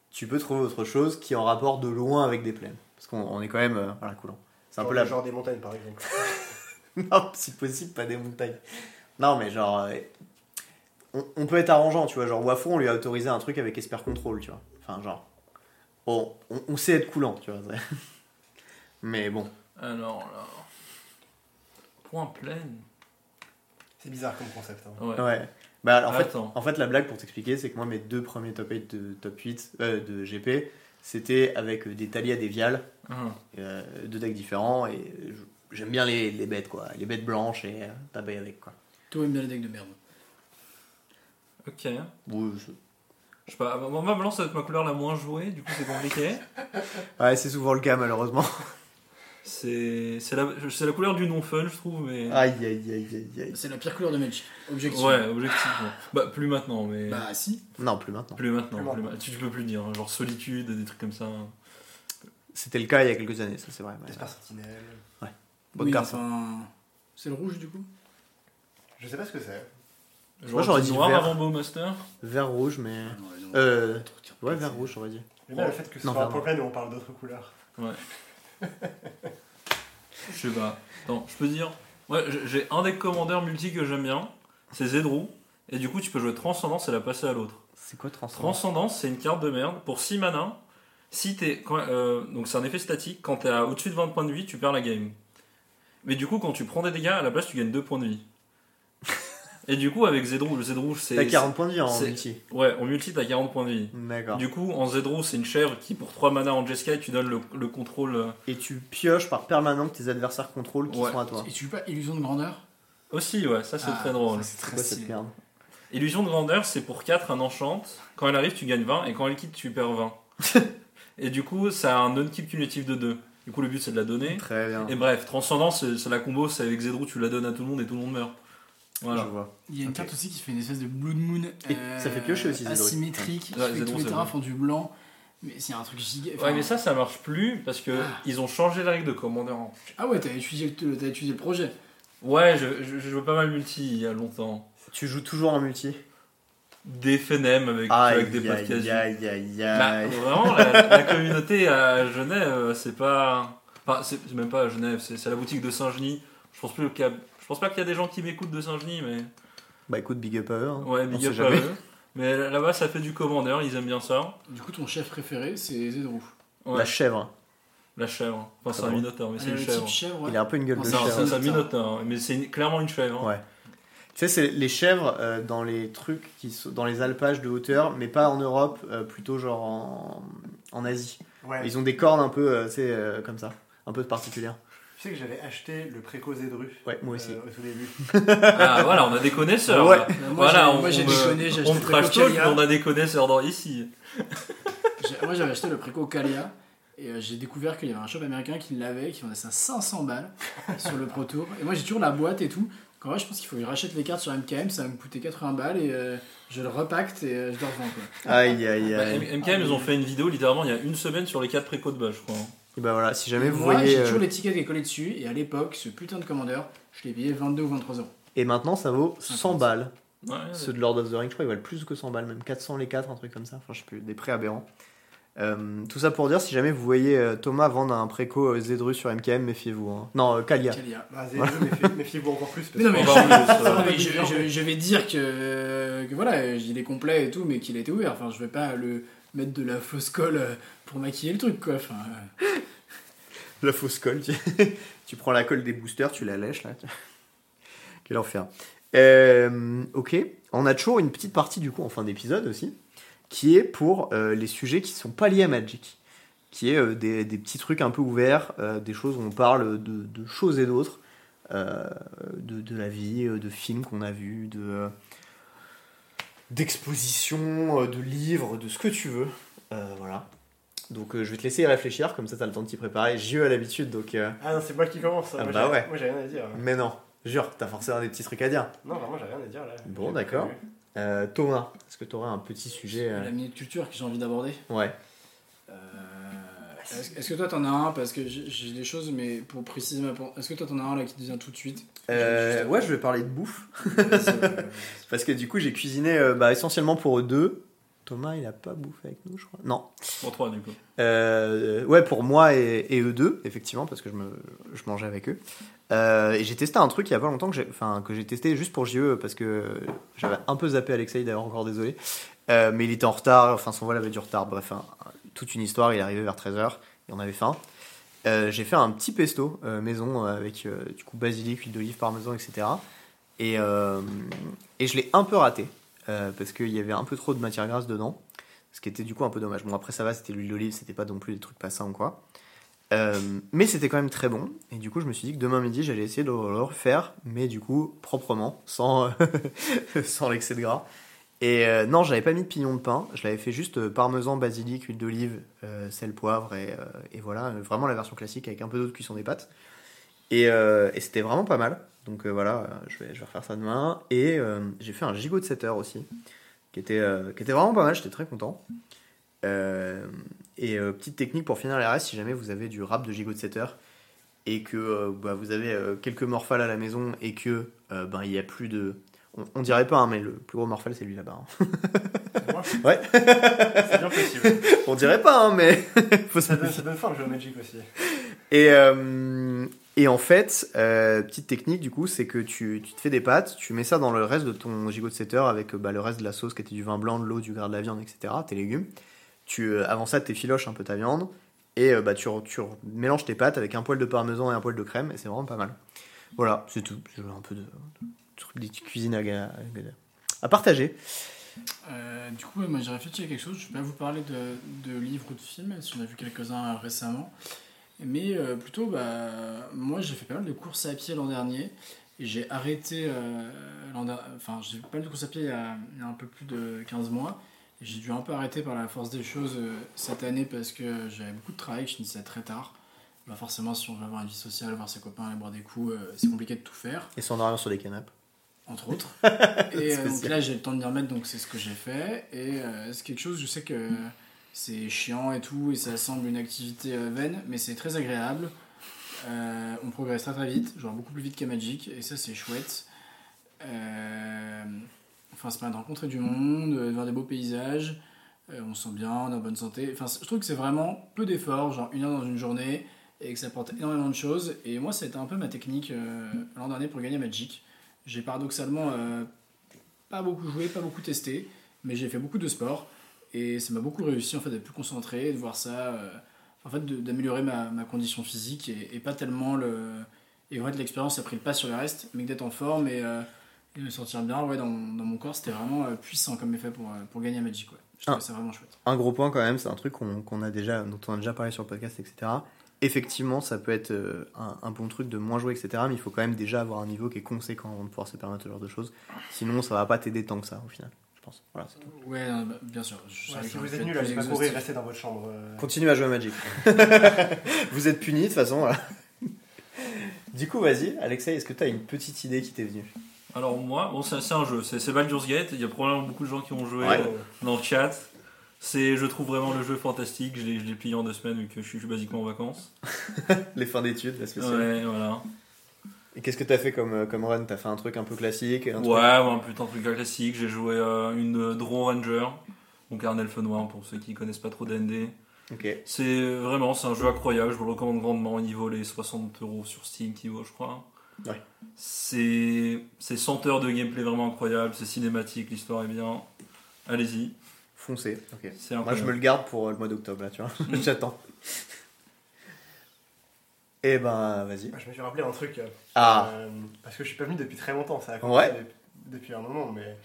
S1: tu peux trouver autre chose qui est en rapport de loin avec des plaines. Parce qu'on on est quand même, euh, voilà, coulant. C'est un
S4: Genre
S1: peu la
S4: genre des montagnes par exemple.
S1: non, si possible, pas des montagnes. Non, mais genre. euh, on, on peut être arrangeant, tu vois. Genre, Wafo, on lui a autorisé un truc avec Esper Control, tu vois. Enfin, genre. Bon, on, on sait être coulant, tu vois. mais bon.
S3: Alors là. Point plein.
S4: C'est bizarre comme concept. hein.
S3: Ouais.
S1: Ouais. Bah, en fait, en fait, la blague, pour t'expliquer, c'est que moi, mes deux premiers top 8 de top 8 euh, de GP, c'était avec des Talia des Vial,
S3: Hum.
S1: euh, deux decks différents, et j'aime bien les, les bêtes, quoi. Les bêtes blanches et euh, taper avec, quoi.
S2: Toi aime bien les decks de merde.
S3: Ok.
S1: Oui, je-
S3: Je sais pas, moi, moi, blanc, ça va être ma couleur la moins jouée, du coup, c'est compliqué.
S1: Ouais, c'est souvent le cas, malheureusement.
S3: C'est c'est la, c'est la couleur du non-fun, je trouve, mais.
S1: Aïe, aïe, aïe, aïe, aïe.
S2: C'est la pire couleur de Magic. Objectif.
S3: Ouais, objectivement. Bah, plus maintenant, mais.
S2: Bah si.
S1: Non, plus maintenant.
S3: Plus maintenant,
S4: Plus
S3: plus
S4: maintenant.
S3: ma- tu, tu peux plus dire, hein, genre solitude, des trucs comme ça.
S1: C'était le cas il y a quelques années, ça c'est vrai. ouais.
S4: Esper Sentinelle.
S1: Bonne
S2: Oui,
S1: carte.
S2: enfin, C'est le rouge du coup
S4: Je sais pas ce que c'est.
S3: Genre
S1: j'aurais dit
S3: noir
S1: vert.
S3: avant Bowmaster.
S1: Vert rouge, mais.
S2: Ah non, non.
S1: Euh. Ouais, vert rouge, j'aurais dit.
S4: J'aime bien le fait que ce
S1: Non,
S4: soit un où on parle d'autres couleurs.
S3: Je sais pas. Attends, je peux dire. Ouais, j'ai- un deck commandeur multi que j'aime bien. C'est Zedrou. Et du coup, tu peux jouer Transcendance et la passer à l'autre.
S1: C'est quoi transcendance?
S3: Transcendance, c'est une carte de merde. Pour 6 mana, si t'es. quand- euh, donc c'est un effet statique. Quand t'es à au-dessus de 20 points de vie, tu perds la game. Mais du coup, quand tu prends des dégâts, à la place, tu gagnes 2 points de vie. Et du coup, avec Zedrou, le Zedrou, c'est.
S1: T'as 40 points de vie en multi.
S3: Ouais, en multi, t'as 40 points de vie.
S1: D'accord.
S3: Du coup, en Zedrou, c'est une chèvre qui, pour 3 mana en Jeskai, tu donnes le, le contrôle. euh,
S1: Et tu pioches par permanent tes adversaires contrôle qui
S3: Ouais.
S1: sont à toi.
S2: Et tu joues pas Illusion de grandeur?
S3: Aussi, ouais, ça c'est
S2: Ah,
S3: très drôle.
S2: C'est très
S1: quoi cette merde
S3: Illusion de grandeur, c'est pour 4 un enchant. Quand elle arrive, tu gagnes 20 et quand elle quitte, tu perds 20. et du coup, ça a un non-keep cumulatif de 2. Du coup, le but c'est de la donner.
S1: Très bien.
S3: Et bref, Transcendance, c'est c'est la combo, c'est avec Zedrou, tu la donnes à tout le monde et tout le monde meurt. Voilà.
S1: Je vois.
S2: Il y a une carte aussi qui fait une espèce de Blood Moon
S1: Et ça fait piocher aussi, Zedrou.
S2: asymétrique,
S3: Ouais,
S2: tous les
S3: c'est
S2: terrains font du blanc. Mais c'est un truc giga.
S3: Ouais, mais ça, ça marche plus parce que ils ont changé la règle de commandeur. en-
S2: Ah ouais, t'as étudié, le- t'as étudié le projet.
S3: Ouais, je, je, je joue pas mal multi il y a longtemps.
S1: Tu joues toujours en multi?
S3: Des FNM avec,
S1: Aïe,
S3: avec des
S1: aïe,
S3: Bah,
S1: aïe.
S3: vraiment, la, la communauté à Genève, euh, c'est pas. Enfin, c'est c'est même pas à Genève, c'est c'est à la boutique de Saint-Genis. Je pense, plus qu'il y a- pense pas qu'il y a des gens qui m'écoutent de Saint-Genis, mais.
S1: Bah écoute, big up à eux. hein.
S3: Ouais,
S1: On
S3: big
S1: sait
S3: up à
S1: jamais.
S3: eux. Mais là-bas, ça fait du commandeur, ils aiment bien ça.
S2: Du coup, ton chef préféré, c'est Zedrou.
S3: Ouais,
S1: La chèvre.
S3: la chèvre. Enfin, c'est
S1: Très
S3: un minotaure, mais c'est
S2: Euh,
S3: une chèvre.
S2: chèvre, ouais.
S1: Il a un peu une gueule
S2: Non,
S1: de
S2: c'est
S1: chèvre.
S3: c'est un minotaure, mais c'est clairement une chèvre. hein.
S1: Ouais. Tu sais, c'est les chèvres euh, dans les trucs qui sont dans les alpages de hauteur, mais pas en Europe, euh, plutôt genre en, en Asie.
S4: Ouais.
S1: Ils ont des cornes un peu, euh, tu sais, euh, comme ça, un peu particulières.
S4: Tu sais que j'avais acheté le préco Zedru
S1: Ouais, moi aussi.
S4: euh, au tout début.
S3: Ah, voilà, on a des connaisseurs.
S1: Ouais.
S2: Moi,
S3: Voilà,
S2: j'ai-
S3: on,
S2: moi, j'ai
S3: on
S2: déconné, j'ai
S3: on
S2: acheté
S3: me
S2: le
S3: trash
S2: préco
S3: talk, mais on a des connaisseurs dans ici.
S2: Moi, j'avais acheté le préco Kalia. Et euh, j'ai découvert qu'il y avait un shop américain qui l'avait, qui vendait ça 500 balles sur le Pro Tour. Et moi, j'ai toujours la boîte et tout. En vrai, je pense qu'il faut que je rachète les cartes sur MKM, ça va me coûter 80 balles et euh, je le repacte et euh, je le revends. Quoi.
S1: Aïe, aïe,
S3: Bah,
S1: aïe.
S3: M- MKM, ils ont fait une vidéo littéralement il y a une semaine sur les 4 préco de base, je crois.
S1: Et bah voilà, si jamais vous
S2: moi,
S1: voyez.
S2: j'ai
S1: euh,
S2: toujours l'étiquette qui est collée dessus. Et à l'époque, ce putain de commandeur, je l'ai payé 22 ou 23 euros.
S1: Et maintenant, ça vaut 100 balles.
S3: Ouais,
S1: Ceux de Lord of the Rings, je crois, ils valent plus que 100 balles, même 400 les 4, un truc comme ça. Enfin, je sais plus, des prix aberrants. Euh, tout ça pour dire, si jamais vous voyez euh, Thomas vendre un préco euh, Zedru sur MKM, méfiez-vous. hein. Non, euh, Kalia.
S2: Kalia.
S4: Bah, Zedru, méfiez- méfiez-vous encore plus. parce
S2: Mais non, mais, je vais dire que, que voilà, il est complet et tout, mais qu'il a été ouvert. Enfin, je vais pas le mettre de la fausse colle euh, pour maquiller le truc, quoi. Enfin, euh,
S1: La fausse colle. Tu, prends la colle des boosters, tu la lèches là. Quel enfer. Euh, ok, on a toujours une petite partie du coup en fin d'épisode aussi, qui est pour euh, les sujets qui sont pas liés à Magic, qui est des, petits trucs un peu ouverts, des choses où on parle de, choses et d'autres, de, de la vie, de films qu'on a vus, de d'expositions, euh, de livres, de ce que tu veux. Euh, voilà. Donc euh, je vais te laisser y réfléchir, comme ça t'as le temps de t'y préparer. J'y ai à l'habitude, donc... euh,
S4: Ah non, c'est moi qui commence.
S1: Ah
S4: moi,
S1: bah ouais.
S4: Moi, j'ai rien à dire.
S1: Mais non, jure, t'as forcément des petits trucs à dire.
S4: Non, vraiment, j'ai rien à dire là.
S1: Bon, d'accord. Euh, Thomas, est-ce que tu aurais un petit sujet euh,
S2: la minute culture que j'ai envie d'aborder.
S1: Ouais.
S2: Euh, Est-ce que toi t'en as un? Parce que j'ai des choses, mais pour préciser ma pensée. Est-ce que toi t'en as un là qui te vient tout de suite?
S1: Euh, ouais, je vais parler de bouffe.
S2: Euh,
S1: Parce que du coup, j'ai cuisiné euh, bah, essentiellement pour eux deux. Thomas, il a pas bouffé avec nous, je crois. Non.
S3: Pour 3 du coup.
S1: Euh, ouais, pour moi et, et eux deux, effectivement, parce que je, me, je mangeais avec eux. Euh, et j'ai testé un truc il y a pas longtemps que j'ai, enfin, que j'ai testé juste pour JE parce que j'avais un peu zappé Alexei, d'ailleurs, encore désolé. Euh, mais il était en retard, enfin, son vol avait du retard. Bref, un- toute une histoire. Il est arrivé vers 13h et on avait faim. Euh, j'ai fait un petit pesto euh, maison euh, avec du coup basilic, huile d'olive, parmesan, etc. Et, et je l'ai un peu raté parce qu'il y avait un peu trop de matière grasse dedans. Ce qui était du coup un peu dommage. Bon, après, ça va, c'était l'huile d'olive, c'était pas non plus des trucs pas sains ou quoi. Mais c'était quand même très bon. Et du coup, je me suis dit que demain midi, j'allais essayer de le le refaire, mais du coup, proprement, sans, sans l'excès de gras. Et euh, non, j'avais pas mis de pignon de pain. Je l'avais fait juste euh, parmesan, basilic, huile d'olive, euh, sel, poivre, et, euh, voilà, vraiment la version classique avec un peu d'eau de cuisson des pâtes. Et, c'était vraiment pas mal. Donc voilà, je vais, refaire ça demain. Et j'ai fait un gigot de 7 heures aussi, qui était, qui était vraiment pas mal, j'étais très content. Et petite technique pour finir les restes, si jamais vous avez du rap de gigot de 7 heures et que bah, vous avez quelques morphales à la maison et que ben il y a plus de. On, on dirait pas, hein, mais le plus gros morphale c'est lui là-bas. hein. Ouais.
S4: C'est bien possible.
S1: On dirait pas, hein, mais faut
S4: Ça donne, ça donne faim le jeu Magic aussi.
S1: Et, euh, et en fait, euh, petite technique du coup, c'est que tu, tu te fais des pâtes, tu mets ça dans le reste de ton gigot de setter avec euh, bah, le reste de la sauce qui était du vin blanc, de l'eau, du gras, de la viande, etc., tes légumes. Tu, euh, avant ça, tu filoches un peu ta viande et euh, bah, tu, tu mélanges tes pâtes avec un poil de parmesan et un poil de crème et c'est vraiment pas mal. Voilà, c'est tout. C'est un peu de, de, de cuisine à, partager.
S2: Euh, du coup, moi j'ai réfléchi à quelque chose. Je vais pas vous parler de, de livres ou de films, si on a vu quelques-uns récemment. Mais euh, plutôt, bah, moi j'ai fait pas mal de courses à pied l'an dernier. Et j'ai arrêté. euh, Enfin, j'ai fait pas mal de courses à pied il y a, il y a un peu plus de 15 mois. J'ai dû un peu arrêter par la force des choses euh, cette année parce que j'avais beaucoup de travail, je finissais très tard. Bah forcément, si on veut avoir une vie sociale, voir ses copains, aller boire des coups, c'est compliqué de tout faire
S1: Et s'endormir sur des canapes.
S2: Entre autres. et euh, donc là, j'ai le temps de m'y remettre, donc c'est ce que j'ai fait. Et euh, c'est quelque chose, je sais que c'est chiant et tout, et ça semble une activité euh, vaine, mais c'est très agréable. On progresse très très vite, genre beaucoup plus vite qu'à Magic, et ça c'est chouette. Enfin, ça permet de rencontrer du monde, de voir des beaux paysages, on se sent bien, on est en bonne santé. Enfin, je trouve que c'est vraiment peu d'efforts, genre une heure dans une journée, et que ça apporte énormément de choses. Et moi, c'était un peu ma technique l'an dernier pour gagner Magic. J'ai paradoxalement euh, pas beaucoup joué, pas beaucoup testé, mais j'ai fait beaucoup de sport et ça m'a beaucoup réussi en fait d'être plus concentré, de voir ça, euh, en fait d'améliorer ma, ma condition physique et, et pas tellement le. Et en fait l'expérience a pris le pas sur le reste, mais que d'être en forme et, euh, et de me sentir bien ouais, dans, mon- dans mon corps, c'était vraiment euh, puissant comme effet pour, pour gagner à Magic. Ouais. Je
S1: Ah.
S2: ça vraiment chouette.
S1: Un gros point quand même, c'est un truc qu'on qu'on a déjà, dont on a déjà parlé sur le podcast, etc. Effectivement, ça peut être euh, un, un bon truc de moins jouer, etc. Mais il faut quand même déjà avoir un niveau qui est conséquent avant de pouvoir se permettre ce genre de choses. Sinon, ça va pas t'aider tant que ça, au final, je pense. Voilà, c'est tout.
S2: Ouais, non, bah, bien sûr. Je
S4: Ouais,
S2: savais
S4: si
S2: que
S4: vous êtes nul, allez pas courir, restez dans votre chambre. euh.
S1: Continuez à jouer à Magic. Vous êtes punis, de toute façon, voilà. Du coup, vas-y, Alexei, est-ce que tu as une petite idée qui t'est venue?
S3: Alors moi, bon, c'est c'est un jeu, c'est Baldur's Gate. Il y a probablement beaucoup de gens qui ont joué
S1: Ouais.
S3: euh, dans le chat. C'est, je trouve vraiment le jeu fantastique. Je l'ai je l'ai plié en deux semaines vu que je suis basiquement en vacances.
S1: Les fins d'études, la spéciale.
S3: Ouais, voilà.
S1: Et qu'est-ce que t'as fait comme, euh, comme run? T'as fait un truc un peu classique un
S3: Ouais,
S1: truc-
S3: ouais, un putain de truc classique. J'ai joué euh, une euh, Draw Ranger, donc un elfe noir pour ceux qui connaissent pas trop D&D.
S1: Ok.
S3: C'est vraiment, c'est un jeu incroyable. Je vous le recommande grandement. Il vaut les 60 euros sur Steam, qui vaut, je crois.
S1: Ouais.
S3: C'est, c'est 100 heures de gameplay vraiment incroyable. C'est cinématique, l'histoire est bien. Allez-y,
S1: Foncé, ok.
S3: c'est
S1: Moi, je me le garde pour euh, le mois d'octobre, là, tu vois. J'attends. Eh ben, vas-y.
S4: Bah, Je me suis rappelé un truc. euh,
S1: Ah,
S4: euh, parce que je suis pas venu depuis très longtemps, ça a
S1: Ouais.
S4: commencé depuis, depuis un moment, mais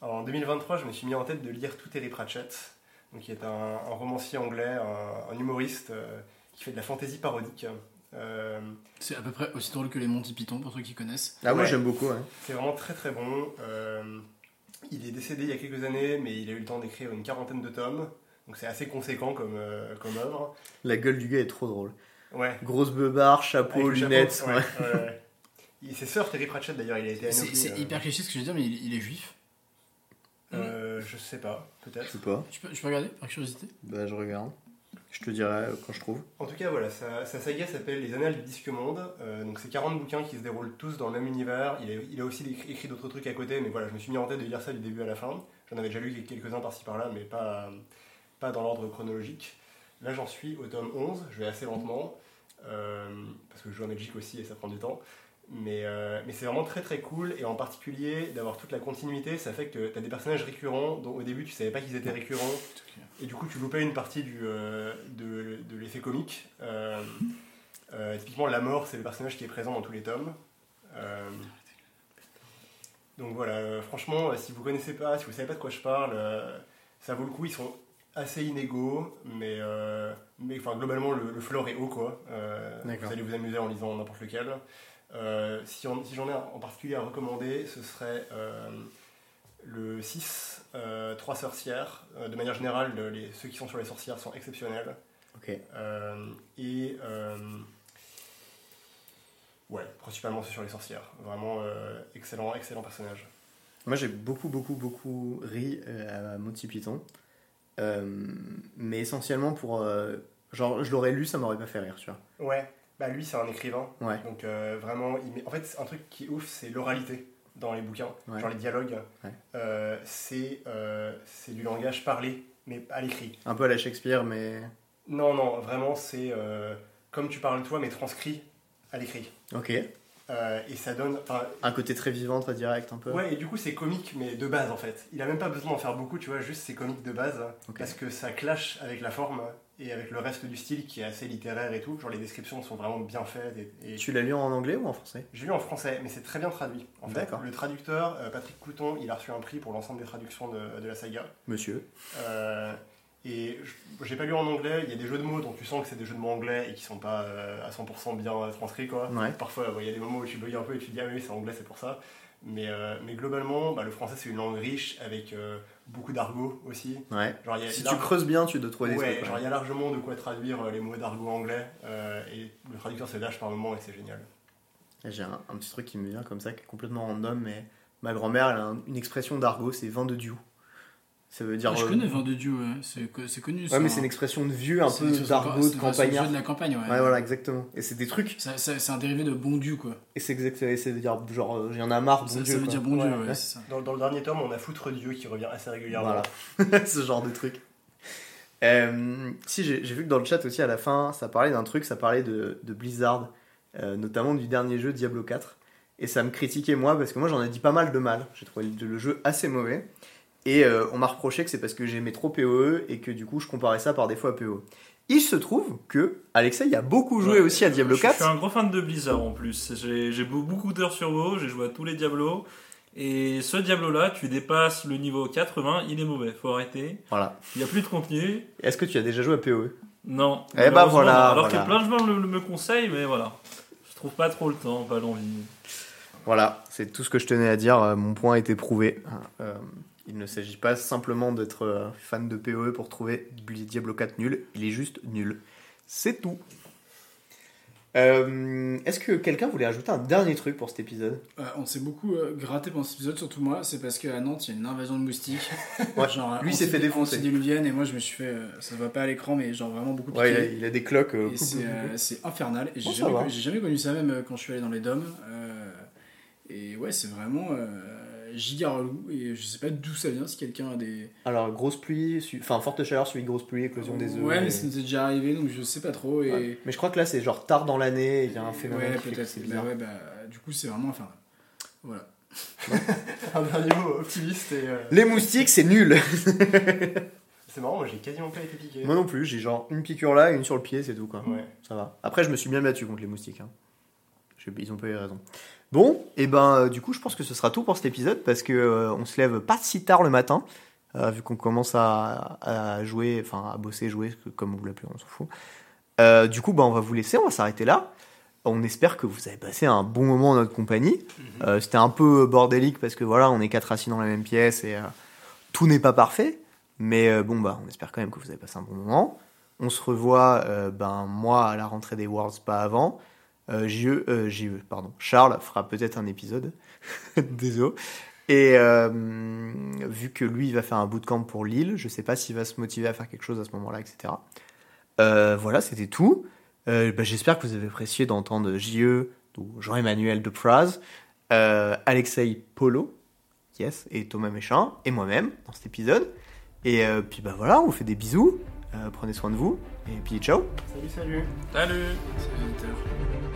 S4: en 2023, je me suis mis en tête de lire tout Terry Pratchett, donc qui est un, un romancier anglais, un, un humoriste euh, qui fait de la fantaisie parodique. Euh,
S2: C'est à peu près aussi drôle que les Monty Python, pour ceux qui connaissent.
S1: ah moi
S4: Ouais.
S1: j'aime beaucoup. ouais.
S4: c'est vraiment très très bon. Il est décédé il y a quelques années, mais il a eu le temps d'écrire une quarantaine de tomes, donc c'est assez conséquent comme, euh, comme œuvre.
S1: La gueule du gars est trop drôle.
S4: Ouais.
S1: Grosse beubare,
S4: Avec
S1: chapeau, lunettes.
S4: ouais,
S1: ouais.
S4: ouais, ouais. Il- C'est sœur Terry Pratchett d'ailleurs, il a été
S2: C'est
S4: euh,
S2: hyper cliché ce que je veux dire, mais il, il est juif.
S4: euh, je sais pas,
S1: Je
S4: peut-être.
S1: sais pas.
S2: Je peux, je peux regarder par curiosité?
S1: Bah, je regarde. Je te dirai euh, quand je trouve.
S4: En tout cas, voilà, sa, sa saga s'appelle Les Annales du Disque Monde. Euh, donc, c'est 40 bouquins qui se déroulent tous dans le même univers. Il a, aussi écrit, d'autres trucs à côté, mais voilà, je me suis mis en tête de lire ça du début à la fin. J'en avais déjà lu quelques-uns par-ci par-là, mais pas, dans l'ordre chronologique. Là, j'en suis au tome 11. Je vais assez lentement, euh, parce que je joue à Magic aussi et ça prend du temps. Mais, euh, mais c'est vraiment très très cool, et en particulier d'avoir toute la continuité, ça fait que tu as des personnages récurrents dont au début tu savais pas qu'ils étaient récurrents, et du coup, tu loupais une partie du, euh, de, de l'effet comique. Euh, typiquement, la mort, c'est le personnage qui est présent dans tous les tomes. Donc voilà, franchement, si vous connaissez pas, si vous savez pas de quoi je parle, ça vaut le coup. Ils sont assez inégaux, mais, mais globalement, le, le floor est haut, quoi. Vous allez vous amuser en lisant n'importe lequel. Euh, si j'en ai en particulier à recommander, ce serait euh, le 6, euh, 3 sorcières. Euh, de manière générale, le- les, ceux qui sont sur les sorcières sont exceptionnels.
S1: Ok.
S4: Euh, et ouais, principalement ceux sur les sorcières. Vraiment excellent, excellent personnage.
S1: Moi j'ai beaucoup, beaucoup, beaucoup ri à Monty Python. Mais essentiellement pour. genre, je l'aurais lu, ça m'aurait pas fait rire, tu vois.
S4: Ouais, bah lui c'est un écrivain.
S1: Ouais.
S4: Donc euh, vraiment, il met- en fait, un truc qui est ouf, c'est l'oralité dans les bouquins,
S1: Ouais.
S4: genre les dialogues,
S1: Ouais.
S4: euh, c'est euh, c'est du langage parlé, mais à l'écrit.
S1: Un peu à la Shakespeare, mais.
S4: Non, non, vraiment, c'est comme tu parles toi, mais transcrit à l'écrit.
S1: Ok.
S4: Euh, et ça donne.
S1: Un côté très vivant, très direct, un peu.
S4: Ouais, et du coup, c'est comique, mais de base en fait. Il a même pas besoin d'en faire beaucoup, tu vois, juste c'est comique de base, parce que ça clash avec la forme et avec le reste du style qui est assez littéraire et tout. Genre, les descriptions sont vraiment bien faites. Et, et-
S1: Tu l'as lu en anglais ou en français?
S4: J'ai lu en français, mais c'est très bien traduit. En fait, le traducteur, euh, Patrick Couton, il a reçu un prix pour l'ensemble des traductions de, de la saga.
S1: Monsieur.
S4: Euh, et j'ai pas lu en anglais, il y a des jeux de mots dont tu sens que c'est des jeux de mots anglais et qui sont pas euh, à 100% bien transcrits quoi.
S1: Ouais.
S4: Parfois il y a des moments où tu bugs un peu et tu te dis ah oui c'est anglais c'est pour ça. Mais, euh, mais globalement bah, le français c'est une langue riche avec beaucoup d'argot aussi.
S1: Ouais.
S4: Genre, il y a
S1: Si tu creuses bien, tu dois trouver des
S4: Ouais, il y a largement de quoi traduire euh, les mots d'argot anglais euh, et le traducteur se lâche par moment et c'est génial.
S1: J'ai un, un petit truc qui me vient comme ça, qui est complètement random, mais ma grand-mère, elle a un- une expression d'argot, c'est vin de Dieu. Ça veut dire.
S2: Ah, je
S1: euh,
S2: connais Vin de Dieu, ouais. c'est co- c'est connu.
S1: Ouais,
S2: ça,
S1: mais
S2: hein.
S1: c'est une expression de vieux, un
S2: C'est
S1: peu d'argot,
S2: c'est
S1: de
S2: de
S1: campagnard.
S2: de la campagne, ouais.
S1: Ouais, voilà, exactement. Et c'est des trucs.
S2: Ça- ça- C'est un dérivé de bon Dieu, quoi.
S1: Et c'est exactement. Ça veut dire, genre, euh, j'en ai marre, bon
S2: ça,
S1: Dieu.
S2: ça veut
S1: quoi.
S2: dire bon Dieu,
S4: Ouais,
S2: ouais,
S1: ouais.
S2: c'est ça.
S4: Dans, dans le dernier tome on a Foutre Dieu qui revient assez régulièrement.
S1: Voilà. ce genre de truc. Euh, si, j'ai vu que dans le chat aussi, à la fin, ça parlait d'un truc, ça parlait de, de Blizzard, euh, notamment du dernier jeu Diablo 4. Et ça me critiquait moi, parce que moi j'en ai dit pas mal de mal. J'ai trouvé le jeu assez mauvais. Et euh, on m'a reproché que c'est parce que j'aimais trop PoE et que du coup je comparais ça par défaut à PoE. Il se trouve que Alexei a beaucoup joué
S3: Ouais,
S1: aussi à Diablo
S3: je, Je suis
S1: 4.
S3: un gros fan de Blizzard en plus. J'ai j'ai beau- beaucoup d'heures sur WoW, j'ai joué à tous les Diablos. Et ce Diablo-là, tu dépasses le niveau 80, il est mauvais, faut arrêter.
S1: Voilà.
S3: Il n'y a plus de contenu.
S1: Est-ce que tu as déjà joué à PoE
S3: Non.
S1: Eh bah voilà.
S3: Alors
S1: voilà.
S3: que plein de gens me conseillent, mais voilà. Je trouve pas trop le temps, pas l'envie.
S1: Voilà, c'est tout ce que je tenais à dire. Euh, Mon point a été prouvé. Euh, il ne s'agit pas simplement d'être euh, fan de PoE pour trouver Diablo 4 nul. Il est juste nul. C'est tout. Euh, Est-ce que quelqu'un voulait ajouter un dernier truc pour cet épisode?
S2: Euh, on s'est beaucoup euh, gratté pendant cet épisode, surtout moi. C'est parce qu'à Nantes, il y a une invasion de moustiques.
S1: Ouais,
S2: Genre,
S1: lui, s'est fait défoncer.
S2: antidiluvienne, et moi, je me suis fait. ça voit pas à l'écran, mais genre vraiment beaucoup piqué.
S1: Ouais, il a, il a des cloques.
S2: c'est infernal. Et j'ai
S1: va.
S2: jamais, connu ça même quand je suis allé dans les DOM. Euh, et ouais, c'est vraiment giga relou. Et je sais pas d'où ça vient, si quelqu'un a des.
S1: Alors, grosse pluie, su- enfin forte chaleur, suivi de grosse pluie, éclosion des œufs.
S2: Ouais,
S1: et-
S2: mais ça nous est déjà arrivé, donc je sais pas trop. Et...
S1: Ouais. Mais je crois que là, c'est genre tard dans l'année, il y a un phénomène
S2: Ouais, peut-être.
S1: c'est
S2: Bah ouais, bah, du coup, c'est vraiment infernal. Voilà.
S4: Un dernier mot optimiste et. euh,
S1: Les moustiques, c'est nul
S4: C'est marrant, moi j'ai quasiment pas été piqué.
S1: Moi non plus, j'ai genre une piqûre là et une sur le pied, c'est tout quoi.
S4: Ouais.
S1: Ça va. Après, je me suis bien battu contre les moustiques. hein. Ils ont pas eu raison. Bon, et ben euh, du coup, je pense que ce sera tout pour cet épisode parce que euh, on se lève pas si tard le matin, euh, vu qu'on commence à, à jouer, enfin à bosser, jouer, comme vous l'appelez, on s'en fout. Du coup, ben, on va vous laisser, on va s'arrêter là. On espère que vous avez passé un bon moment en notre compagnie. Euh, C'était un peu bordélique parce que voilà, on est quatre assis dans la même pièce et tout n'est pas parfait. Mais bon, bah, on espère quand même que vous avez passé un bon moment. On se revoit, ben, moi, à la rentrée des Worlds, pas avant. Euh, JE, euh, JE, pardon. Charles fera peut-être un épisode. Désolé. Et euh, vu que lui, il va faire un bootcamp pour Lille, je sais pas s'il va se motiver à faire quelque chose à ce moment-là, etc. Euh, voilà, c'était tout. Euh, bah, J'espère que vous avez apprécié d'entendre JE, ou Jean-Emmanuel de Praz, euh, Alexei Polo, yes, et Thomas Méchin, et moi-même dans cet épisode. Et euh, puis bah voilà, on vous fait des bisous, euh, prenez soin de vous, et puis ciao
S4: Salut, salut.
S3: Salut
S2: C'est l'éditeur.